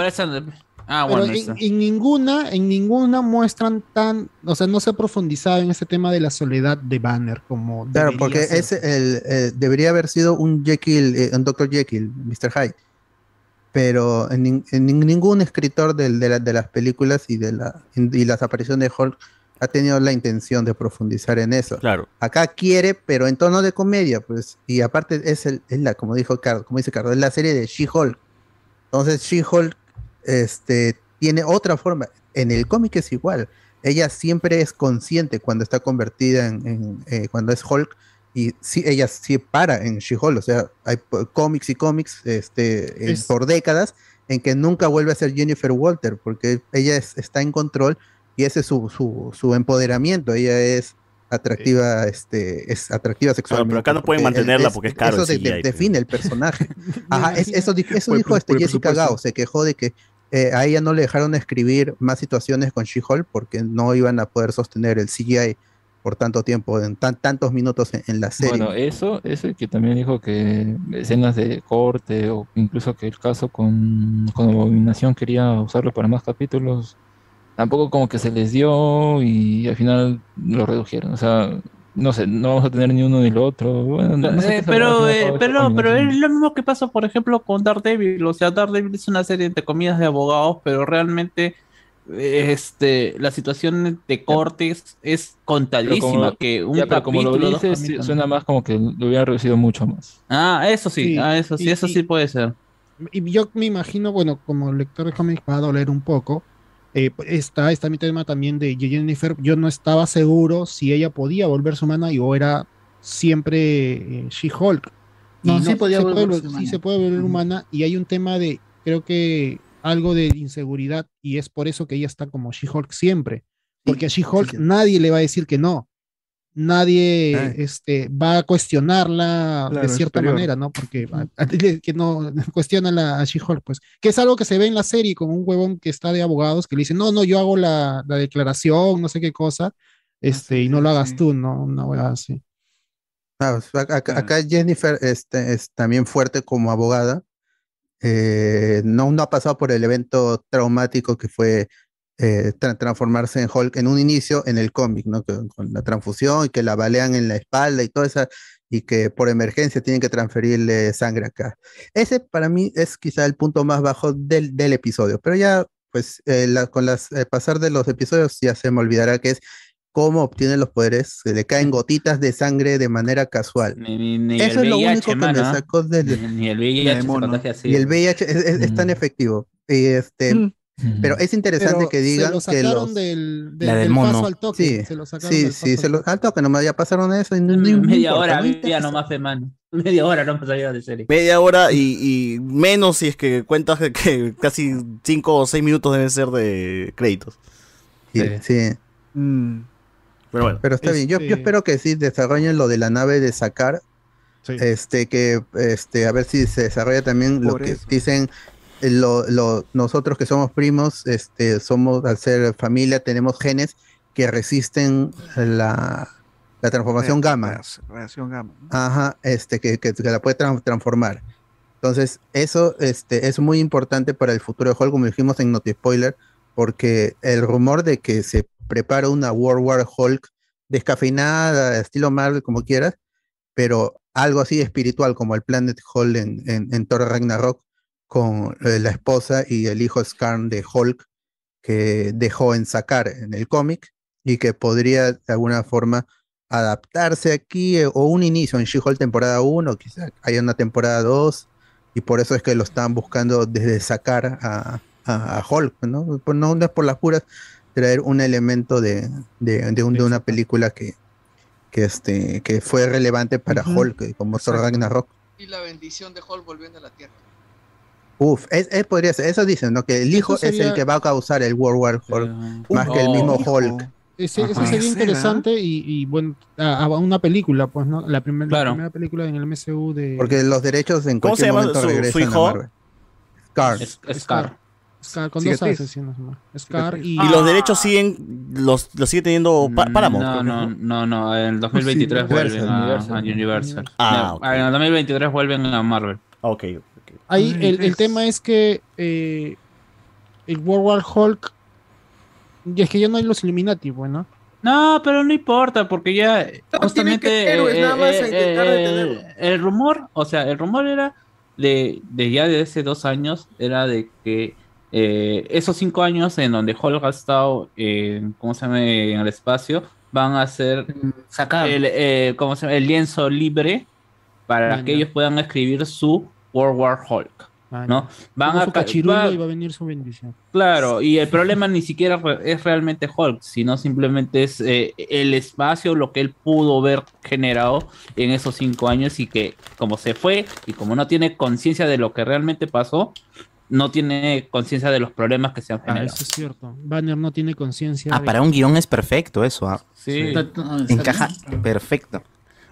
Ah, Pero en, ninguna, en ninguna muestran tan, o sea, no se ha profundizado en ese tema de la soledad de Banner como Claro, porque ser. ese el, eh, debería haber sido un Jekyll, eh, un Dr. Jekyll, Mr. Hyde. Pero en, en nin- ningún escritor del- de, la- de las películas y de la y las apariciones de Hulk ha tenido la intención de profundizar en eso. Claro. Acá quiere, pero en tono de comedia, pues. Y aparte es, el, es la, como dijo Carlos, como dice Carlos, es la serie de She-Hulk. Entonces She-Hulk este, tiene otra forma. En el cómic es igual. Ella siempre es consciente cuando está convertida en, en, eh, cuando es Hulk. Y sí, ella sí para en She-Hulk. O sea, hay cómics y cómics este, en- por décadas en que nunca vuelve a ser Jennifer Walter, porque ella es- está en control y ese es su, su, su empoderamiento. Ella es atractiva, este, es atractiva sexualmente. pero acá no pueden mantenerla porque es caro Eso el de- de- CGI, define el personaje. Ajá, es- eso, eso dijo este Jessica. Gao, se quejó de que eh, a ella no le dejaron escribir más situaciones con She-Hulk porque no iban a poder sostener el CGI por tanto tiempo, en tan, tantos minutos en, en la serie. Bueno, eso, eso que también dijo que escenas de corte o incluso que el caso con, con Abominación quería usarlo para más capítulos, tampoco como que se les dio y al final lo redujeron. O sea, no sé, no vamos a tener ni uno ni lo otro. Bueno, no sé Eh, pero, eh, pero, pero es lo mismo que pasa, por ejemplo, con Daredevil. O sea, Daredevil es una serie, entre comillas, de abogados, pero realmente este, la situación de cortes es contadísima. como- que un ya, pero como lo dices, sí, capítulos. suena más como que lo hubiera reducido mucho más. Ah, eso sí, Sí, ah, eso sí, y- eso sí puede ser. Y yo me imagino, bueno, como lector de cómics va a doler un poco. Eh, está, mi tema también de Jennifer. Yo no estaba seguro si ella podía volverse humana y o era siempre eh, She-Hulk. No, Y sí podía se puede sí se puede volver humana. Y hay un tema de, creo que algo de inseguridad y es por eso que ella está como She-Hulk siempre. Porque a She-Hulk nadie le va a decir que no. Nadie Ay. este, va a cuestionarla Claro, de cierta superior. manera, ¿no? Porque que no cuestionan a, a She-Hulk, pues. Que es algo que se ve en la serie con un huevón que está de abogados que le dice, no, no, yo hago la, la declaración, no sé qué cosa, este, y no lo hagas tú, ¿no? Una hueá así. Ah, pues, ac- acá, acá Jennifer este, es también fuerte como abogada. Eh, no, no ha pasado por el evento traumático que fue eh, tra- transformarse en Hulk en un inicio en el cómic, ¿no? Que- con la transfusión y que la balean en la espalda y toda esa, y que por emergencia tienen que transferirle sangre acá. Ese para mí es quizá el punto más bajo del, del episodio, pero ya, pues, eh, la- con las eh, pasar de los episodios ya se me olvidará que es cómo obtiene los poderes, se le caen gotitas de sangre de manera casual. Ni, ni- ni Eso es lo VIH, único que me mano, ¿ah? sacó del... Ni, ni el VIH se así. Y el VIH es, es- es tan efectivo. Y este, Pero es interesante Pero que se digan lo que sacaron los... del, del- La del del mono. paso al toque. Sí, se lo sacaron sí, del sí, paso se al lo, al toque nomás ya pasaron eso y no, no- no Media importa, hora, no media interesa. nomás, fe, mano. Media hora no me salía de serie. Media hora y, y menos si es que cuentas que, que casi 5 o 6 minutos deben ser de créditos. Sí, sí. Pero bueno. Pero está bien. Yo, yo Este- espero que sí desarrollen lo de la nave de sacar. Este, que este, a ver si se desarrolla también lo que eso. dicen lo, lo- nosotros que somos primos, este, somos, al ser familia, tenemos genes que resisten la, la transformación gamma. Reacción gamma. Ajá, este, que, que- que la puede tran- transformar. Entonces, eso este, es muy importante para el futuro de Hulk, como dijimos en Noti Spoiler, porque el rumor de que se prepara una World War Hulk descafeinada, estilo Marvel, como quieras, pero algo así espiritual como el Planet Hulk en, en, en Thor Ragnarok, con eh, la esposa y el hijo Skarn de Hulk, que dejó en sacar en el cómic y que podría de alguna forma adaptarse aquí eh, o un inicio en She-Hulk temporada 1, quizá haya una temporada 2 y por eso es que lo están buscando desde sacar a, a, a Hulk, ¿no? Pues no, no es por las puras traer un elemento de, de, de un- de una película que, que, este, que fue relevante para Ujú. Hulk, eh, como Thor Ragnarok. Y la bendición de Hulk volviendo a la Tierra. Uf, es, es- podría ser, eso dicen, ¿no? Que el hijo es el que va a causar el World War Hulk, más que el mismo Hulk. Ese, ese Ajá. sería interesante y, y bueno, a, a una película, pues, ¿no? La, primer- la Claro. primera película en el MCU de. Porque los derechos en ¿Cómo se cualquier llama momento su- su regresan a hijo? Marvel. Scar. Scar. Scar, con dos asesinos. ¿no? Scar y. Y los derechos siguen, los, los sigue teniendo pa- Paramount. No, no, es, no, no, en el 2023 Universal, vuelven a Universal. a Universal. Ah, No, ok. En el 2023 vuelven a Marvel. Ok, Ahí el, el tema es que eh, el World War Hulk. Y es que ya no hay los Illuminati, bueno. No, pero no importa, porque ya justamente que héroes, eh, nada más, eh, eh, el rumor, o sea, el rumor era de, de ya de hace dos años, era de que eh, esos cinco años en donde Hulk ha estado, en, ¿cómo se llama? En el espacio, van a ser sacar el, eh, ¿cómo se llama? el lienzo libre para que ellos puedan escribir su World War Hulk. Ah, ¿no? Van a va- y va a venir su bendición. Claro, y el problema ni siquiera es realmente Hulk, sino simplemente es eh, el espacio, lo que él pudo ver generado en esos cinco años y que como se fue y como no tiene conciencia de lo que realmente pasó, no tiene conciencia de los problemas que se han Ah, generado. eso es cierto. Banner no tiene conciencia. Ah, de- para un guion es perfecto eso. ah. Sí. Encaja perfecto.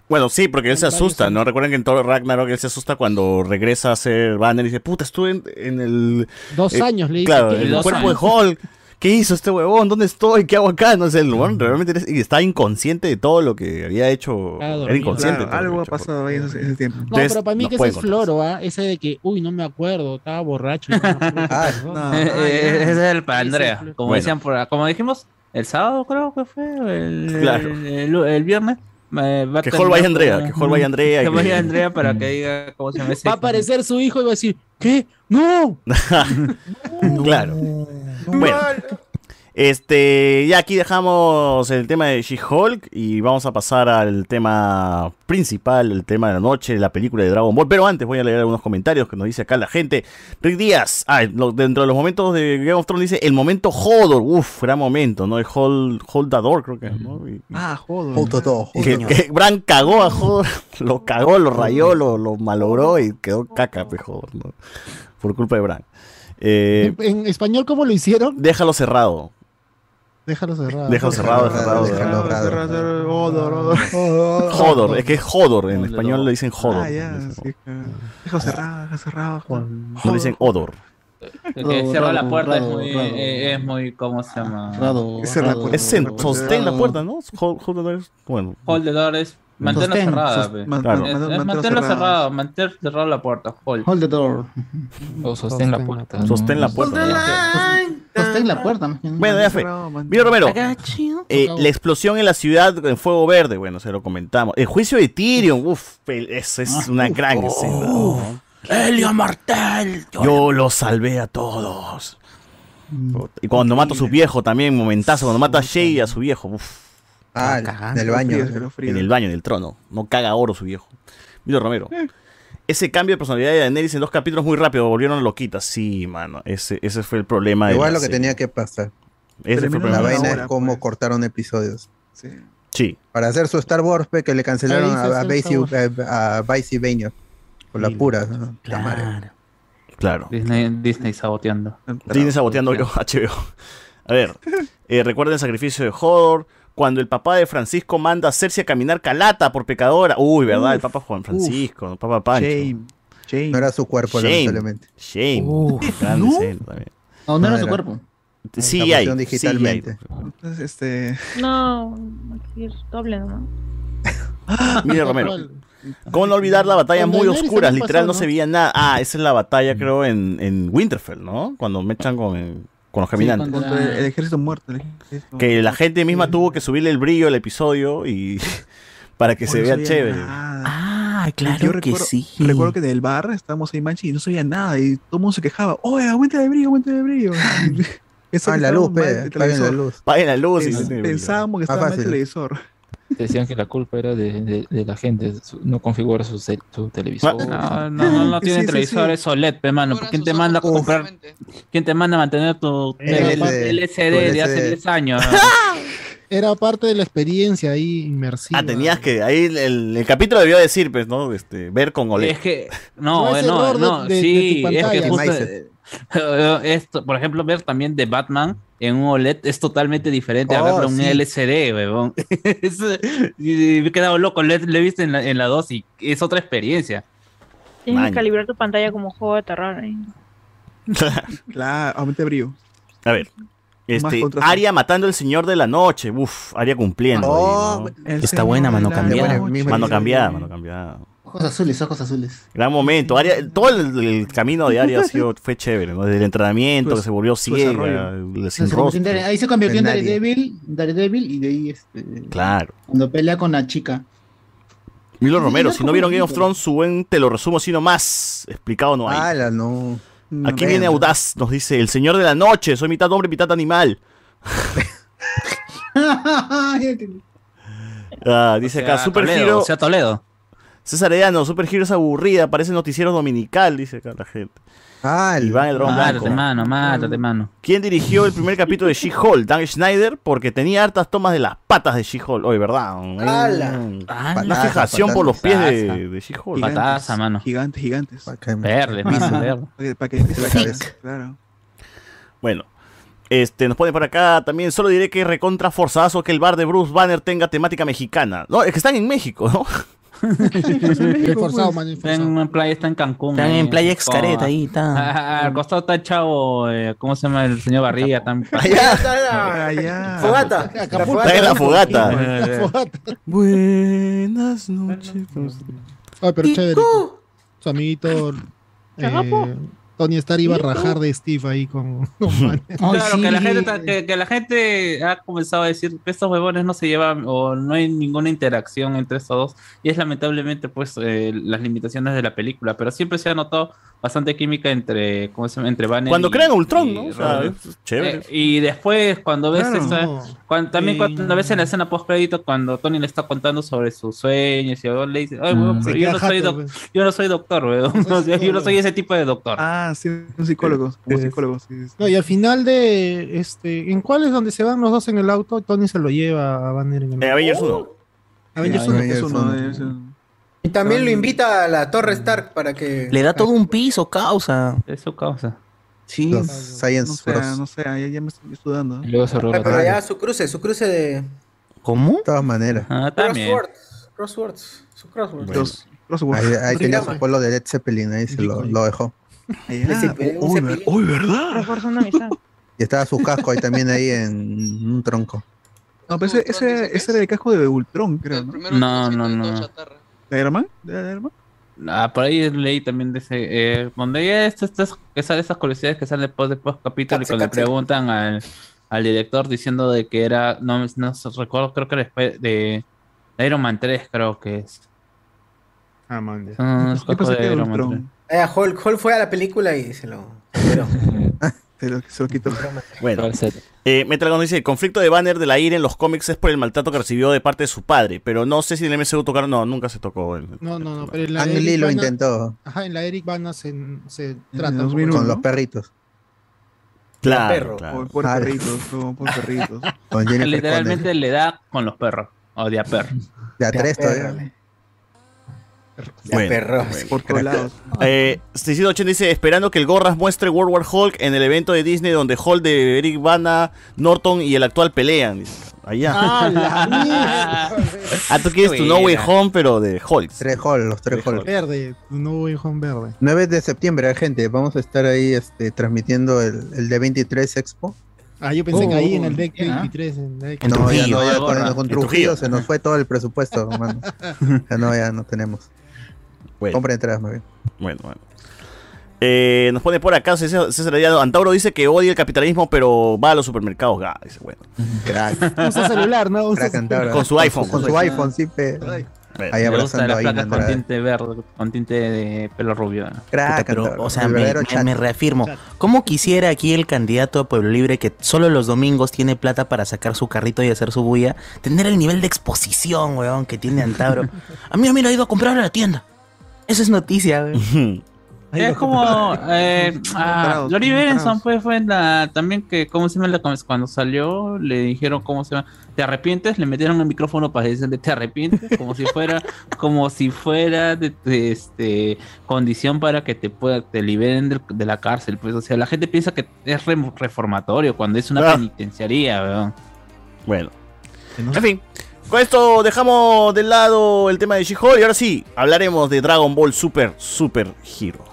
Bueno, sí, porque él se asusta, ¿no? Recuerden que en todo Ragnarok él se asusta cuando regresa a ser Banner y dice, puta, estuve en, en el... Dos eh, años le dice Claro, que- en el cuerpo años. de Hulk. ¿Qué hizo este huevón? ¿Dónde estoy? ¿Qué hago acá? No sé, el huevón realmente eres- y está inconsciente de todo lo que había hecho. Ah, Era inconsciente. Claro, algo ha pasado ahí en ese, ese tiempo. No, Entonces, pero para mí no que ese es floro, ¿ah? Ese de que, uy, no me acuerdo, estaba borracho. no. Ah, No, Eh, eh, ese es el para Andrea. Como Bueno. decían por como dijimos, el sábado creo que fue, el, Claro. el, el- el viernes. Eh, va Que Hall vaya Andrea, que Hall vaya Andrea. Que que- vaya Andrea para que diga cómo se llama ese. Va a aparecer su hijo y va a decir, ¿qué? ¡No! Claro. Bueno. Este, ya aquí dejamos el tema de She-Hulk y vamos a pasar al tema principal, el tema de la noche, la película de Dragon Ball. Pero antes voy a leer algunos comentarios que nos dice acá la gente. Rick Díaz, ah, lo- dentro de los momentos de Game of Thrones dice el momento Hodor, uff, gran momento, ¿no? El Hold, Holdador, creo que es, ¿no? Y- Ah, joder. Junto todo. que, que Bran cagó a Hodor, lo cagó, lo rayó, lo, lo malogró y quedó caca, pues, Hodor, ¿no? Por culpa de Bran. Eh, En, en español, ¿cómo lo hicieron? déjalo cerrado. Déjalo cerrado. Déjalo cerrado, cerrado. Déjalo Cerrado, cerrado. cerrado, Odor, odor. Hodor, es que es Hodor, en español le dicen Hodor. Ah, ya, sí. Dejo cerrado, dejo cerrado. No le dicen Odor. El que cierra la puerta es muy, eh, es muy, ¿cómo se llama? Es sostén la puerta, ¿no? Hold- Hodor es, bueno. Hold the door es Sostén, cerrada. manténlo cerrado. cerrada, mantener cerrada la puerta. Hold. Hold the door. O sostén la puerta. Sostén la puerta. ¿No? Sostén la puerta. Bueno, ya fue. Mira Romero, eh, la explosión en la ciudad en fuego verde, bueno, se lo comentamos. El juicio de Tyrion, uff, esa es una gran escena. ¿no? Helio Martel. Yo los salvé a todos. Y cuando mata a su viejo también, momentazo, cuando mata a Shay y a su viejo, uff, Ah, cagando. en el baño. Frío, pero frío. en el baño, en el trono. No caga oro su viejo. Mira Romero. Ese cambio de personalidad de Daenerys en dos capítulos muy rápido, volvieron loquitas. Sí, mano, ese, ese fue el problema. de Igual la lo que serie. tenía que pasar. Ese fue el La problema. Una vaina es cómo pues. cortaron episodios. Sí. Sí, Para hacer su Star Wars, pe, que le cancelaron a, a, Basie- a, a. Por la pura. ¿no? La. Claro. claro. Disney, Disney saboteando. Disney saboteando yo, HBO. A ver, eh, recuerden el sacrificio de Hodor. Cuando el papá de Francisco manda a Cersei a caminar calata por pecadora. Uy, ¿verdad? el papá Juan Francisco, el papá Pancho. Shame. Shame. No era su cuerpo, Shame. lamentablemente. Shame. Uf, Grande ¿no? escena también. No, no era su era. cuerpo. Sí hay. pusieron sí digitalmente. Entonces, este. No, doble nomás. hay. Mira, Romero. ¿Cómo no olvidar la batalla muy también Literal pasó, no ¿no? se veía nada. Ah, esa es la batalla, creo, en, en Winterfell, ¿no? Cuando me echan con, con los caminantes. Contra el, el ejército muerto. el ejército- que la gente misma tuvo que subirle el brillo al episodio y para que se no vea chévere. nada. Ah, Yo claro que recuerdo, sí. recuerdo que en el bar estábamos ahí manchi y no sabía nada y todo el mundo se quejaba. Oye, aumenta el brillo, aumenta el brillo. Eso Ah, que la luz, Apaguen la luz. Paguen la luz pensábamos que Ah, estaba mal el televisor. Decían que la culpa era de, de- de la gente, su- no configura su, televisor. No, no, no, no Sí, tienen sí, televisores sí. OLED, pe, mano. Ahora ¿Quién te manda a comprar? ¿Quién te manda a mantener tu LCD, de hace LCD. 10 años? Era parte de la experiencia ahí inmersiva. Ah, tenías que. Ahí el, el- el capítulo debió decir, pues, ¿no? Este, ver con OLED. Es que, no, No, eh, es no, no, de- de sí, es que justo, eh, esto, por ejemplo, ver también de Batman en un OLED es totalmente diferente a Oh, verlo en un. LCD, weón. Es, y me he quedado loco, lo he, lo he visto en la, en la 2 y es otra experiencia. Tienes Maña. que calibrar tu pantalla como juego de terror. ¿eh? Claro, aumenta el brillo. A ver. Este. Aria matando al señor de la noche. Uf, Aria cumpliendo. Oh, ahí, ¿no? El Está buena, mano cambiada. Mano cambiada, mano cambiada. Ojos azules, ojos azules. Gran momento. Aria, todo el, el camino de Aria ha sido, fue chévere, ¿no? Desde el entrenamiento, Su- que se volvió su ciega, Se sin rostro. Ahí se convirtió en. Daredevil, Daredevil y de ahí este, Claro. cuando pelea con la chica. Milo Romero, si no vieron Game of. Thrones, su buen te lo resumo así nomás. Explicado no hay. Ala, no. No, Aquí viene Audaz, nos dice, el señor de la noche, soy mitad hombre, mitad animal. Ah, dice O acá, sea, Super Toledo, Hero. o sea, Toledo. César Edano, Superheroes aburrida, parece noticiero dominical, dice acá la gente. Ah, el Iván el Dragón Mátate, Blanco. mano, mátate, mano. ¿Quién dirigió el primer capítulo de She-Hulk? Dan Schneider, porque tenía hartas tomas de las patas de She-Hulk. Oye, ¿verdad? ¡Hala! un- Ah, Una fijación por los pies de, de She-Hulk. Gigantes, Pataza, mano. Gigantes, gigantes. Verde, mano, verde. Para que, la cabeza, Claro. Bueno, este, nos pone por acá también. Solo diré que es recontra forzazo que el bar de Bruce Banner tenga temática mexicana. No, es que están en México, ¿no? Es forzado, man, es Está forzado. en playa, está en Cancún. Están ahí, en Playa Coa. Xcaret, ahí está. Ah, al costado está el chavo, eh, ¿cómo se llama? El señor Barriga. Está Allá Allá. fogata. Está en la fogata. Fogata. Buenas noches. Ay, pero chévere. Su amiguito eh, Tony Stark iba a rajar de Steve ahí con, con Banner. Claro, que, la gente, que, que la gente ha comenzado a decir que estos huevones no se llevan o no hay ninguna interacción entre estos dos y es lamentablemente pues eh, las limitaciones de la película, pero siempre se ha notado bastante química entre, ¿cómo se llama? entre Banner Cuando y- crean Ultron, y ¿no? O sea, es chévere. Eh, y después cuando ves Claro. esa- No. cuando- también Eh, cuando ves en la escena post crédito cuando Tony le está contando sobre sus sueños y luego le dice, Ay, huevón, Mm. yo, no soy jato, doc- pues. yo no soy doctor, weón. Soy yo no soy ese tipo de doctor. Ah, sí, un psicólogo. Como psicólogo. sí, sí. No, y al final de este, ¿en cuál es donde se van los dos en el auto? Tony se lo lleva a Banner en el Eh, auto. Avengers 1. Avengers esos. Y también lo invita a la Torre Stark para que. Le da todo un piso, causa. Es su causa. Sí, Los no Science sé, Bros. no sé, ya, ya me estoy sudando. Y luego se Ah, roba Pero ya su cruce, su cruce de. ¿Cómo? De todas maneras. Ah, también. Crosswords. Crosswords. Su crosswords. Los, crosswords. Ahí, ahí tenía su pueblo de Led Zeppelin, ahí se lo, lo dejó. Uy, cepillín. ver- uy, ¿verdad? Refuerza una amistad. Y estaba su casco ahí también ahí en un tronco. No, pero ese, ese, ese era el casco de Ultron, creo, ¿no? No, no, de no, todo no. chatarra. ¿De Iron Man? ¿De Iron? Ah, por ahí leí también de ese, eh, donde ya estas, estas, esas, esas curiosidades que salen después de post capítulo y cuando le preguntan al, al director diciendo de que era, no, no recuerdo, creo que después de, de Iron Man 3, creo que es. Ah, man. Son cascos pensé de Iron Man 3. Eh, Hulk, Hulk fue a la película y se lo. Pero, Se lo, se lo quitó. Bueno, eh, Metragon dice, el conflicto de Banner de la ira en los cómics es por el maltrato que recibió de parte de su padre, pero no sé si en el MCU tocaron, no, nunca se tocó. el- No, no, no, pero en la Ang Eric Lee lo Bana- intentó Ajá, en la Eric Bana se, se trata. el un poco 2001. con de- los perritos. Claro, perro. claro. Por, por perritos, por perritos. Literalmente le da con los perros. Odia perros. De a tres perro, todavía. Ya Bueno, perro. Por todos lados. Eh, 680 dice, esperando que el Gorras muestre World War Hulk en el evento de Disney donde Hulk de Eric Bana, Norton y el actual pelean. Dice. Allá. ¡Ah! Ah, tú quieres tu No Way. Home, pero de Hulk. Tres Hall, los tres Hall. Verde, no voy con verde. 9 de septiembre, gente. Vamos a estar ahí este, transmitiendo el, el de 23 Expo. Ah, yo pensé que ahí en el deck ya. 23. En el deck- no, ya no, ya con, con Trujillo. se nos fue todo el presupuesto, hermano. Ya no, ya no tenemos. Bueno, Compra entradas, más bien. bueno, bueno. Eh, nos pone por acá César, César Ariano, Antauro dice que odia el capitalismo, pero va a los supermercados. Ah, dice, bueno. Crack. Usa celular, ¿no? Usa Crack Antauro. Con su iPhone. Con su iPhone, sí, pe. Bueno. Ahí abrazando las ahí. con tinte verde, con tinte de pelo rubio. ¿no? Crack Puta, pero, o sea, me, reafirmo. ¿Cómo quisiera aquí el candidato a Pueblo Libre que solo los domingos tiene plata para sacar su carrito y hacer su bulla, tener el nivel de exposición, weón, que tiene Antauro? A mí, mira, he ido a comprar a la tienda. Eso es noticia. Es como eh, ah, Lori. Berenson pues fue en la también que cómo se llama la- cuando salió le dijeron cómo se llama te arrepientes le metieron el micrófono para decirle te arrepientes como si fuera como si fuera de, de, este condición para que te pueda te liberen de, la cárcel pues o sea la gente piensa que es re- reformatorio cuando es una Ah. penitenciaría weón. Bueno. En fin. Con esto dejamos de lado el tema de She-Hulk y ahora sí, hablaremos de Dragon Ball Super Super Hero.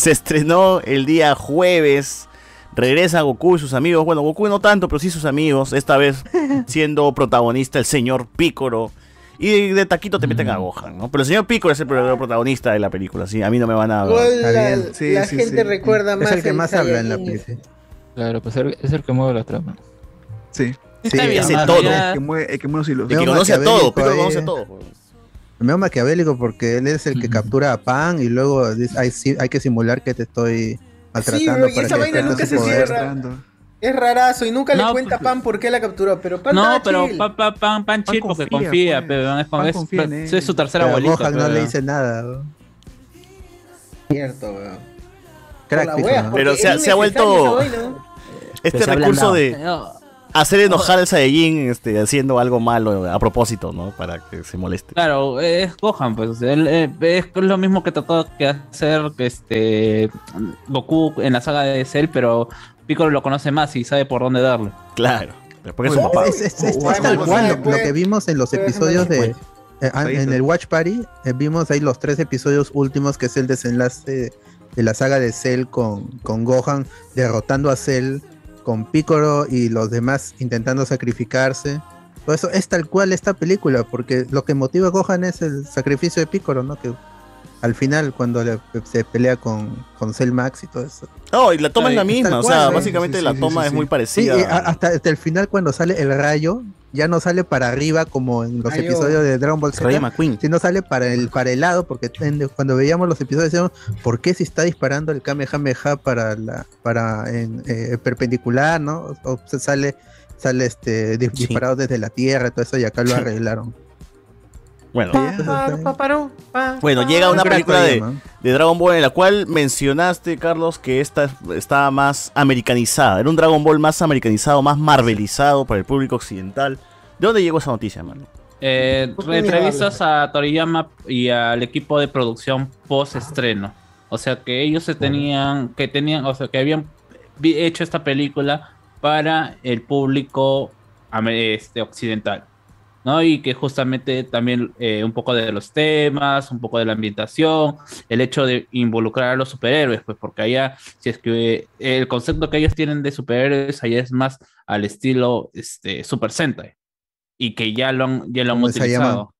Se estrenó el día jueves. Regresa Goku y sus amigos. Bueno, Goku no tanto, pero sí sus amigos. Esta vez siendo protagonista el señor Picoro. Y de taquito te meten a Gohan, ¿no? Pero el señor Picoro es el verdadero protagonista de la película, sí. A mí no me van a. La, la gente recuerda más. Es el que más habla en la película. Claro, pues es el que mueve la trama. Sí. Bien, hace todo. El que mueve, el que mueve los hilos. El que conoce a todo, ahí. conoce a todo. Medio maquiavélico porque él es el que captura a Pan y luego dice, hay, sí- hay que simular que te estoy maltratando y para esa que vaina nunca se poder. cierra. Es rarazo y nunca le cuenta a Pan por qué la capturó, pero Pan No, pero chill. pan, pan, pan, pan chill porque confía, pues. pero es, es- confía es él. su tercera Pero abuelita. Gohan no le dice nada. ¿no? Cierto, weón. Crack, wea, Pero se ha- es se ha vuelto-. Este recurso de hacer enojar al Saiyajin este, haciendo algo malo a propósito, ¿no? Para que se moleste. Claro, es Gohan, pues. o sea, él, eh, es lo mismo que trató que hacer que este Goku en la saga de Cell, pero Piccolo lo conoce más y sabe por dónde darle. Claro. Porque Pues, es, es- es- es tal cual lo, lo que vimos en los episodios de. eh, ah, en el Watch Party, eh, vimos ahí los tres episodios últimos, que es el desenlace de la saga de Cell con, con Gohan derrotando a Cell, con Piccolo y los demás intentando sacrificarse. Todo eso es tal cual esta película, porque lo que motiva a Gohan es el sacrificio de Piccolo, ¿no? Que al final, cuando le- se pelea con, con Cell Max y todo eso. No, y la toma es la misma, o cual, sea, ¿eh? básicamente Sí, sí, la toma sí, es sí. muy Sí, parecida. y a- hasta, hasta el final cuando sale el rayo, ya no sale para arriba como en los Rayo. episodios de Dragon Ball Z, sino sale para el para el lado, porque en- cuando veíamos los episodios decíamos, ¿por qué si está disparando el Kamehameha para la para en eh, perpendicular, no? O se sale sale este di- disparado desde la tierra, todo eso y acá lo arreglaron. Bueno, Bueno, llega una película de, Dragon Ball en la cual mencionaste, Carlos, que esta estaba más americanizada. Era un Dragon Ball más americanizado, más marvelizado para el público occidental. ¿De dónde llegó esa noticia, mano? Eh, ¿Por qué entrevistas a Toriyama y al equipo de producción post estreno. O sea que ellos se tenían, que tenían, o sea que habían hecho esta película para el público este, occidental. ¿No? Y que justamente también eh, un poco de los temas, un poco de la ambientación, el hecho de involucrar a los superhéroes, pues porque allá, si es que eh, el concepto que ellos tienen de superhéroes, allá es más al estilo este, Super Sentai. Y que ya lo han, ya lo han utilizado.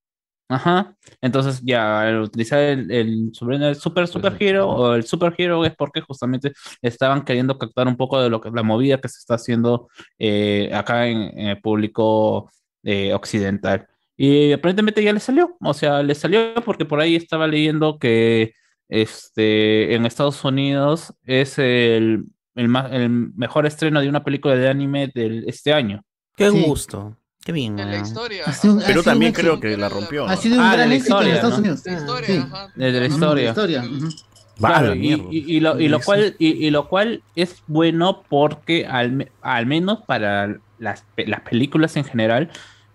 Ajá. Entonces, ya al utilizar el, el super super hero o el super hero es porque justamente estaban queriendo captar un poco de lo que la movida que se está haciendo eh, acá en, en el público eh, occidental. Y aparentemente ya le salió. O sea, le salió porque por ahí estaba leyendo que este, en Estados Unidos es el, el, más, el mejor estreno de una película de anime de este año. Qué Sí. gusto. Qué bien. En la historia. Un- Pero también un creo que la rompió. ¿no? Ha sido un Ah, de gran la éxito en Estados ¿no? Unidos. La historia, Sí. ajá. Desde la historia. Claro, y, mierda. y- y lo, y lo cual, y, y lo cual es bueno porque al, al menos para las, las películas en general,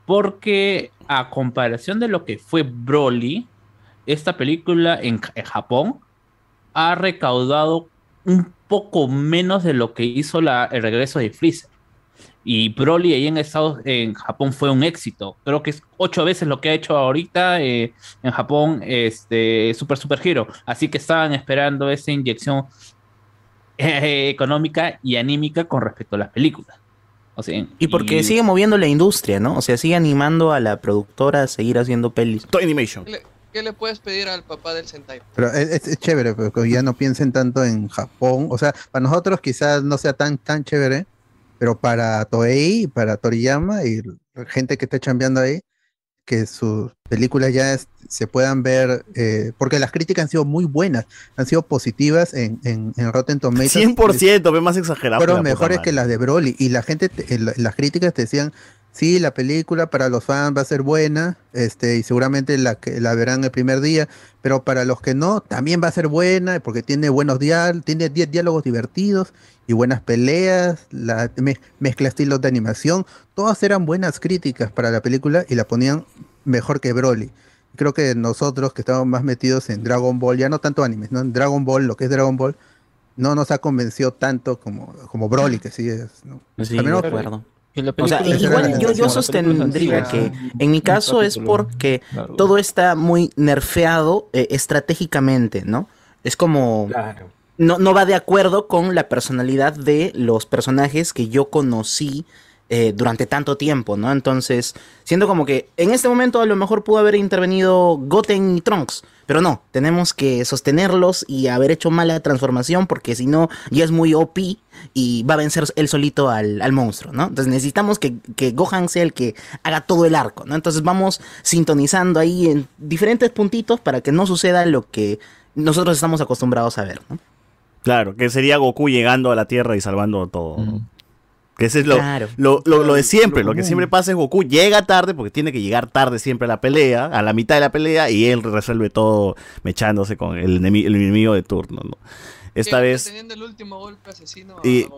porque a comparación de lo que fue Broly, esta película en Japón ha recaudado un poco menos de lo que hizo la, el regreso de Freezer. Y Broly ahí en Estados, en Japón fue un éxito. Creo que es ocho veces lo que ha hecho ahorita eh, en Japón este Super Super Hero. Así que estaban esperando esa inyección eh, económica y anímica con respecto a las películas. O sea, Y porque sigue moviendo la industria, ¿no? O sea, sigue animando a la productora a seguir haciendo pelis. Toy Animation. ¿Qué le, puedes pedir al papá del Sentai? Pero es, es- es chévere, porque ya no piensen tanto en Japón. O sea, para nosotros quizás no sea tan, tan chévere, pero para Toei, para Toriyama y la gente que está chambeando ahí, que sus películas ya es- se puedan ver, eh, porque las críticas han sido muy buenas, han sido positivas en, en, en Rotten Tomatoes. 100%, ve más exagerado. fueron mejores que las de Broly. Y la gente, te- en las críticas te decían, sí, la película para los fans va a ser buena, este, y seguramente la, que, la verán el primer día, pero para los que no, también va a ser buena, porque tiene buenos diálogos, tiene 10 diálogos divertidos y buenas peleas, la, me- mezcla estilos de animación, todas eran buenas críticas para la película y la ponían mejor que Broly. Creo que nosotros que estamos más metidos en Dragon Ball, ya no tanto animes, ¿no? En Dragon Ball, lo que es Dragon Ball, no nos ha convencido tanto como, como Broly, que sí es. ¿no? Sí, de acuerdo. O sea, igual yo, yo sostendría que ¿no? en mi caso es porque todo está muy nerfeado eh, estratégicamente, ¿no? Es como... Claro. No, no va de acuerdo con la personalidad de los personajes que yo conocí eh, durante tanto tiempo, ¿no? Entonces, siento como que en este momento a lo mejor pudo haber intervenido Goten y Trunks, pero no, tenemos que sostenerlos y haber hecho mala transformación porque si no ya es muy OP y va a vencer él solito al, al monstruo, ¿no? Entonces necesitamos que, que Gohan sea el que haga todo el arco, ¿no? Entonces vamos sintonizando ahí en diferentes puntitos para que no suceda lo que nosotros estamos acostumbrados a ver, ¿no? Claro, que sería Goku llegando a la Tierra y salvando todo. Que ese es lo, Claro. lo, lo- lo de siempre. Lo Lo, que siempre pasa es Goku llega tarde porque tiene que llegar tarde siempre a la pelea, a la mitad de la pelea, y él resuelve todo mechándose con el, enemi- el enemigo de turno. ¿no? Esta vez. Teniendo el último golpe asesino. Y- a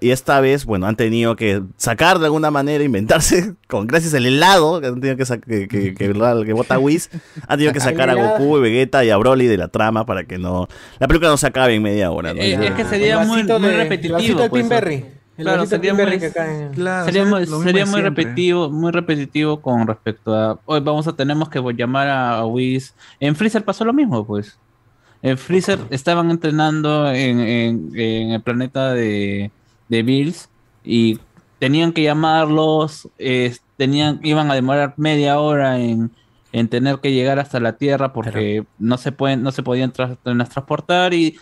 Y esta vez, bueno, han tenido que sacar de alguna manera, inventarse, con gracias al helado que han tenido que, que, que, que, que bota Whis, han tenido que sacar a Goku y Vegeta y a Broly de la trama para que no la película no se acabe en media hora. ¿no? Eh, es que sería muy, de- repetitivo. pues, Claro, sería muy, Claro, sería muy, sería repetitivo, muy repetitivo con respecto a hoy vamos a tenemos que llamar a Whis. En Freezer pasó lo mismo, pues. En Freezer estaban entrenando en, en- en el planeta de, de Bills y tenían que llamarlos, eh, tenían, iban a demorar media hora en, en tener que llegar hasta la Tierra porque no se pueden, no se podían transportar y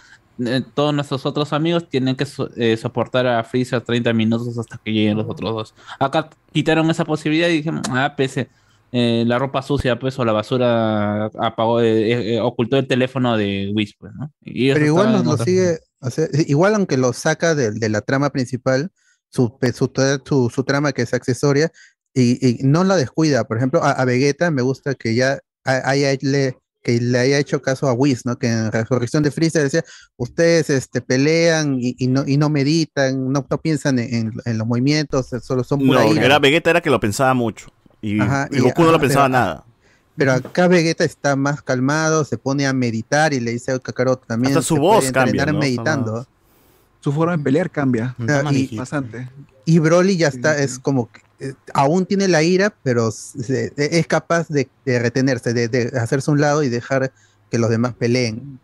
eh, todos nuestros otros amigos tienen que so- eh, soportar a Freezer 30 minutos hasta que lleguen los otros dos. Acá quitaron esa posibilidad y dijeron, ah, pese, eh, la ropa sucia, pues, o la basura apagó, eh, eh, ocultó el teléfono de Whis, pues, ¿no? Y Pero igual nos lo sigue, o sea, igual aunque lo saca de, de la trama principal, su, su, su, su trama que es accesoria, y, y no la descuida. Por ejemplo, a, a Vegeta me gusta que ya ha- haya le, que le haya hecho caso a Whis, ¿no? Que en Resurrección de Freezer decía, ustedes este, pelean y, y no, y no meditan, no, no piensan en, en- en los movimientos, solo son pura No, ira". era Vegeta era que lo pensaba mucho. Y, Ajá, y Goku no lo pensaba pero- nada. Pero acá Vegeta está más calmado, se pone a meditar y le dice a Kakaroto también. Hasta su se voz puede cambia, entrenar ¿no? meditando. Su forma de pelear cambia. Ah, y- Bastante. Y Broly ya está, es como que eh, aún tiene la ira, pero se- es capaz de, de retenerse, de, de hacerse a un lado y dejar que los demás peleen.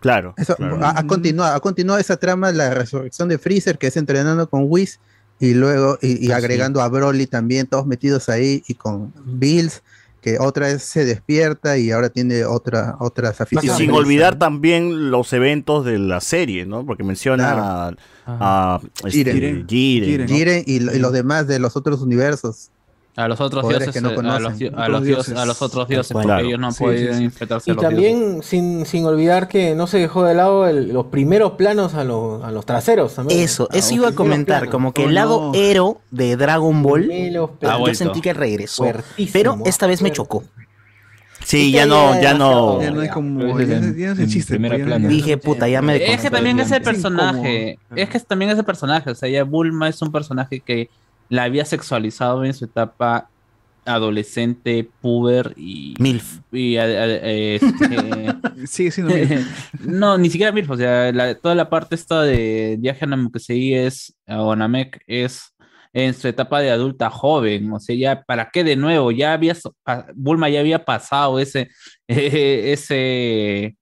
Claro. Eso, claro. Ha, ha continuado, ha continuado esa trama, la resurrección de Freezer, que es entrenando con Whis, y luego, y, y agregando a Broly también, todos metidos ahí, y con Bills, que otra vez se despierta y ahora tiene otra, otras Y aficiones. sin olvidar también los eventos de la serie, ¿no? Porque menciona a, a, este, Jiren. Jiren, ¿no? Jiren y, lo- y los demás de los otros universos. A los otros dioses, que no a, conocen. los, di- a, Otros los dioses, dioses. a los otros dioses, porque ellos no han Sí, podido sí, sí. enfrentarse a Y también sin, sin olvidar que no se dejó de lado el- los primeros planos a, los- a los traseros también. Eso, A eso iba a comentar, planos. como que Oh, el lado no. héroe de Dragon Ball, yo sentí que regresó, Fuertísimo, pero esta vez me chocó. Sí, ya no, ya no. Ya no es como. Ya, no- ya no es el chiste. pues, Dije, puta, ya me Es que también ese Es personaje, es que también ese personaje, o sea, ya Bulma es un personaje que la había sexualizado en su etapa adolescente, puber y Milf. Y, a- a- este, Sigue siendo Milf. no, ni siquiera Milf, o sea, la- toda la parte esta de Viaje a Namekusei es, o Namek es en su etapa de adulta joven, o sea, ya, ¿para qué de nuevo? Ya había, Bulma ya había pasado ese, ese,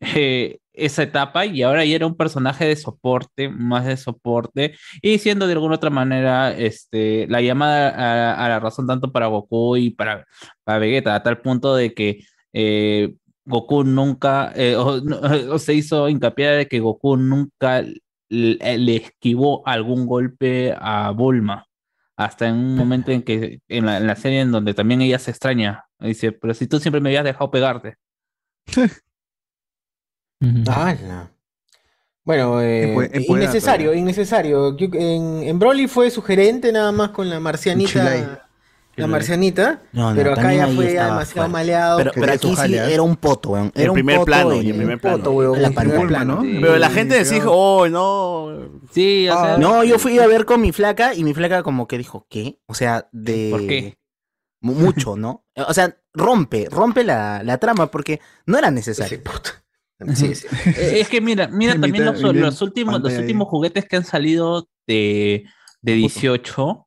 eh, esa etapa y ahora ya era un personaje de soporte, más de soporte, y siendo de alguna otra manera este, la llamada a, a la razón tanto para Goku y para, para Vegeta, a tal punto de que eh, Goku nunca, eh, o, se hizo hincapié de que Goku nunca le, le esquivó algún golpe a Bulma. Hasta en un momento en que, en la, en la serie en donde también ella se extraña, dice, pero si tú siempre me habías dejado pegarte. Bueno, eh, innecesario, todavía. innecesario. Yo- En, en Broly fue sugerente nada más con la marcianita. La marcianita. No, no, pero acá ya fue estaba demasiado maleado. Pero, aquí sí ¿ah? era un poto, weón. Era un primer poto plano, en- y en primer plano. poto, weón, La primer plano. Pero la gente decía, oh, no. Sí, o sea, No, yo fui a ver con mi flaca y mi flaca como que dijo, ¿qué? O sea, de... ¿Por qué? Mu- Mucho, ¿no? O sea, rompe, rompe la, la trama porque no era necesario. Sí, sí. Eh, Es que mira, mira también los, últimos, los últimos juguetes que han salido de, de 18,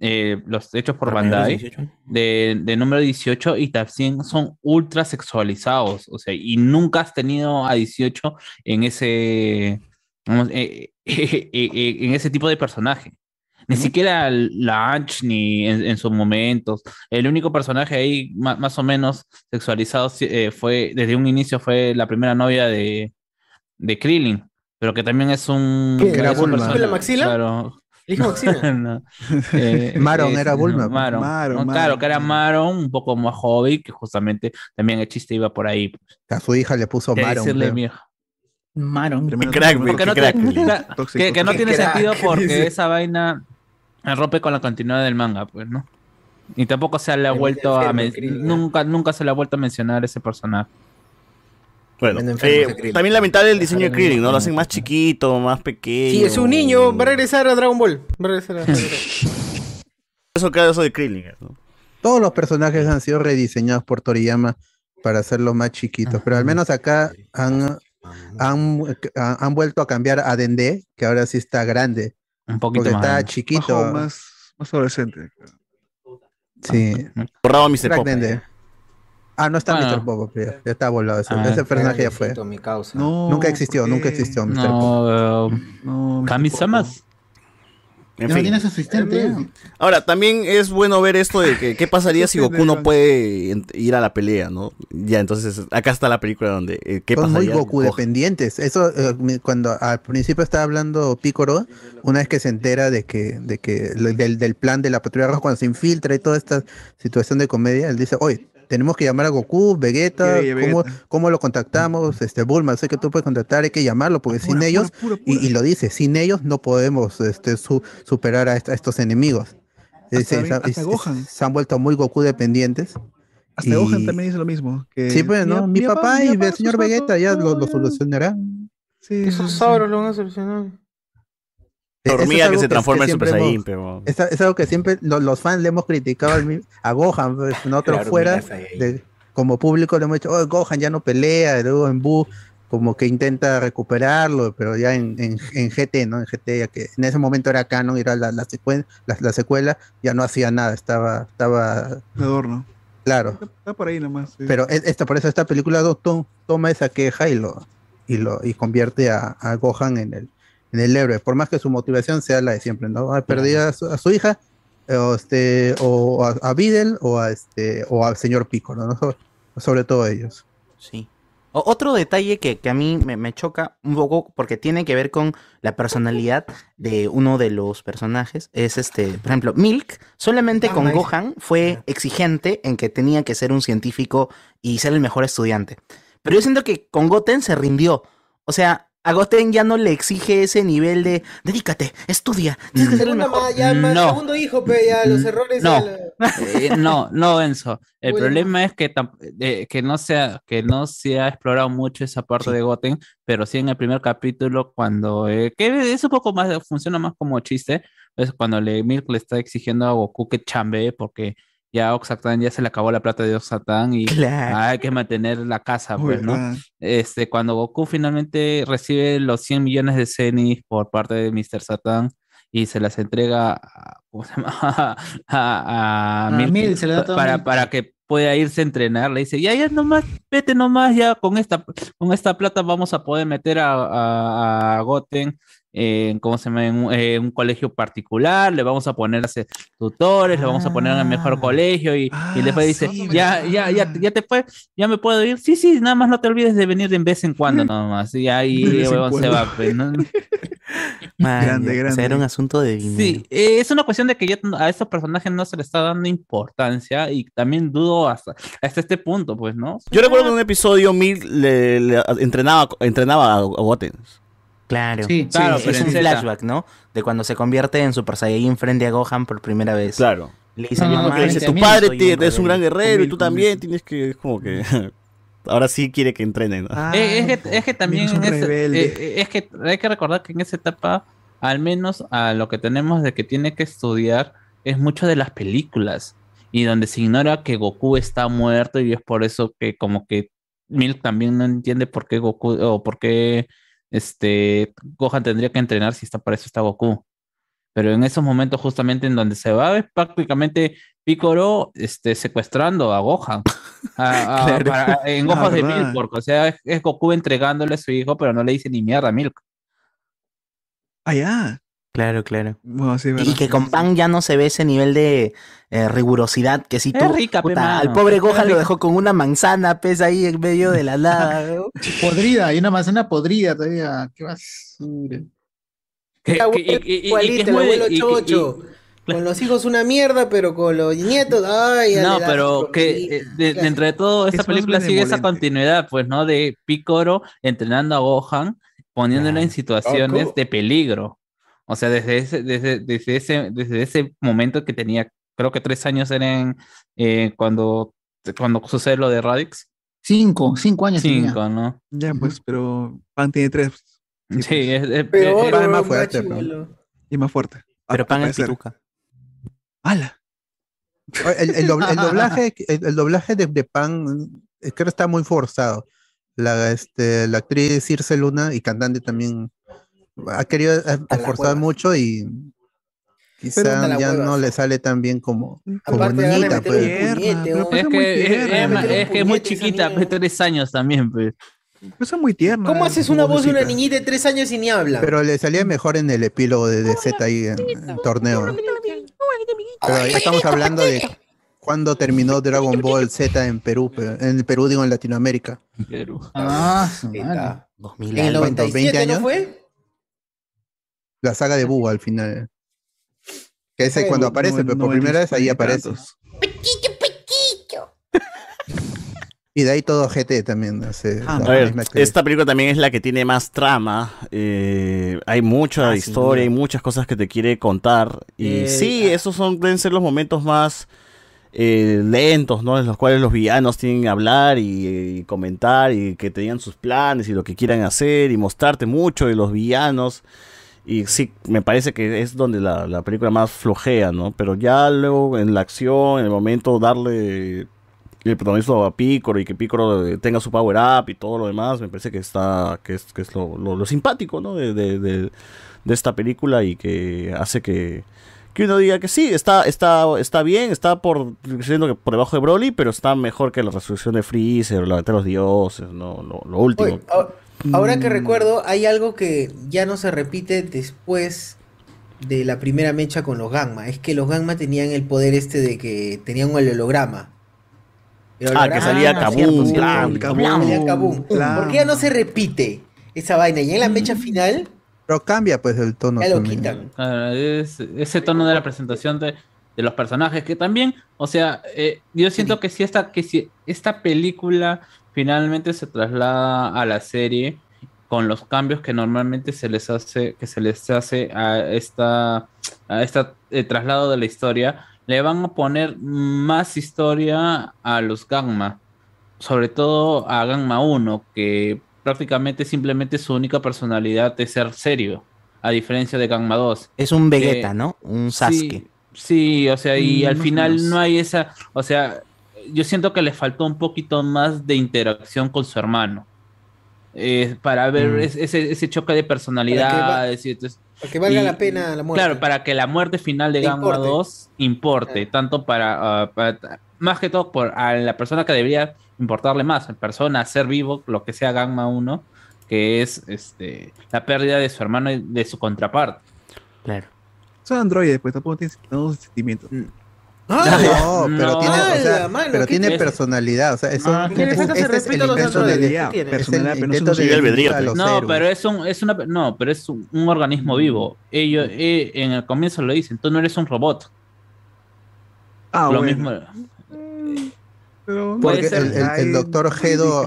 eh, los hechos por Bandai, 18. de, de número 18 y también son ultra sexualizados, o sea, y nunca has tenido a 18 en ese, vamos, eh, en ese tipo de personaje. Ni siquiera la Anch ni en, en sus momentos. El único personaje ahí ma- más, o menos sexualizado eh, fue, desde un inicio fue la primera novia de, de Krillin, pero que también es un... ¿Qué? ¿Era Bulma? ¿La maxila? Claro. ¿Dijo Maxina? No. Eh, Maron eh, era Bulma. Maron. Maron, No, Maron. Claro, que era Maron, un poco más joven, que justamente también el chiste iba por ahí. pues. A su hija le puso Maron. decirle creo. mi hija. Maron. Crack, Porque no, crack. que- no tiene crack, sentido porque dice. esa vaina rompe con la continuidad del manga, pues, ¿no? Y tampoco se le ha vuelto a enfermo, nunca, nunca se le ha vuelto a mencionar ese personaje. Bueno, enfermo eh, también lamentable el diseño de Krillin, ¿no? Lo hacen más chiquito, más pequeño. Sí, es un niño, va a regresar a Dragon Ball. Va a regresar a Eso queda eso de Krillin, ¿no? Todos los personajes han sido rediseñados por Toriyama para hacerlos más chiquitos, pero al menos acá han, han, han vuelto a cambiar a Dende, que ahora sí está grande, Un poquito porque más. está grande. chiquito. Más, más, más adolescente. Sí. Borrado a Mr. Pop. Ah, no está Bueno. Mr. Pop, ya, ya está volado. Ese, Ah, ese personaje ya fue. Mi causa. No, Nunca existió, ¿por nunca existió Mr. Pop. No, eh, No, Mr. Kami-samas. En No fin. tienes asistente. ¿eh? Ahora, también es bueno ver esto de que qué pasaría si Goku no puede ir a la pelea, ¿no? Ya, entonces, acá está la película donde eh, qué Son muy. Goku dependientes. Eso, eh, cuando al principio estaba hablando Picoro, una vez que se entera de que, de que del, del plan de la patrulla roja, cuando se infiltra y toda esta situación de comedia, él dice, oye, tenemos que llamar a Goku, Vegeta, Sí, ¿cómo, Vegeta. cómo lo contactamos? Este, Bulma, sé que tú puedes contactar, hay que llamarlo, porque sin Pura, ellos, pura, pura, y, pura. y lo dice, sin ellos no podemos este, su- superar a, est- a estos enemigos. Hasta se, bien- se- hasta se- Gohan. se han vuelto muy Goku dependientes. Hasta Y- Gohan también dice lo mismo. Que Sí, pues, ¿no? Mi, papá y el señor Vegeta ya lo, lo solucionarán. Sí, Esos sauros lo van a solucionar. E- eso es hormiga que algo se transforma en Super Saiyan, pero- Es, es algo que siempre lo- los fans le hemos criticado a Gohan, pues, nosotros Claro, fuera, de- como público le hemos dicho, oh, Gohan ya no pelea, y luego en Buu como que intenta recuperarlo, pero ya en, en, en GT, ¿no? En GT, ya que en ese momento era canon, era la, la, secuen- la, la secuela, ya no hacía nada, estaba, estaba adorno. claro. Está por ahí nomás. sí. Pero es- esta, por eso esta película toma esa queja y lo, y lo y convierte a, a Gohan en el, en el héroe, por más que su motivación sea la de siempre, ¿no? Ah, Perdí a su, a su hija, eh, o, este, o a, a Videl, o a este, o al señor Piccolo, ¿no? Sobre, sobre todo ellos. Sí. O- otro detalle que, que a mí me, me choca un poco porque tiene que ver con la personalidad de uno de los personajes es este, por ejemplo, Milk solamente con. Gohan fue exigente en que tenía que ser un científico y ser el mejor estudiante. Pero yo siento que con Goten se rindió. O sea, a Goten ya no le exige ese nivel de dedícate, estudia, tienes que ser el mejor. ma- ya, ma- No. segundo hijo, pe, ya los errores. No. la- Eh, no, no, Enzo. El Bueno. problema es que, eh, que, no se ha, que no se ha explorado mucho esa parte de Goten, pero sí en el primer capítulo, cuando. eh, que es un poco más. Funciona más como chiste. Es cuando le, Milk le está exigiendo a Goku que chambee porque ya Oxatan ya se le acabó la plata de Oxatan y Claro. hay que mantener la casa, pues, ¿no? Este, cuando Goku finalmente recibe los 100 millones de Zenis por parte de Mr. Satan y se las entrega a, ¿cómo se llama? a, a A Milk Milk, se le da todo a para, para que pueda irse a entrenar. Le dice, ya, ya nomás, vete nomás, ya con esta, con esta plata vamos a poder meter a, a, a Goten en, ¿cómo se llama? En un, en un colegio particular, le vamos a poner a hacer tutores, le vamos a poner en el mejor colegio y, y después dice, ya, ya, ya, ya te fue, ya me puedo ir. Sí, sí, nada más no te olvides de venir de vez en cuando nomás. Y ahí huevón, se va. pues, ¿no? Man, Grande, ya, o sea, grande. era un asunto de dinero. Sí, eh, es una cuestión de que ya a estos personajes no se le está dando importancia y también dudo hasta, hasta este punto, pues, ¿no? Yo recuerdo que en un episodio Milk le, le entrenaba, entrenaba a, a Goten. Claro, Sí, claro, es pero un flashback, ¿no? De cuando se convierte en Super Saiyajin frente a Gohan por primera vez. Claro. Le dice, No, no, "Mamá, no, Porque dice, frente a tu padre soy te- un es un gran rebelde". guerrero y tú también tienes que, es como que, ahora sí quiere que entrenen. ¿no? Ah, Eh, es, que, es que también en ese- eh, eh, es que hay que recordar que en esa etapa, al menos a lo que tenemos de que tiene que estudiar, es mucho de las películas. Y donde se ignora que Goku está muerto y es por eso que como que Milk también no entiende por qué Goku o por qué este Gohan tendría que entrenar si está para eso está Goku. Pero en esos momentos justamente en donde se va es prácticamente Piccolo este, secuestrando a Gohan. A- a- Claro. para- en ojos de. Milk, porque o sea, es, es Goku entregándole a su hijo, pero no le dice ni mierda a Milk. Ah, ya. Claro, claro. Bueno, sí, es Y que con Pan ya no se ve ese nivel de eh, rigurosidad que si Es tú rica, pe, puta, al pobre Es Gohan lo rica. dejó con una manzana, pez ahí en medio de la nada. ¿no? Podrida, hay una manzana podrida todavía. ¿Qué basura? Igualito, es el abuelo y- y- chocho. Con los hijos una mierda, pero con los nietos, ay, No, pero que eh, de- dentro de todo, esta Es película sigue esa continuidad, pues, ¿no? De Piccolo entrenando a Gohan, poniéndolo en situaciones Goku. de peligro. O sea, desde ese, desde, desde ese, desde ese momento que tenía, creo que tres años eran eh, cuando, cuando sucede lo de Radix. Cinco, cinco años tenía. Cinco, ¿no? Ya, pues, pero Pan tiene tres. Sí, pues. es, es- Peor, es- Pan es más fuerte, chivolo. Y más fuerte. Pero Ah, Pan es pituca. ¡Hala! El, el el doblaje, el, el doblaje de, de Pan creo que está muy forzado. La, este, la actriz Circe Luna y cantante también ha querido A la forzar hueva. mucho y quizá ya hueva. no le sale tan bien como, como niñita. pues. puñete, pero pues es que, es, tierna. es- un es que es muy puñete chiquita, de tres años también, pues. Es muy tierna. ¿Cómo haces una voz de una niñita de tres años y ni habla? Pero le salía mejor en el epílogo de, de Z ahí en, en el torneo. Pero ya estamos hablando de cuándo terminó Dragon Ball Z en Perú, pero- en el Perú digo en Latinoamérica. Perú. Ah, su Ahí madre. está. 2000 En el algo. ¿cuánto? 97, 20 ¿no años? fue? La saga de Buu al final. Que ese cuando aparece, no- pero no por primera vez ahí aparece. tantos. Y de ahí todo GT también. hace la A ver, misma actriz. esta película también es la que tiene más trama. eh, hay mucha Ah, sí, historia, hay ya. muchas cosas que te quiere contar. Y Eh, sí, esos son, deben ser los momentos más eh, lentos, ¿no? En los cuales los villanos tienen que hablar y, y comentar y que tenían sus planes y lo que quieran hacer y mostrarte mucho de los villanos. Y sí, me parece que es donde la, la película más flojea, ¿no? Pero ya luego en la acción, en el momento darle el protagonismo a Picoro y que Picoro eh, tenga su power up y todo lo demás, me parece que está que es, que es lo, lo- lo simpático, ¿no? De, de- de- esta película y que hace que, que uno diga que sí, está, está, está bien, está por siendo que por debajo de Broly, pero está mejor que la resurrección de Freezer, la de los dioses, ¿no? Lo, último. A- ahora Mm. que recuerdo, hay algo que ya no se repite después de la primera mecha con los Gamma. Es que los Gamma tenían el poder este de que tenían un holograma. El Ah, que holograma salía Kabum, Kabum, salía Kabum. Blam. ¿Por qué ya no se repite esa vaina? Y en la mecha final Pero cambia pues el tono. ya lo también. quitan. Ah, es- ese tono de la presentación de, de los personajes que también, o sea, eh, yo siento que si esta, que si esta película finalmente se traslada a la serie con los cambios que normalmente se les hace, que se les hace a esta, a esta eh, traslado de la historia, le van a poner más historia a los Gamma, sobre todo a Gamma 1, que prácticamente simplemente su única personalidad es ser serio, a diferencia de Gamma 2. Es un Vegeta, que- ¿no? Un Sasuke. Sí, o sea, y Mm, al final menos. no hay esa, o sea, yo siento que le faltó un poquito más de interacción con su hermano. Eh, para ver Mm. es- ese, ese choque de personalidades. y entonces- Para que valga y- la pena la muerte. Claro, para que la muerte final de Que Gamma importe. 2 importe, tanto para, ah, para- más que todo por a la persona que debería importarle más, en persona, ser vivo, lo que sea Gamma 1, que es este la pérdida de su hermano y de su contraparte. Claro. Son androides, pues tampoco tienen no, sentimientos. No, pero tiene, o sea, ¡Hala, mano! pero ¿Qué tiene personalidad. O sea, eso, Ah, este, ¿qué le falta este ese es el respeto a los intento de, es Personalidad, pero no de los No, pero es un, es una, no, pero es un, un organismo vivo. Ellos eh, en el comienzo lo dicen, tú no eres un robot. Ah, lo bueno. mismo. Pero Puede ser. el, el- el Ay, doctor Gedo ha- ha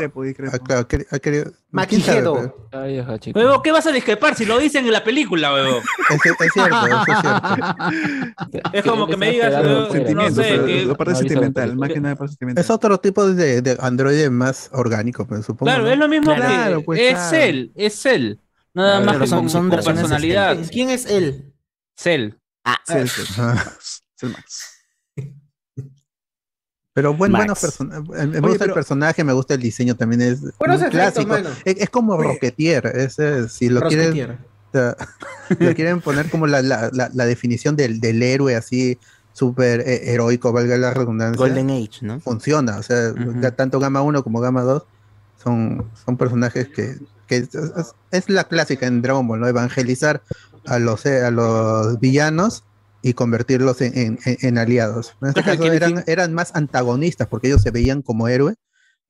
queri- ha querido- Maki ¿quién sabe, Gedo. pero-. Huevo, ¿qué vas a discrepar si lo dicen en la película, huevo? Es, es cierto, eso es cierto. Es como que me digas, huevo, no sé, pero que- la parte no sentimental, más que nada parte sentimental. Es otro tipo de, de androide más orgánico, pues, supongo. Claro, ¿no? es lo mismo Claro, que pues, es claro. él, es él. Nada más pero que son- con, son con personalidad. ¿Quién es él? Cell. Cell, Cell. Max, Cell Max. Pero buen, buenos personajes. Me Oye, gusta el personaje, me gusta el diseño también. Es Buenos muy efectos, clásico. Es, es como Rocketeer. ese, si lo quieren, lo quieren poner como la, la, la, la definición del, del héroe así súper eh, heroico, valga la redundancia. Golden Age, ¿no? Funciona. O sea, tanto Gama 1 como Gama 2 son, son personajes que, que es, es- es la clásica en Dragon Ball, ¿no? Evangelizar a los, eh, a los villanos y convertirlos en, en- en- aliados. En este caso eran, eran más antagonistas porque ellos se veían como héroe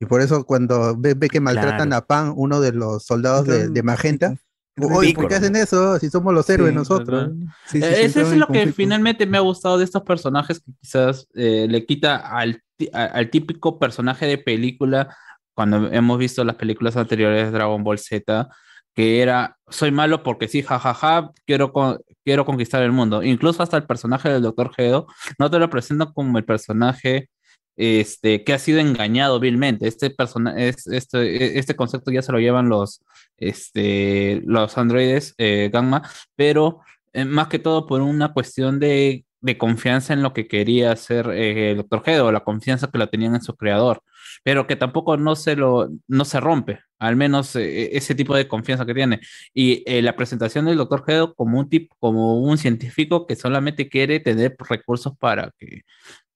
y por eso cuando ve, ve que maltratan Claro. a Pan, uno de los soldados de, de Magenta, oye, ¿por qué hacen eso si somos los héroes Sí, nosotros? Sí, sí, Eh, eso es lo que finalmente me ha gustado de estos personajes que quizás eh, le quita al, a- al típico personaje de película cuando hemos visto las películas anteriores de Dragon Ball Z, que era soy malo porque sí, jajaja, quiero, con- quiero conquistar el mundo. Incluso hasta el personaje del Dr. Gedo no te lo presentan como el personaje este, que ha sido engañado vilmente. Este, persona, es, este, este concepto ya se lo llevan los, este, los androides eh, Gamma, pero eh, más que todo por una cuestión de, de confianza en lo que quería hacer eh, el Dr. Gedo, la confianza que la tenían en su creador, pero que tampoco no se, lo, no se rompe, al menos eh, ese tipo de confianza que tiene. Y eh, la presentación del Dr. Gedo como un, tip, como un científico que solamente quiere tener recursos para que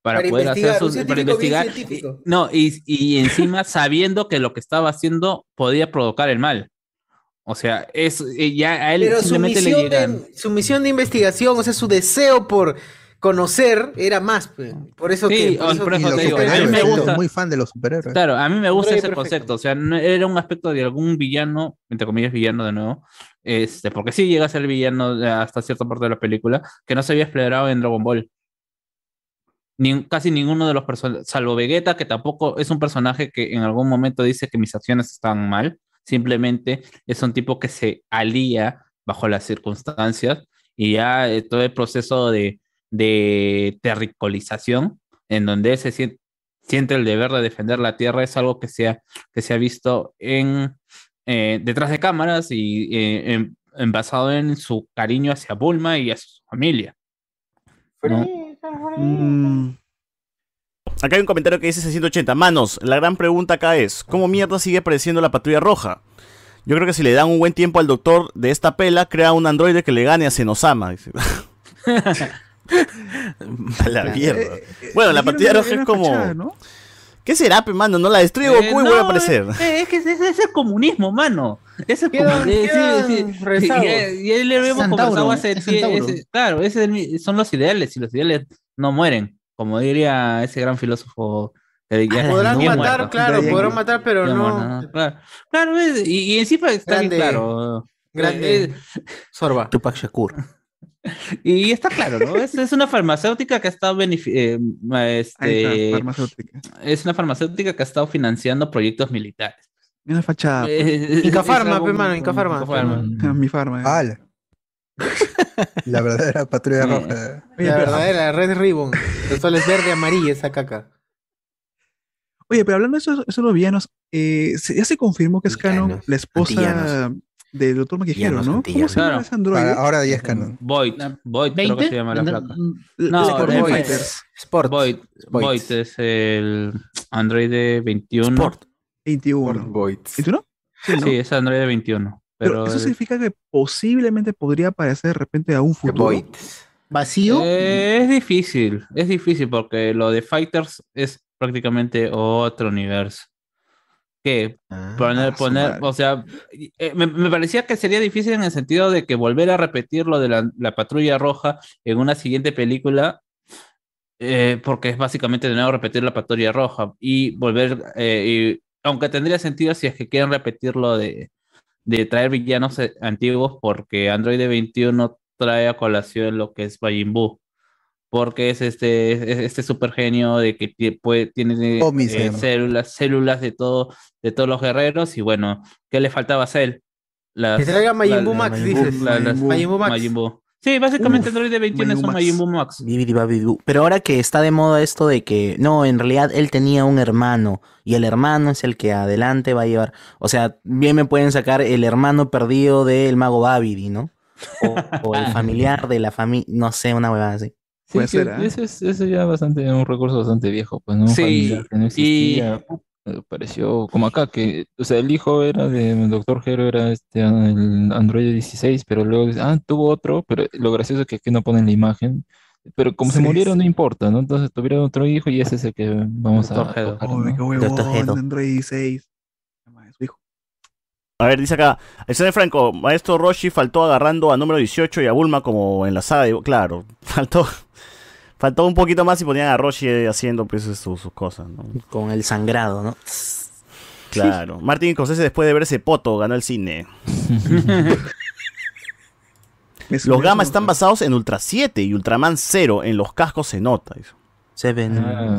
para, Para poder hacer sus para investigar y- no y, y encima sabiendo que lo que estaba haciendo podía provocar el mal o sea es eh, ya a él Pero su simplemente le misión, llegan de, su misión de investigación, o sea, su deseo por conocer era más. Por eso Sí, que. por Y eso te digo, a mí me gusta- muy fan de los superhéroes. Claro, a mí me gusta ese perfecto. concepto. O sea, no era un aspecto de algún villano, entre comillas, villano de nuevo. Este, porque sí llega a ser villano hasta cierta parte de la película, que no se había explorado en Dragon Ball. ni- casi ninguno de los personajes, salvo Vegeta, que tampoco es un personaje que en algún momento dice que mis acciones están mal, simplemente es un tipo que se alía bajo las circunstancias y ya eh, todo el proceso de, de territorialización, en donde se siente, siente el deber de defender la tierra, es algo que se ha, que se ha visto en, eh, detrás de cámaras y eh, en- en basado en su cariño hacia Bulma y hacia su familia. ¿no? Mm. Acá hay un comentario que dice 680. Manos, la gran pregunta acá es, ¿cómo mierda sigue apareciendo la patrulla roja? Yo creo que si le dan un buen tiempo al doctor de esta pela, crea un androide que le gane a Senosama. la mierda. Bueno, la patrulla roja es como... ¿Qué será, pe, mano? No la destruye Goku Eh, y vuelve no, a aparecer. Es, es que es, es el comunismo, mano. Es el comunismo. Sí, sí, rezagos. Y, y ahí le Centauro, conversado hace ese- Claro, ese es el son los ideales y los ideales no mueren. Como diría ese gran filósofo. que ya- Podrán ya matar, muerto. claro, Ya podrán matar, pero no. muerto, Claro, Claro, es- y, y encima está Grande, bien claro. grande. Eh, Sorba. Tupac Shakur. y está claro, ¿no? Es, es una farmacéutica que ha estado eh, este, está, farmacéutica. es una farmacéutica que ha estado financiando proyectos militares. Una fachada. Eh, Inca es Pharma, algo pe, mano, muy- Inca Pharma. Pharma. Ah, Mi farma. ¡Hala! La verdadera patrulla Eh. roja. La verdadera Red Ribbon. El sol es verde amarilla esa caca. Oye, pero hablando de eso, eso de los villanos, eh, se- ya se confirmó que es Canon la esposa antillanos. Del doctor Maquijero, ¿no? ¿Cómo se llama ese androide? Ahora ya es canon. Void, Void creo que ¿20? se llama la No, placa. No, Sport Fighters. Sport. Void, Void. Void es el Android 21. Sport. 21. Voids. ¿21? Sí, ¿no? Sí, es Android 21. pero, Pero, eso significa que posiblemente podría aparecer de repente a un futuro. Voids. ¿Vacío? eh, es difícil, es difícil porque lo de Fighters es prácticamente otro universo. Que poner, Ah, poner, madre. o sea, eh, me, me parecía que sería difícil en el sentido de que volver a repetir lo de la, la patrulla roja en una siguiente película, eh, porque es básicamente de nuevo repetir la patrulla roja y volver, eh, y- aunque tendría sentido si es que quieren repetir lo de, de traer villanos antiguos, porque Android 21 trae a colación lo que es Majin Buu. Porque es este, es este super genio de que puede, tiene eh, llama. células, células de todo, de todos los guerreros, y bueno, ¿qué le faltaba a Cell? Las- Que traiga Majin Buu Max, dices. Majin Buu Max. Sí, básicamente Uf, Android 21 es un Majin Max. Buu Max. Pero ahora que está de moda esto de que no, en realidad él tenía un hermano y el hermano es el que adelante va a llevar. O sea, bien me pueden sacar el hermano perdido del mago Babidi, ¿no? O, o el familiar de la familia, no sé, una huevada así. Sí, Puede ser, eso es, eso ya bastante, un recurso bastante viejo, pues, ¿no? Sí, familiar que no y- existía, eh, pareció como acá, que, o sea, el hijo era de Doctor Hero, era este, el Android 16, pero luego, dice, ah, tuvo otro, pero lo gracioso es que aquí no ponen la imagen, pero como se Sí. murieron no importa, ¿no? Entonces tuvieron otro hijo y ese es el que vamos a Doctor Hero. coger, Oh, ¿no? qué huevón, Doctor Hedo. Android 16. Es su hijo. A ver, dice acá, Alexander Franco, Maestro Roshi faltó agarrando a número 18 y a Bulma como en la saga de... Claro, faltó... Faltó un poquito más y ponían a Roshi haciendo pues sus, sus cosas, ¿no? Con el sangrado, ¿no? Claro. Martin Scorsese después de ver ese poto ganó el cine. Los eso. están basados en Ultra 7 y Ultraman 0. En los cascos se nota. dice. Seven. Ah,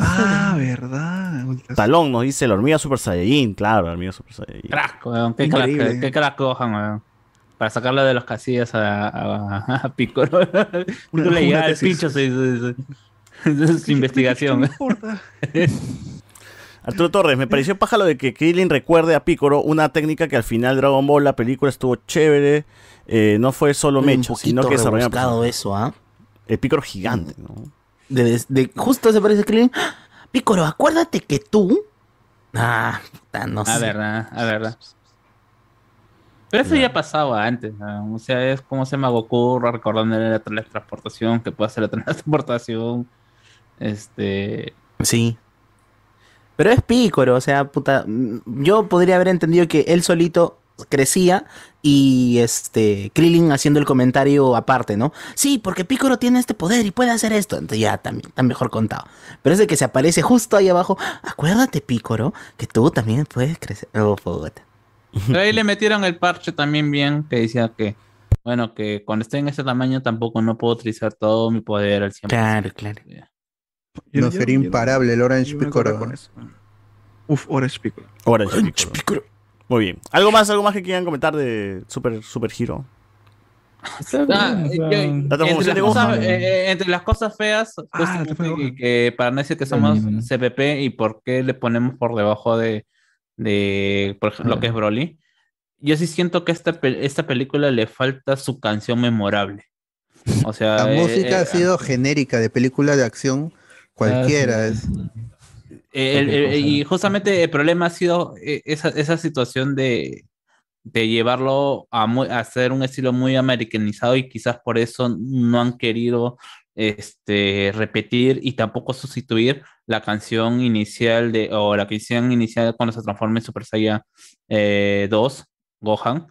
Ah, verdad. Ultra- Talón nos dice la hormiga Super Saiyajin. Claro, la hormiga Super Saiyajin. Crack, weón, qué Increíble. crack, qué crack weón. Para sacarle de los casillas a, a, a Piccolo. Piccolo una le llegaba el tesis. pincho su, investigación. Arturo Torres, me pareció paja lo de que Krillin recuerde a Piccolo una técnica que al final Dragon Ball, la película estuvo chévere. eh, no fue solo mecha, sino que desarrollaron eso, ¿ah? el Piccolo gigante, ¿no? De, de- de- justo se parece Krillin. ¡Ah! Pícoro, acuérdate que tú. Ah, no A sé. verdad, a verdad. Pero eso ya pasaba antes, ¿no? o sea, es como se llama Goku recordándole la teletransportación, que puede hacer la teletransportación. Este. Sí. Pero es Pícoro, o sea, puta. Yo podría haber entendido que él solito crecía y este Krillin haciendo el comentario aparte, ¿no? Sí, porque Pícoro tiene este poder y puede hacer esto. Entonces ya también, está mejor contado. Pero es de que se aparece justo ahí abajo. Acuérdate, Pícoro, que tú también puedes crecer. Oh, puta. Pero ahí le metieron el parche también bien, que decía que, bueno, que cuando esté en ese tamaño tampoco no puedo utilizar todo mi poder al 100%. Claro, claro. No sería imparable el Orange Piccolo. con eso. Uf, Orange Piccolo. Orange Piccolo. Muy bien. ¿Algo más, algo más que quieran comentar de Super, Super Hero? Entre, las cosas, Gohan. eh, eh, entre las cosas feas, Ah, que para no decir que somos CPP y por qué le ponemos por debajo de, de por ejemplo, lo que es Broly, yo sí siento que esta, esta película le falta su canción memorable. O sea, La eh, música eh, ha sido genérica de película de acción cualquiera. es- Eh, el- el- y justamente el problema ha sido esa, esa situación de, de llevarlo a, muy- a hacer un estilo muy americanizado y quizás por eso no han querido este, repetir y tampoco sustituir la canción inicial de, o la canción inicial cuando se transforma en Super Saiyan eh, 2, Gohan,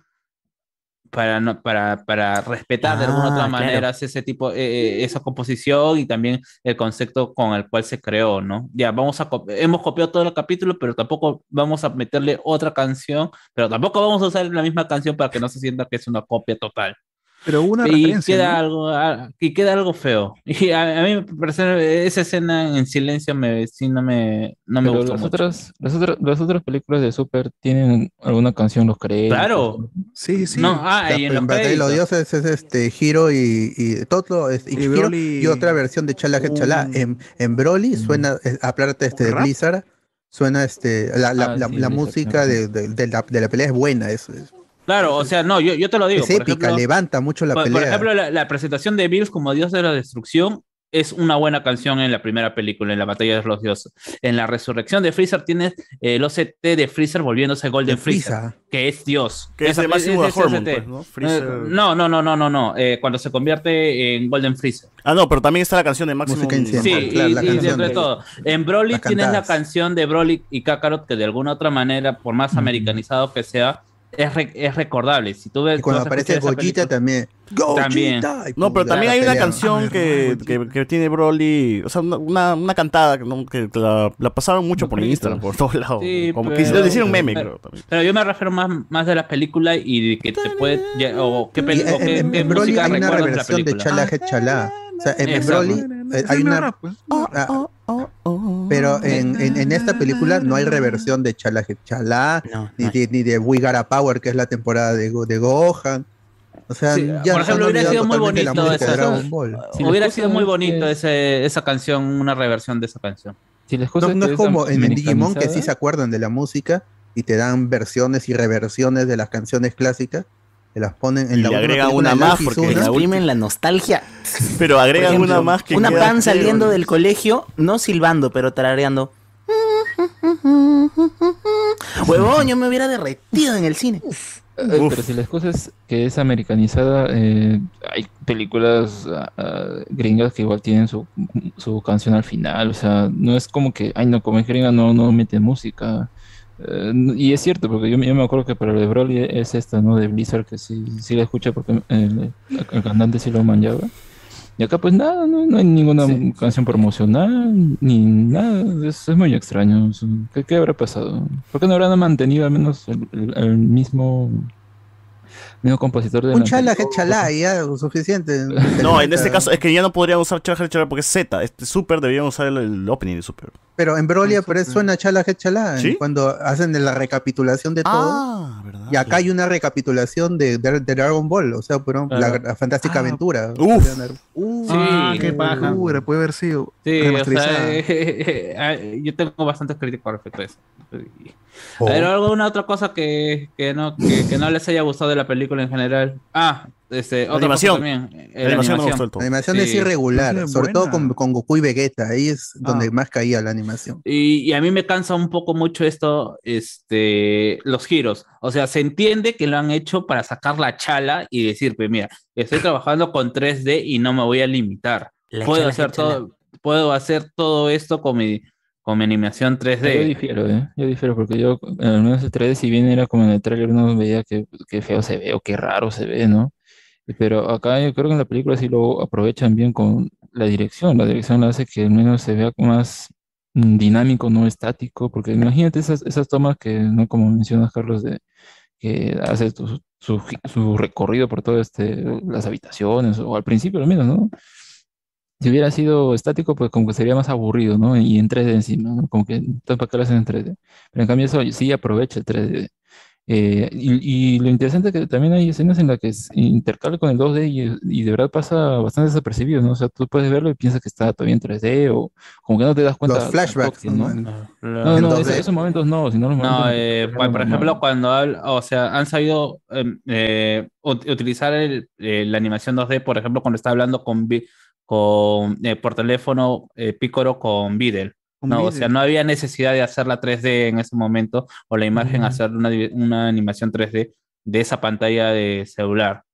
para, no, para, para respetar de alguna Ah, otra claro. manera ese tipo, eh, eh, esa composición y también el concepto con el cual se creó, ¿no? Ya, vamos a, hemos copiado todo el capítulo, pero tampoco vamos a meterle otra canción, pero tampoco vamos a usar la misma canción para que no se sienta que es una copia total. Pero una y referencia, queda ¿no? algo ah, y queda algo feo y a, a mí me parece esa escena en silencio me sí no me no me gustó las mucho otras, las otras, las otras películas de Super tienen alguna canción los créditos. claro Sí, sí. no ah La- y en los de los créditos. Dioses es este Hiro y, y todo es- y, Y Hiro Broly- y otra versión de Chala que Chala. En, en Broly suena, aparte este de. Blizzard, suena este la, la, Ah, la- sí, la música de, de- de la, de la pelea es buena, es, es- claro o sea no yo, yo te lo digo es por épica, ejemplo, levanta mucho la por, por pelea. ejemplo la, la presentación de Bills como dios de la destrucción es una buena canción en la primera película, en la batalla de los dioses. En la resurrección de Freezer tienes eh, el OCT de Freezer volviéndose Golden De Freezer, que es Dios. Que es Esa- el máximo de ese Hormone, OCT. pues, ¿no? Freezer. Eh, no, no, no, no, no, no. eh, cuando se convierte en Golden Freezer. Ah, no, pero también está la canción de Máximo. Música. Sí, claro, y, la y canción dentro de de- todo. En Broly tienes la canción de Broly y Kakarot, que de alguna otra manera, por más americanizado que sea, es, re- es recordable. Si tú ves. Y cuando aparece película- también. Gogeta, También. No, pero también hay una canción que, que, que tiene Broly, o sea, una, una, cantada ¿no? que la, la pasaron mucho por Instagram, por todos lados. Sí, como que pero- le hicieron meme, pero- creo. También. Pero yo me refiero más, más de la película y de que te puede. ya- o qué, Y o en, qué- en- en Broly hay una reversión de Head Chala. O sea, en. Broly eh, hay una. Pero en, en, en esta película no hay reversión de Chala Chala, No, ni, no. de, ni de We Got a Power, que es la temporada de, de Gohan. O sea, Sí, ya por ejemplo, hubiera sido muy bonito esa- Dragon Ball. Si Hubiera sido muy es bonito ese, esa canción, una reversión de esa canción. Si les No, es como en, en Digimon que sí se acuerdan de la música y te dan versiones y reversiones de las canciones clásicas, te las ponen en Y la le película una más porque Suna. la Exprimen la nostalgia. Pero Por agregan ejemplo, una más que. Una pan saliendo del colegio, no silbando, pero tarareando. Huevón, yo me hubiera derretido en el cine. Pero si la excusa es que es americanizada, eh, hay películas ah, gringas que igual tienen su, su canción al final, o sea, no es como que, ay no, como es gringa no, no mete música. Eh, y es cierto, porque yo, me- yo me acuerdo que para el de Broly es esta, ¿no? De Blizzard, que sí, sí la escuché porque el, el cantante sí lo manjaba. Y acá pues nada, no, no hay ninguna canción promocional, ni nada, es, es muy extraño. ¿Qué, qué habrá pasado? ¿Por qué no habrán mantenido al menos el, el- el mismo, mismo compositor de Un la chala, anterior? que chala, y ya, suficiente. No, en este caso es que ya no podrían usar Chala Chala porque es Z. Este Super deberían usar el, el opening de Super. Pero en Broly por eso suena chala, que chala, ¿Sí? cuando hacen la recapitulación de todo. Ah, ¿verdad? Y acá hay una recapitulación de, de- de Dragon Ball, o sea, pero la, Claro. la fantástica Ah, aventura. uf. Uh, Sí, ah, qué paja. puede haber sido Sí, o sea, eh, yo tengo bastantes críticas respecto a eso. Oh. ¿Hay alguna otra cosa que, que no, que, que no les haya gustado de la película en general? Ah, este, otra animación. cosa también. eh, La animación La todo. animación Sí. es irregular, Es sobre todo con, con Goku y Vegeta, ahí es donde Ah. más caía la animación. Y, y a mí me cansa un poco mucho esto, este, los giros. O sea, se entiende que lo han hecho para sacar la chala y decir, pues mira, estoy trabajando con 3D y no me voy a limitar. La Puedo chala, hacer chala. todo, puedo hacer todo esto con mi, con mi animación Yo 3D. difiero, ¿eh? Yo difiero porque yo, al menos el 3D, si bien era como en el trailer, uno veía que, que feo se ve o qué raro se ve, ¿no? Pero acá yo creo que en la película sí lo aprovechan bien con la dirección. La dirección hace que al menos se vea más dinámico, no estático, porque imagínate esas, esas tomas que, ¿no? Como mencionas, Carlos, de que hace tu- su, recorrido por todo este, las habitaciones, o al principio al menos, ¿no? Si hubiera sido estático, pues como que sería más aburrido, ¿no? Y en 3D encima, ¿no? Como que, entonces, ¿para qué lo hacen en 3D? Pero en cambio eso sí aprovecha el 3D. Eh, y, y lo interesante es que también hay escenas en las que se intercala con el 2D y, y de verdad pasa bastante desapercibido, ¿no? O sea, tú puedes verlo y piensas que está todavía en 3D o como que no te das cuenta. Los flashbacks, ¿no? ¿no? En- No, no, 2D. esos, esos momentos no, sino los No, momentos. eh, por, por ejemplo, cuando habla, o sea, han sabido em, eh, ut- utilizar el- eh, la animación 2D, por ejemplo, cuando está hablando con, con eh, por teléfono eh, Picoro con Videl. No, o sea, no había necesidad de hacerla 3D en ese momento, o la imagen hacer una, una animación 3D de esa pantalla de celular.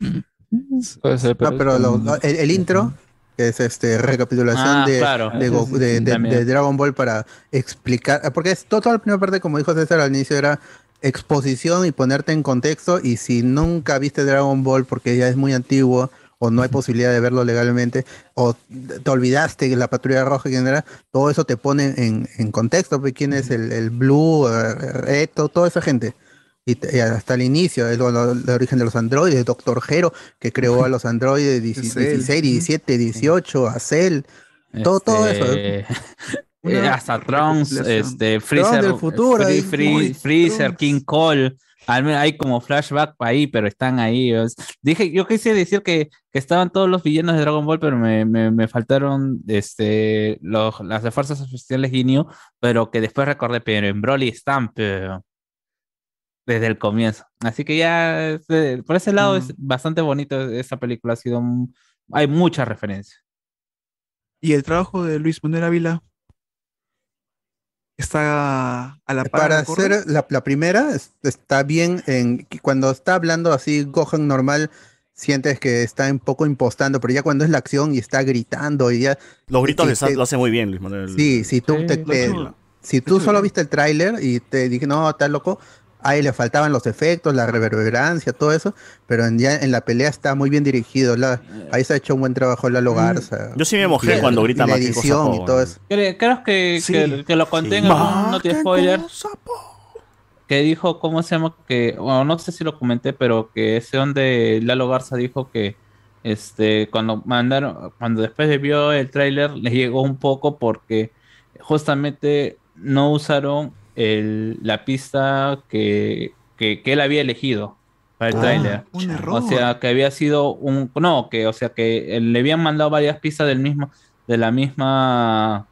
Puede ser, No, pero lo- el, el intro, que es este recapitulación Ah, de, claro. de, Goku- de- de- También. de Dragon Ball para explicar, porque es toda la primera parte, como dijo César al inicio, era exposición y ponerte en contexto, y si nunca viste Dragon Ball porque ya es muy antiguo, o no hay posibilidad de verlo legalmente, o te olvidaste que la patrulla roja era, todo eso te pone en, en contexto, pues, quién es el, el Blue, eh, todo- toda esa gente. Y, y hasta el inicio, el, el origen de los androides, Doctor Hero, que creó a los androides 16, Cell. 16, 17, 18, a Cell, todo, todo eso. Este, eh, hasta Trunks, este, Freezer, del futuro, Free- Free- Freezer, King Cole. Al menos hay como flashback ahí, pero están ahí. Dije, yo quise decir que, que estaban todos los villanos de Dragon Ball, pero me, me, me faltaron este, los, las de Fuerzas Especiales Ginyu, pero que después recordé, pero en Broly están, pero desde el comienzo. Así que ya, este, por ese lado, es bastante bonito esa película. Ha sido, hay muchas referencias. Y el trabajo de Luis Manuel Ávila está a la par. Para hacer la, la primera, es- está bien en que cuando está hablando así Gohan normal, sientes que está un poco impostando, pero ya cuando es la acción y está gritando y ya... Los gritos lo hace muy bien, Luis Manuel. Sí, si tú, Sí, te- si tú solo viste el tráiler y te dije, no, está loco, ahí le faltaban los efectos, la reverberancia, todo eso, pero en, ya en la pelea está muy bien dirigido. La, ahí se ha hecho un buen trabajo Lalo Garza. Yo sí me mojé Y cuando grita edición Sapo, y todo eso. Cre- Creo que, Sí, que, que lo conté en sí. algún noti spoiler. Que dijo, ¿cómo se llama? Que, bueno, no sé si lo comenté, pero que ese donde Lalo Garza dijo que este cuando mandaron, cuando después de vio el tráiler, le llegó un poco porque justamente no usaron el, la pista que, que, que él había elegido para el Ah, tráiler. un error. O sea, que había sido un no, que o sea que le habían mandado varias pistas del mismo de la misma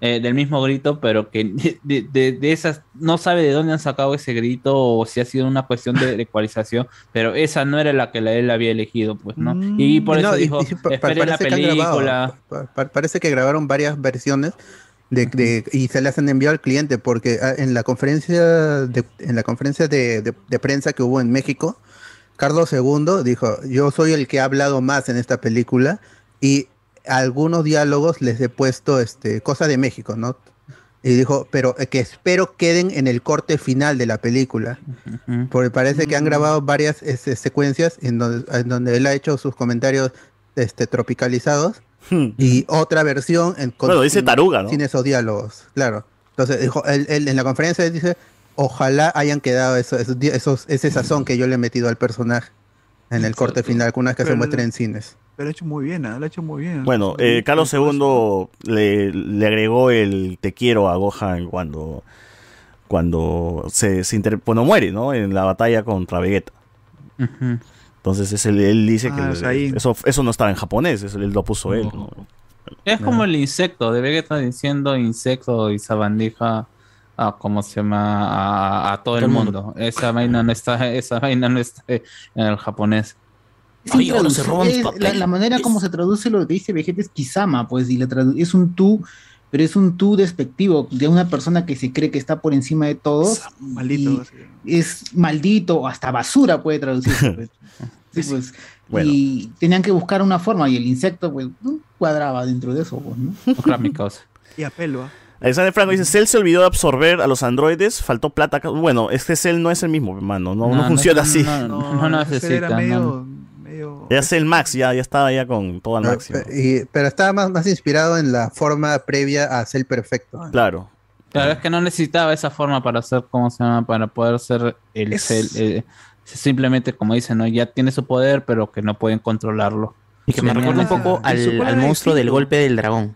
eh, del mismo grito, pero que de, de- de esas no sabe de dónde han sacado ese grito o si ha sido una cuestión de, de ecualización, pero esa no era la que la- él había elegido, pues, ¿no? Y por Y eso no, y- dijo, y pa- esperen la parece que grabado, película. pa- pa- parece que grabaron varias versiones de, de- y se las han enviado al cliente porque ah, en la conferencia de, en la conferencia de, prensa que hubo en México, Carlos II dijo, yo soy el que ha hablado más en esta película y algunos diálogos les he puesto este cosa de México, ¿no? Y dijo, pero que espero queden en el corte final de la película. Porque parece que han grabado varias este, secuencias en donde, en donde él ha hecho sus comentarios este, tropicalizados y otra versión en, con- Bueno, dice sin- taruga, ¿no? sin esos diálogos, claro. Entonces, dijo, él, él en la conferencia dice, ojalá hayan quedado esos, esos, ese sazón que yo le he metido al personaje en el corte final, una vez que se Pero- muestre en cines. Pero lo ha hecho muy bien, ¿ah? lo ha hecho muy bien. Bueno, eh, Carlos II le, le agregó el te quiero a Gohan cuando, cuando se, se inter- cuando muere, ¿no? En la batalla contra Vegeta. Entonces es el- él dice Ah, que ahí- eso, eso no estaba en japonés, eso él lo puso él. ¿no? Es como el insecto, de Vegeta diciendo insecto y sabandija a cómo se llama a, a todo el mundo. Esa vaina no está, esa vaina no está en el japonés. Es intraducible. Es la, la manera como se traduce lo que dice Vegeta es Kisama, pues, y la es un tú, pero es un tú despectivo de una persona que se cree que está por encima de todos. Maldito. y Es maldito, o hasta basura puede traducirse. pues. Sí, pues. Bueno. Y tenían que buscar una forma, y el insecto, pues, cuadraba dentro de eso, pues, ¿no? Y apelo. ¿ah? Alexander Franco dice, Cell se olvidó de absorber a los androides, faltó plata. acá". Bueno, es que Cell no es el mismo, hermano, no, no, No, funciona no, así. no, no, no necesita, era medio, medio... Ya Cell Max, ya, ya estaba ya con todo al Pero, máximo. y- pero estaba más, más inspirado en la forma previa a Cell Perfecto. Claro. Claro, es que no necesitaba esa forma para hacer, ¿cómo se llama? Para poder ser el cel- eh, simplemente como dicen, ¿no? Ya tiene su poder, pero que no pueden controlarlo. Y que me recuerda un poco al, al monstruo del golpe del dragón.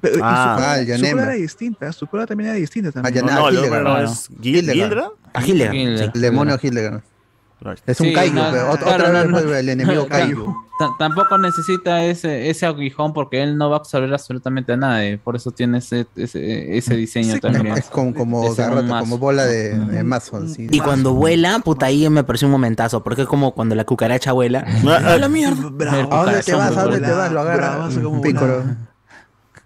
Pero, y su Ah. cola- Ah, su cola era distinta, su cola también era distinta también. Yana- No, no, el no es. Gildra. A Hildegard. Hildegard. sí. El demonio Hildegard. Es un Sí, Kaiju, no, pero claro, no, no. el enemigo. Kaiju. Ta- Tampoco necesita ese, ese aguijón porque él no va a absorber absolutamente a nadie. Por eso tiene ese, ese, ese diseño Sí, también. Es como, como Es mazo. como bola de, de mazo. así. Y cuando vuela, puta, ahí me pareció un momentazo, porque es como cuando la cucaracha vuela. ¡A la mierda! Bravo. ¿A dónde te vas? ¿A dónde te vas? Lo agarra. Bravazo como Pícoro. volaba.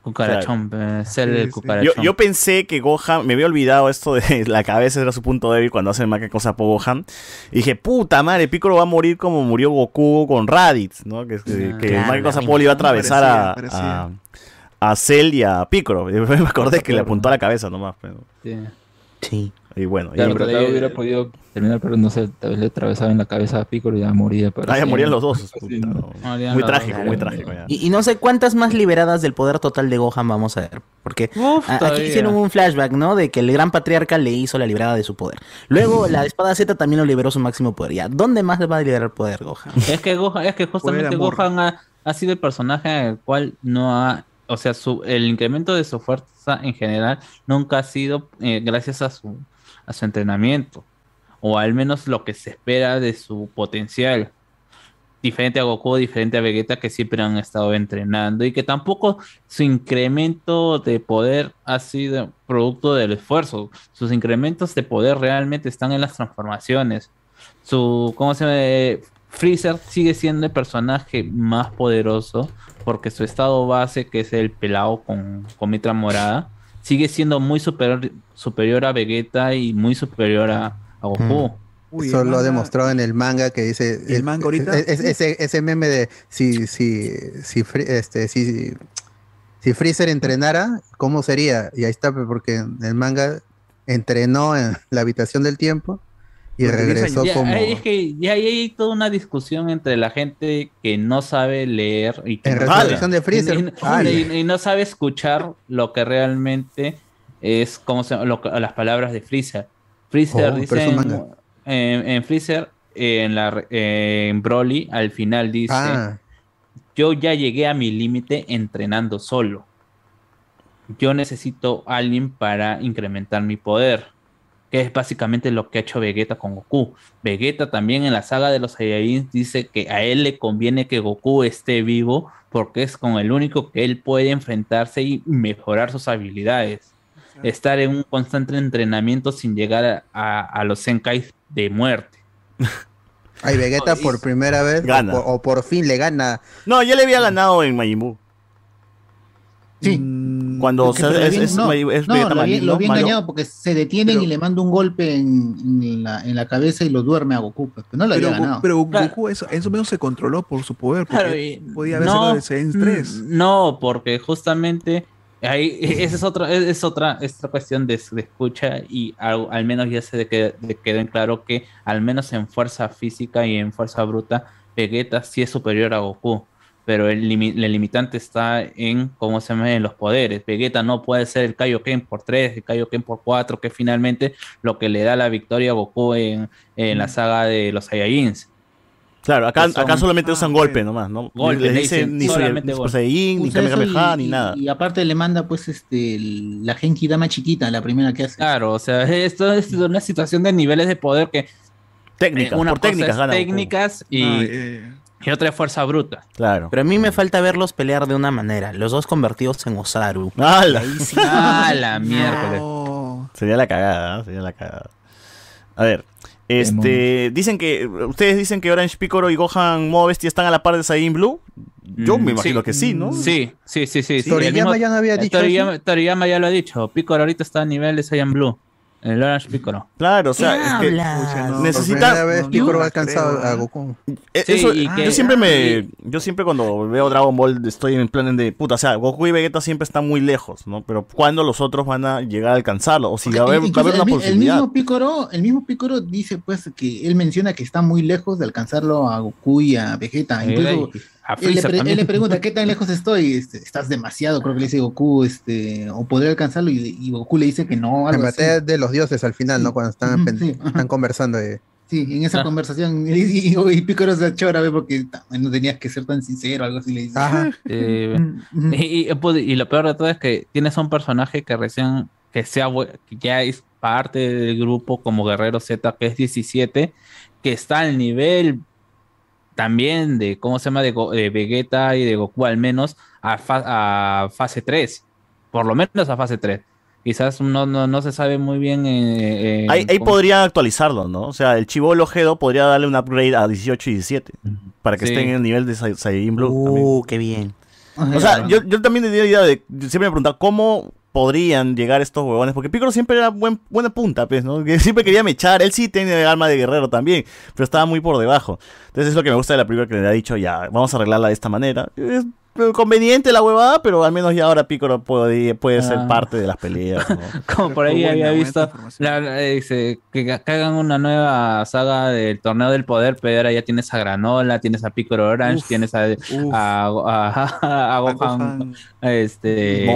Cucarachón, pe, es el Sí, sí. cucarachón. Yo, yo pensé que Gohan, me había olvidado esto de la cabeza era su punto débil cuando hacen más que cosa por Gohan. Y dije, puta madre, Piccolo va a morir como murió Goku con Raditz, ¿no? Que, que, Ah, que claro, más que cosa Paul iba a atravesar a, Parecía, a, a Cell y a Piccolo. Y después me acordé que le apuntó a la cabeza nomás. pero- Sí. Sí. Y bueno, Claro, y- pero hubiera podido terminar, pero no sé, tal vez le atravesaba en la cabeza a Piccolo y ya moría. Pero ah, ya sí, morían los dos. sí, puta, ¿no? no. Morían Muy los trágico, dos. muy trágico. ya. Y, y no sé cuántas más liberadas del poder total de Gohan vamos a ver. Porque Uf, a- aquí hicieron un flashback, ¿no? De que el gran patriarca le hizo la librada de su poder. Luego la espada Z también lo liberó su máximo poder. Ya, ¿dónde más le va a liberar poder Gohan? Es que Gohan, es que justamente. Gohan ha, ha sido el personaje en el cual no ha, o sea, su, el incremento de su fuerza en general nunca ha sido eh, gracias a su, a su entrenamiento, o al menos lo que se espera de su potencial. Diferente a Goku, diferente a Vegeta que siempre han estado entrenando y que tampoco su incremento de poder ha sido producto del esfuerzo. Sus incrementos de poder realmente están en las transformaciones su, ¿cómo se llama? Freezer sigue siendo el personaje más poderoso porque su estado base, que es el pelado con, con mitra morada, sigue siendo muy superior, superior a Vegeta y muy superior a, a Goku. Uy, Eso el lo ha demostrado en el manga que dice. ¿Y el manga ahorita? es- es- ese, ese meme de si, si, si, este, si, si Freezer entrenara, ¿cómo sería? Y ahí está, porque en el manga entrenó en la habitación del tiempo y Durante 10 regresó Ya, como. es que ya hay toda una discusión entre la gente que no sabe leer y que En no resurrección de Freezer. y- Ah, y- y no sabe escuchar lo que realmente es como se, lo las palabras de Freezer. Freezer Oh, dice en, manga. en- en Freezer en la en Broly al final dice Ah, yo ya llegué a mi límite entrenando solo. Yo necesito alguien para incrementar mi poder. Que es básicamente lo que ha hecho Vegeta con Goku. Vegeta también en la saga de los Saiyajins dice que a él le conviene que Goku esté vivo porque es con el único que él puede enfrentarse y mejorar sus habilidades. Estar en un constante entrenamiento sin llegar a, a- a los Senkai de muerte. Ay, Vegeta por primera vez Gana. O, por, o por fin le gana. No, ya le había ganado en Majin Buu. Sí. Mm, Cuando pero es, bien- es, no, es lo engañado porque se detienen Pero- y le manda un golpe en, en la, en la cabeza y lo duerme a Goku. pues, pero no lo Pero, había ganado. pero Claro. Goku eso, en su menos se controló por su poder, porque Claro, y- podía haberse no, de Saiyan 3. mm, No, porque justamente ahí esa es otra es, otra es otra cuestión de, de escucha y al, al menos ya se de que- de quedó en claro que al menos en fuerza física y en fuerza bruta Vegeta sí es superior a Goku. Pero el, limi- el limitante está en cómo se ven los poderes. Vegeta no puede ser el Kaioken por 3, el Kaioken por 4, que es finalmente lo que le da la victoria a Goku en, en la saga de los Saiyajins. Claro, acá, son- acá solamente Ah, usan golpe nomás, ¿no? Golpe, le le dicen ni soy solamente ni Super golpe. Saiyan, ni Kamehameha, y, ni nada. y aparte le manda pues este la Genki Dama chiquita, la primera que hace. Claro, o sea, esto es una situación de niveles de poder que Técnicas, eh, una por cosa técnicas es gana técnicas y, Ah, eh, y otra es fuerza bruta. Claro. Pero a mí me falta verlos pelear de una manera. Los dos convertidos en Osaru. ¡Hala! Sí. Ah, la miércoles. no. Sería la cagada, ¿eh? sería la cagada. A ver, este, dicen que, ustedes dicen que Orange Piccolo y Gohan Modo Bestia están a la par de Saiyan Blue. Yo Mm, me imagino sí. que sí, ¿no? Sí, sí, sí, sí. sí. Toriyama mismo- ya no había eh, dicho Toriyama, Toriyama ya lo ha dicho. Piccolo ahorita está a nivel de Saiyan Blue. El Orange Piccolo. Claro, o sea, ¿Qué es que no. Necesita- vez Piccolo ha alcanzado a ¿eh? Goku. Eh, Sí, eso- y que- yo siempre me yo siempre cuando veo Dragon Ball estoy en plan de puta, o sea, Goku y Vegeta siempre están muy lejos, ¿no? Pero ¿cuándo los otros van a llegar a alcanzarlo? O si va a haber, va a Incluso haber una el, mi- el posibilidad. mismo Picoro, el mismo Picoro dice pues que él menciona que está muy lejos de alcanzarlo a Goku y a Vegeta. Incluso a él le, él pregunta qué tan lejos estoy, Este, estás demasiado, creo que le dice Goku, este, o podría alcanzarlo, y, y Goku le dice que no, En algo así. de los dioses al final, ¿no? Cuando están, sí, están conversando. de- Sí, en esa Ah. conversación. Y, y, y Pícoro se chora, ve, porque no tenías que ser tan sincero, algo así le dice. Eh, y, y, pues, y lo peor de todo es que tienes a un personaje que recién, que, sea, que ya es parte del grupo como Guerrero Z, que es 17, que está al nivel también de, ¿cómo se llama? De, Go- de Vegeta y de Goku al menos a, fa- a fase 3, por lo menos a fase 3. Quizás no, no, no se sabe muy bien. eh, eh, Ahí, ahí cómo- podría actualizarlo, ¿no? O sea, el Chivolo Gedo podría darle un upgrade a 18 y 17 para que Sí. estén en el nivel de Sai- Saiyajin Blue. Uh, qué bien. O sea, yo, yo también tenía la idea de. Siempre me preguntaba cómo podrían llegar estos huevones. Porque Piccolo siempre era buen, buena punta, pues, ¿no? Que siempre quería mechar. Él sí tiene alma de guerrero también. Pero estaba muy por debajo. Entonces es lo que me gusta de la película que le ha dicho, ya, vamos a arreglarla de esta manera. Es conveniente la huevada, pero al menos ya ahora Piccolo puede, puede ser Ah. parte de las peleas. ¿no? Como por ahí había visto la- la- dice, que, hagan una nueva saga del torneo del poder, pero ahora ya tienes a Granola, tienes a Piccolo Orange, Uf, tienes a, a, a- a Gohan, este.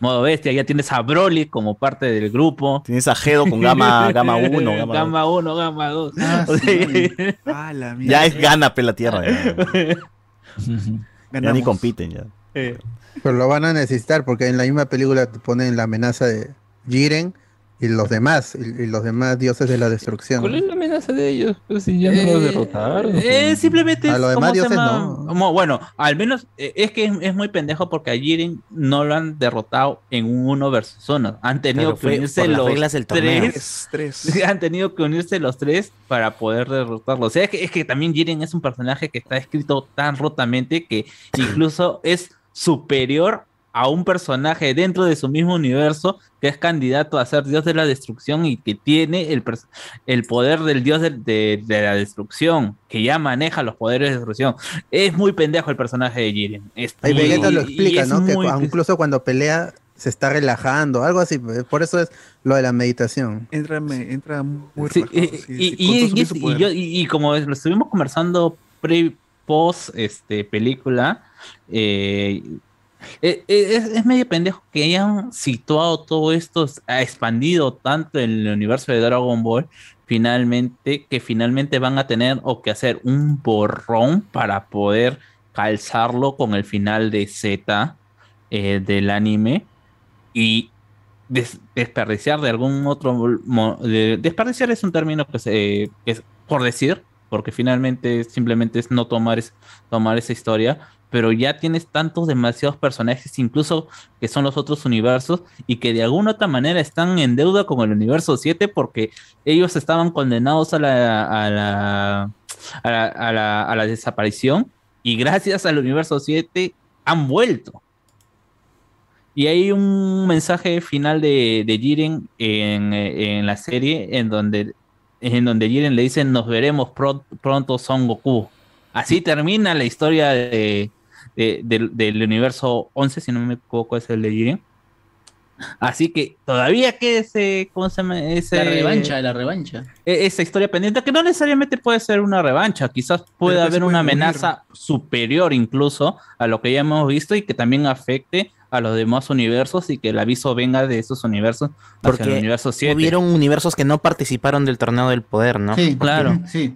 Modo bestia, ya tienes a Broly como parte del grupo. Tienes a Gedo con gama, gama 1, gama, Gama 1, Gama 2. Ah, Ah, la. Ya es gana pe la tierra. Ya, Ya ni compiten ya. Pero lo van a necesitar porque en la misma película te ponen la amenaza de Jiren y los demás, y, y los demás dioses de la destrucción. ¿Cuál es la amenaza de ellos? Pues si ya no los derrotaron. Eh, simplemente A los ¿cómo demás se dioses llama? no. Como- bueno, al menos eh, es que es, es muy pendejo porque a Jiren no lo han derrotado en un uno versus uno. Han tenido Pero que unirse los reglas del. Tres, tres. Han tenido que unirse los tres para poder derrotarlo. O sea, es que, es que también Jiren es un personaje que está escrito tan rotamente que incluso es superior a un personaje dentro de su mismo universo que es candidato a ser dios de la destrucción y que tiene el, el poder del dios de, de- de la destrucción, que ya maneja los poderes de destrucción. Es muy pendejo el personaje de Jiren. Es Ahí muy- Vegeta lo explica, ¿no? Que incluso cuando pelea se está relajando, algo así. Por eso es lo de la meditación. Entra, me- entra muy Sí, relajado, y, sí, y- sí, yo- y- y como lo estuvimos conversando pre post este película eh, eh, eh, es, es medio pendejo que hayan situado todo esto ha expandido tanto el universo de Dragon Ball finalmente que finalmente van a tener o que hacer un borrón para poder calzarlo con el final de Z eh, del anime y des- desperdiciar de algún otro desperdiciar es un término que se que es por decir porque finalmente simplemente es no tomar es, tomar esa historia pero ya tienes tantos demasiados personajes incluso que son los otros universos y que de alguna otra manera están en deuda con el universo 7 porque ellos estaban condenados a la a la, a la, a la- a la desaparición y gracias al universo 7 han vuelto y hay un mensaje final de, de Jiren en, en la serie en donde, en donde Jiren le dice nos veremos pro- pronto Son Goku. Así termina la historia de, de- del- del universo 11, si no me equivoco es el de Jiren. Así que todavía que ese, ¿cómo se llama? Ese, La revancha, la revancha. e- esa historia pendiente, que no necesariamente puede ser una revancha, quizás puede Pero haber una unir. amenaza superior incluso a lo que ya hemos visto y que también afecte a los demás universos y que el aviso venga de esos universos hacia el Porque universo 7. hubieron universos que no participaron del torneo del poder, ¿no? Sí, Claro. Sí.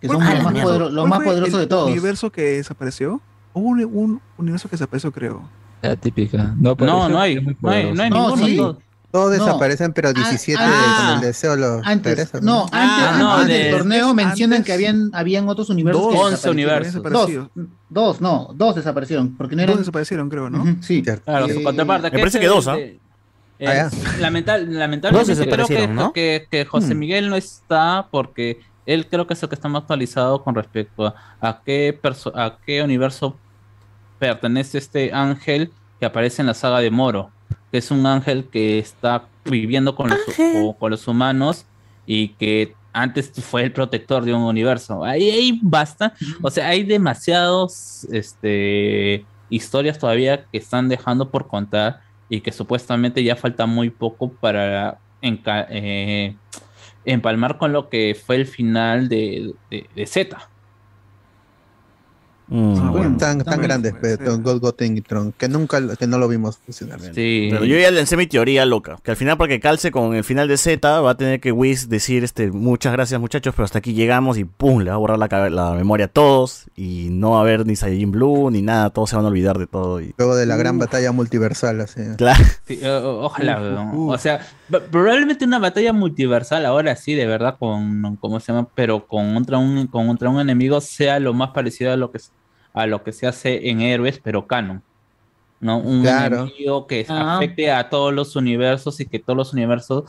Que ¿Cuál son los el más, poderosos, los cuál más fue poderosos el de todos. universo que desapareció? Hubo un, un universo que desapareció, creo. La típica. No, No, no hay, no hay, no hay No, ninguno. sí. Todos No. desaparecen, pero 17 ah, con el deseo los Antes, regresan, no, antes, Ah, no, antes del de- torneo mencionan antes- que habían, habían otros universos. Dos. que 11 desaparecieron. universos. Dos, dos, no, dos desaparecieron, porque no Dos desaparecieron, creo, ¿no? Sí. Cierto. Claro, Eh, su contraparte. me parece que dos, ¿ah? eh, eh, Ah, lamentablemente Dos creo que, desaparecieron, ¿no? que, que José Hmm. Miguel no está porque él creo que es el que está más actualizado con respecto a, a qué perso- a qué universo pertenece este ángel que aparece en la saga de Moro, que es un ángel que está viviendo con los, o- con los humanos y que antes fue el protector de un universo. Ahí, ahí basta, o sea, hay demasiados este, historias todavía que están dejando por contar y que supuestamente ya falta muy poco para enca- eh, empalmar con lo que fue el final de, de, Z. Mm. tan, tan grandes, pero God Goten y Tron, que nunca que no lo vimos funcionar. Pero yo ya lancé mi teoría loca, que al final para que calce con el final de Z va a tener que Whis decir este muchas gracias muchachos, pero hasta aquí llegamos y pum, le va a borrar la, la memoria a todos y no va a haber ni Saiyajin Blue ni nada, todos se van a olvidar de todo y Luego de la gran batalla multiversal, así. Claro. Sí, o- ojalá, o sea, probablemente una batalla multiversal ahora sí, de verdad, con, ¿cómo se llama? Pero con contra un, con contra un enemigo sea lo más parecido a lo que, a lo que se hace en Héroes, pero canon. ¿No? Un Claro. enemigo que Ah. afecte a todos los universos y que todos los universos,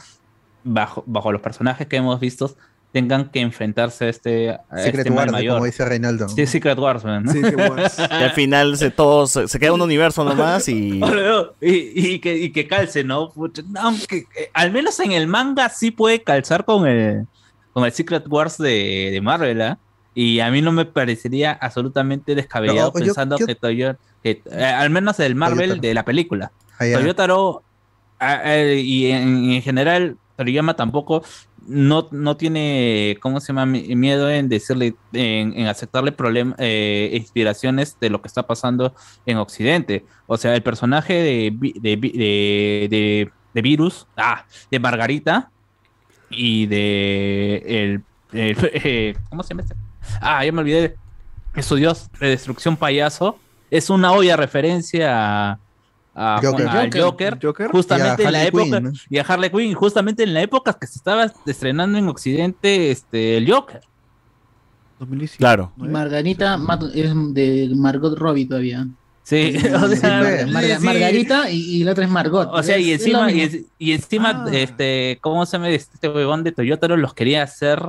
bajo, bajo los personajes que hemos visto, tengan que enfrentarse a este, a Secret este mal Wars, mayor. como dice Reinaldo. Sí, Secret Wars, man, ¿no? Y al final se, todos, se queda un universo nomás y... Y, y que, y que calce, ¿no? Pucha, no, Aunque eh, al menos en el manga sí puede calzar con el, con el Secret Wars de, de Marvel, ¿ah? Y a mí no me parecería absolutamente descabellado No, yo- pensando yo- que Toyota, que, eh, al menos el Marvel Toyotaro. de la película. Ah, ya. Toyotaro ah, eh, y en, en general Toriyama tampoco no, no tiene, ¿cómo se llama? Mi- Miedo en decirle, en, en aceptarle problemas, inspiraciones de lo que está pasando en Occidente. O sea, el personaje de, de, de, de- de Virus, ah, de Margarita y de el, el- eh, ¿cómo se llama este? Ah, ya me olvidé. Es su dios de destrucción payaso. Es una obvia referencia a, a- Joker. al Joker. Joker, justamente en la época y a Harley Quinn, justamente en la época que se estaba estrenando en Occidente este el Joker. Claro. Y Margarita ma- es de Margot Robbie todavía. Sí, o sea, Marga- sí. Margarita y, y la otra es Margot. O sea, y encima, y, encima, este, ¿cómo se llama este huevón de Toyotaro? Los quería hacer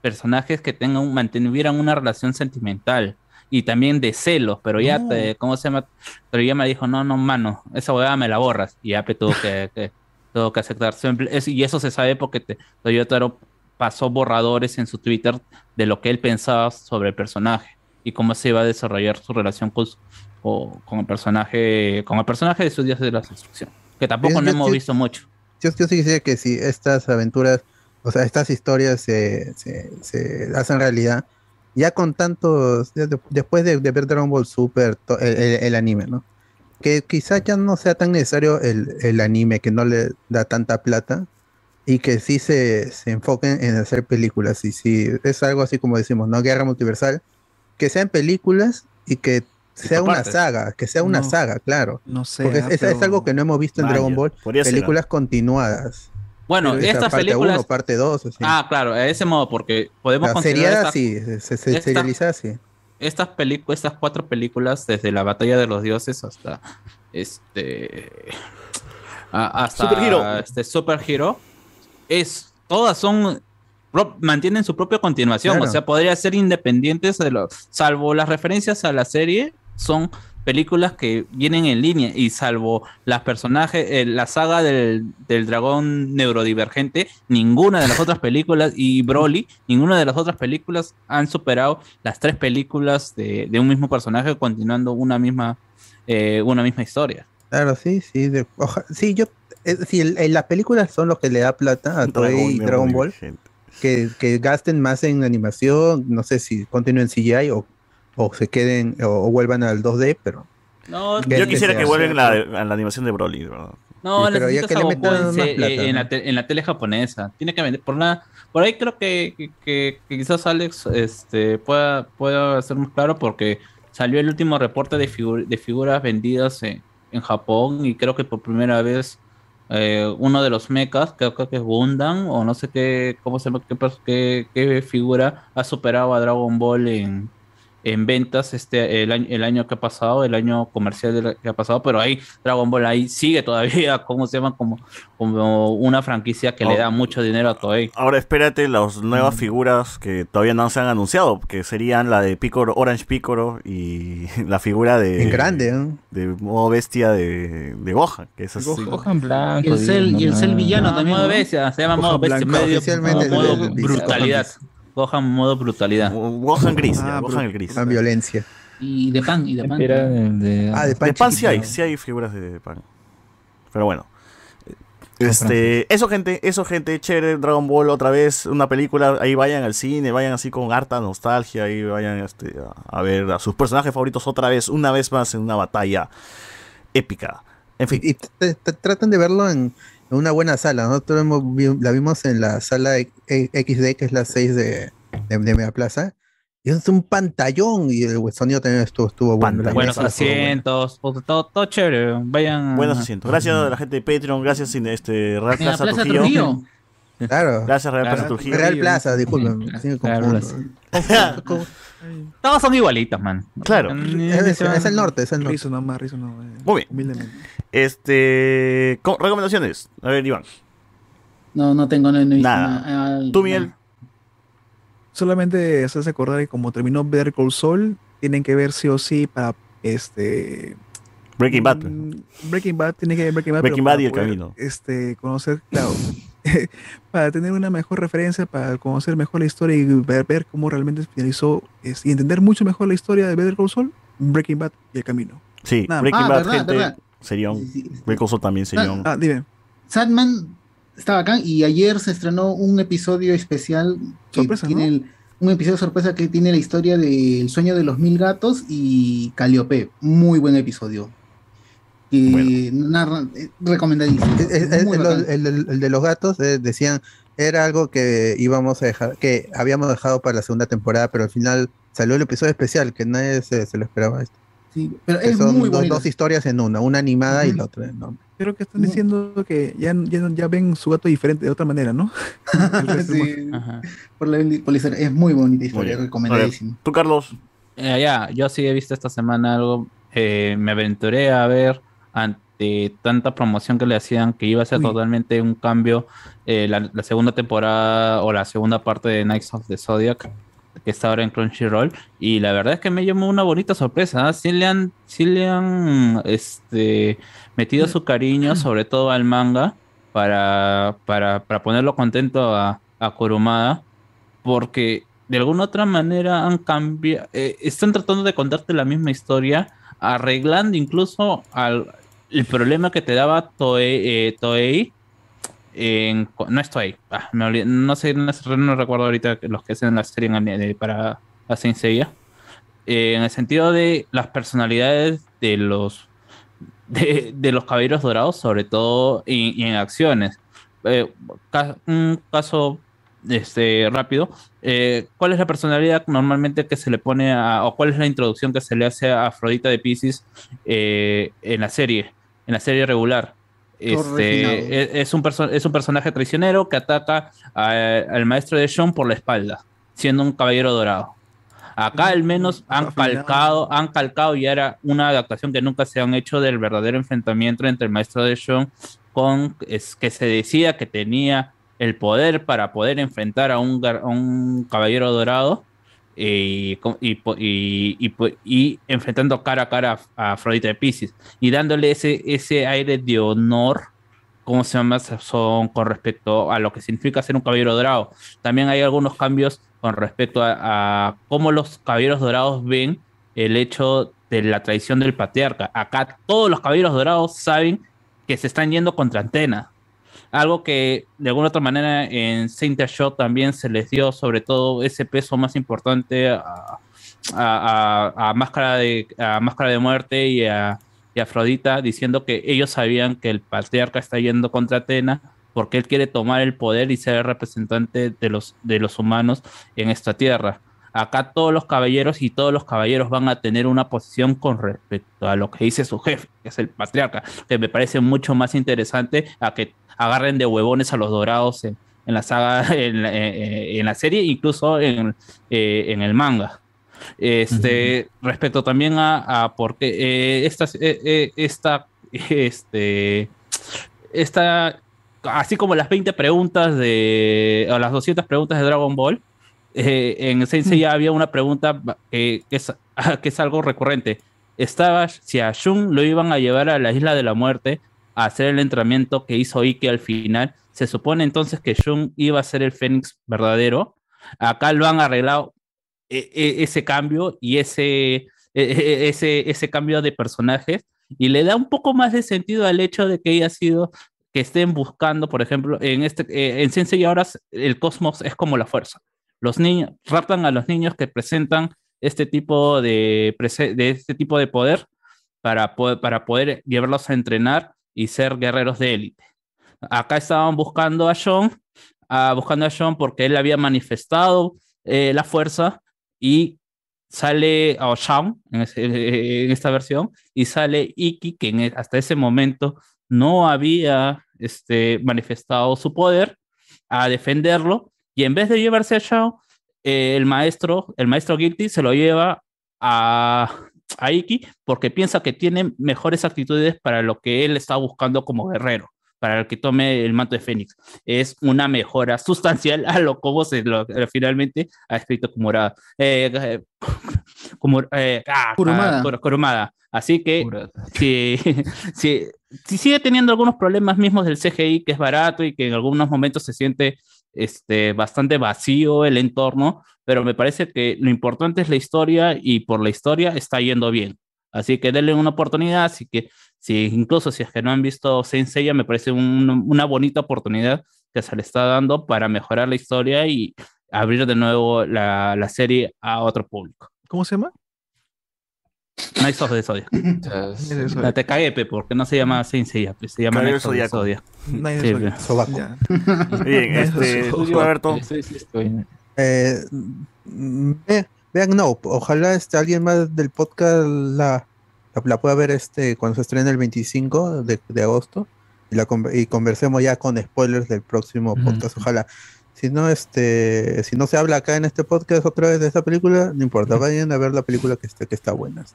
personajes que tengan, mantuvieran una relación sentimental y también de celos, pero ya, No. te- ¿cómo se llama? Pero ya me dijo, no, no, mano, esa huevada me la borras. Y ya pues, tuvo que, que- tuvo que aceptar. Y eso se sabe porque te- Toyotaro pasó borradores en su Twitter de lo que él pensaba sobre el personaje y cómo se iba a desarrollar su relación con, su- o- con el personaje, con el personaje de sus días de la destrucción. Que tampoco Yo- no yo- hemos yo- visto mucho. Yo, yo sí quisiera que si estas aventuras, o sea, estas historias se, se, se hacen realidad, ya con tantos, ya de- después de, de ver Dragon Ball Super, to- el, el- el anime, ¿no? Que quizás ya no sea tan necesario el, el anime, que no le da tanta plata, y que sí se, se enfoquen en hacer películas. Y si es algo así como decimos, ¿no? Guerra multiversal, que sean películas y que sea una saga, que sea una No. saga, claro. No sé. Porque es, es- algo que no hemos visto en Vaya, Dragon Ball, películas continuadas. Bueno, Esa estas parte películas. uno, parte 2, así. Ah, claro, a ese modo, porque podemos La considerar seriada estas- sí, se, se- esta- serializa sí. estas películas, estas cuatro películas, desde la batalla de los dioses hasta este hasta Super Hero. este Super Hero, es todas son mantienen su propia continuación, Claro. o sea, podría ser independientes de los salvo las referencias a la serie son películas que vienen en línea y salvo las personajes, eh, la saga del, del dragón neurodivergente, ninguna de las otras películas y Broly, ninguna de las otras películas han superado las tres películas de, de un mismo personaje continuando una misma, eh, una misma historia. Claro, sí, sí. de- oja- sí, yo. eh, sí, el- el- las películas son los que le da plata a Toei y Dragon Ball. Que, que gasten más en animación, no sé si continúen CGI o, o se queden o, o vuelvan al 2D, pero. No, Yo quisiera que vuelvan la, a la animación de Broly, ¿verdad? No, Sí, pero ya necesitas que le metan en, más se- plata, eh, en ¿no? la te- en la tele japonesa. Tiene que vender. Por, la, por ahí creo que, que- que- que quizás Alex este, pueda, pueda ser más claro porque salió el último reporte de, figu- de figuras vendidas en, en Japón y creo que por primera vez eh, uno de los mechas, creo, creo que es Gundam o no sé qué, cómo se llama, qué, qué- qué figura ha superado a Dragon Ball en, en ventas este el año, el año que ha pasado, el año comercial del- que ha pasado, pero ahí Dragon Ball ahí sigue todavía, ¿cómo se llama? Como, como una franquicia que le Oh. da mucho dinero a Toei. Ahora espérate las nuevas figuras que todavía no se han anunciado, que serían la de Picoro, Orange Picoro y la figura de... En grande, ¿no? De modo bestia de, de Gohan, que es así. Gohan blanco. Y el cel, y el cel villano Ah, también. modo ¿no? bestia, se llama modo bestia, blanco. medio- Oficialmente modo, brutalidad. Gohan modo brutalidad. Gohan gris, ya, Ah, Gohan el gris. Más violencia. Y de pan, y de pan. Era de. Ah, de pan, De pan sí hay, sí hay figuras de pan. Pero bueno. Este, eso gente, eso gente, chévere, Dragon Ball otra vez, una película, ahí vayan al cine, vayan así con harta nostalgia, ahí vayan este, a, a ver a sus personajes favoritos otra vez, una vez más en una batalla épica. En fin. Y, t- tratan de verlo en, en una buena sala. Nosotros la vimos en la sala E- E- XD, que es la 6 de, de, de Mega Plaza. Y es un pantallón y el sonido también estuvo, estuvo bueno. Buenos asientos, todo, todo, todo chévere. Vayan. Buenos asientos. Gracias a la gente de Patreon, gracias este, Real Plaza, Plaza Trujillo. Trujillo. Claro. Gracias Real Claro. Plaza Trujillo. Real Plaza, disculpen. Plaza. Todos son igualitos, man. Claro. Es, es el norte, es el norte. Rizo nomás, rizo nomás. Muy bien. Humildemente. Este, co- recomendaciones. A ver, Iván. No, no tengo, no, Nada. Ah, Tú, Miguel. Solamente hacerse acordar que como terminó Better Call Saul, tienen que ver sí o sí para este Breaking Bad. mm, Breaking Bad tiene que ver Breaking Bad, Breaking Bad y El poder, Camino. Este, conocer, claro, para tener una mejor referencia, para conocer mejor la historia y ver, ver cómo realmente finalizó es- y entender mucho mejor la historia de Better Call Saul, Breaking Bad y El Camino. Sí, Nada Breaking Ah, Bad, verdad, gente. verdad. Sería un. Breaking Bad también sería un. Ah, dime. Sandman está bacán y ayer se estrenó un episodio especial que Sorpresa, tiene ¿no? el- un episodio sorpresa que tiene la historia del sueño de los mil gatos y Calliope. Muy buen episodio. Que narra, eh, recomendadísimo. Es- es- el, el- el- de los gatos eh, decían era algo que íbamos a dejar, que habíamos dejado para la segunda temporada, pero al final salió el episodio especial que nadie se, se lo esperaba. Sí, pero Que es son muy dos, dos historias en una, una animada y Ujú. la otra enorme. Creo que están diciendo que ya, ya, ya ven su gato diferente de otra manera, ¿no? Sí, por, la, por la. Es muy bonita historia, bien. recomendadísimo. ¿Tú, Carlos? Eh, ya, yo sí he visto esta semana algo. eh, me aventuré a ver ante tanta promoción que le hacían que iba a ser Uy. totalmente un cambio eh, la, la segunda temporada o la segunda parte de Knights of the Zodiac que está ahora en Crunchyroll y la verdad es que me llamó una bonita sorpresa ¿ah? sí le han sí le han este metido su cariño sobre todo al manga para para, para ponerlo contento a, a Kurumada porque de alguna otra manera han cambiado, están tratando de contarte la misma historia, arreglando incluso al, el problema que te daba Toei, eh, Toei en- no es Toei, ah, me olvidé, no sé, no, recuerdo ahorita los que hacen la serie en para la Saint Seiya, eh, en el sentido de las personalidades de los de, de los caballeros dorados, sobre todo en acciones. Eh, un caso este, rápido. eh, ¿Cuál es la personalidad normalmente que se le pone a, o cuál es la introducción que se le hace a Afrodita de Pisces eh, en la serie, en la serie regular? Este, es, es un es un personaje traicionero que ataca a- al maestro de Sean por la espalda, siendo un caballero dorado. Acá al menos han calcado, han calcado y era una adaptación que nunca se han hecho del verdadero enfrentamiento entre el maestro de Sean con es que se decía que tenía el poder para poder enfrentar a un, a un caballero dorado y, y, enfrentando cara a cara a, a Afrodita de Pisces y dándole ese, ese aire de honor ¿cómo se llama? Son con respecto a lo que significa ser un caballero dorado. También hay algunos cambios con respecto a, cómo los caballeros dorados ven el hecho de la traición del patriarca. Acá todos los caballeros dorados saben que se están yendo contra antena. Algo que de alguna otra manera en Saint Show también se les dio sobre todo ese peso más importante a, a- Máscara, de, Máscara de Muerte y a, y Afrodita diciendo que ellos sabían que el patriarca está yendo contra Atena porque él quiere tomar el poder y ser el representante de los, de los humanos en esta tierra. Acá todos los caballeros y todos los caballeros van a tener una posición con respecto a lo que dice su jefe, que es el patriarca, que me parece mucho más interesante a que agarren de huevones a los dorados en, la saga, en la, eh, en la serie, incluso en, eh, en el manga. Este, respecto también a, a por qué eh, esta, eh, eh, esta, este, esta, así como las 20 preguntas de, o las 200 preguntas de Dragon Ball, eh, en Sensei ya había una pregunta que, es, que es algo recurrente. Estaba si a Shun lo iban a llevar a la isla de la muerte a hacer el entrenamiento que hizo Ike al final. Se supone entonces que Shun iba a ser el Fénix verdadero. Acá lo han arreglado ese cambio y ese, e- e- ese, ese cambio de personajes y le da un poco más de sentido al hecho de que haya sido que estén buscando, por ejemplo, en este eh, en Sensei ahora el cosmos es como la fuerza. Los niños raptan a los niños que presentan este tipo de, de este tipo de poder para, poder para poder llevarlos a entrenar y ser guerreros de élite. Acá estaban buscando a John, ah, buscando a John porque él había manifestado eh, la fuerza y sale a Shaun en, esta versión y sale Iki que e- hasta ese momento no había este, manifestado su poder a defenderlo y en vez de llevarse a Shaun eh, el maestro el maestro Guilty se lo lleva a, a Iki porque piensa que tiene mejores actitudes para lo que él está buscando como guerrero para el que tome el manto de Fénix. Es una mejora sustancial a lo como se lo, eh, finalmente ha escrito Kumurada. Eh, eh, Kumur- eh, ah, Kurumada. ah, Kurumada. Así que si, si, si sigue teniendo algunos problemas mismos del CGI, que es barato y que en algunos momentos se siente este, bastante vacío el entorno, pero me parece que lo importante es la historia y por la historia está yendo bien. Así que denle una oportunidad, así que si incluso si es que no han visto Saint Seiya, me parece un- una bonita oportunidad que se le está dando para mejorar la historia y abrir de nuevo la, la serie a otro público. ¿Cómo se llama? Knights of the Zodiac. No, te cagué, porque no se llama Saint Seiya, se llama Knights of the. Zodiac. Knights Sí. Bien, este, tú. Eh, vean Nope. Ojalá este, alguien más del podcast la, la, la pueda ver este cuando se estrene el 25 de, de agosto y, la, y conversemos ya con spoilers del próximo podcast. Ojalá. Si no, este, si no se habla acá en este podcast otra vez de esta película, no importa, vayan a ver la película que está, que está buena.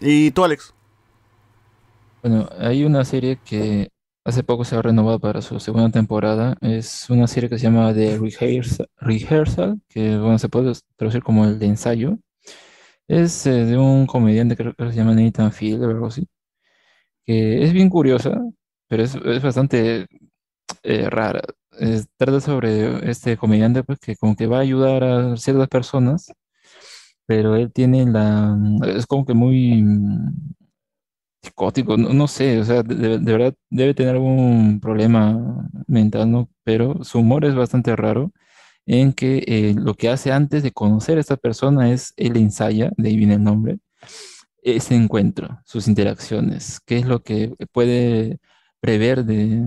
¿Y tú, Alex? Bueno, hay una serie que hace poco se ha renovado para su segunda temporada. Es una serie que se llama The Rehearsal, Rehearsal, que bueno, se puede traducir como el de ensayo. Es eh, de un comediante creo que se llama Nathan Field o algo así, que es bien curiosa, pero es, es bastante eh, rara. Es- trata sobre este comediante pues, que como que va a ayudar a ciertas personas, pero él tiene la... es como que muy psicótico, no, no sé, o sea, de, verdad debe tener algún problema mental, ¿no? Pero su humor es bastante raro en que eh, lo que hace antes de conocer a esta persona es él ensaya, de ahí viene el nombre, ese encuentro, sus interacciones, qué es lo que puede prever de,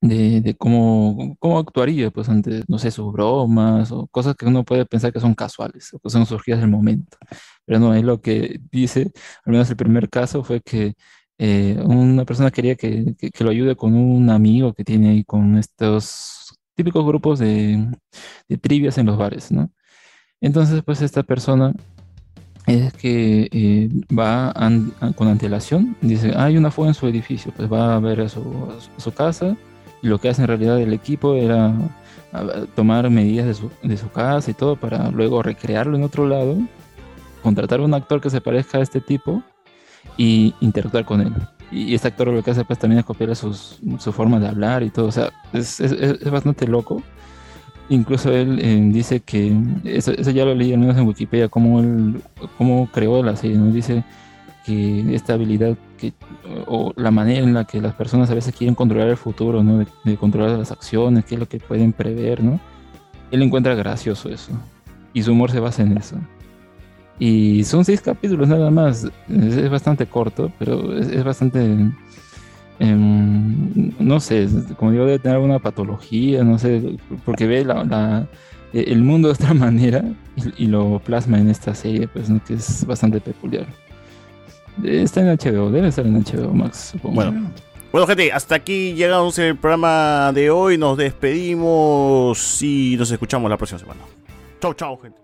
de, de cómo, cómo actuaría, pues ante, no sé, sus bromas o cosas que uno puede pensar que son casuales o que son surgidas del momento. Pero no, es lo que dice, al menos el primer caso fue que eh, una persona quería que, que- que lo ayude con un amigo que tiene ahí con estos típicos grupos de, de trivias en los bares, ¿no? Entonces, pues esta persona es que eh, va con antelación, dice, hay una fuga en su edificio, pues va a ver a su, casa lo que hace en realidad el equipo era a- a tomar medidas de su, de su casa y todo para luego recrearlo en otro lado, contratar un actor que se parezca a este tipo y interactuar con él. Y este actor lo que hace pues también es copiar sus, su forma de hablar y todo, o sea, es, es- bastante loco. Incluso él eh, dice que, eso, eso ya lo leí al en Wikipedia, cómo él cómo creó la serie, ¿no? Dice que esta habilidad que, o la manera en la que las personas a veces quieren controlar el futuro, ¿no? De, de controlar las acciones, qué es lo que pueden prever, ¿no? Él encuentra gracioso eso. Y su humor se basa en eso. Y son seis capítulos nada más. Es, es bastante corto, pero es, es bastante... em, no sé, como digo, debe tener alguna patología, no sé, porque ve la, la- el mundo de otra manera y, y lo plasma en esta serie, pues, ¿no? que es bastante peculiar. Está en HBO, debe estar en HBO Max. Bueno. Bueno, gente, hasta aquí llegamos el programa de hoy. Nos despedimos y nos escuchamos la próxima semana. Chau, chau, gente.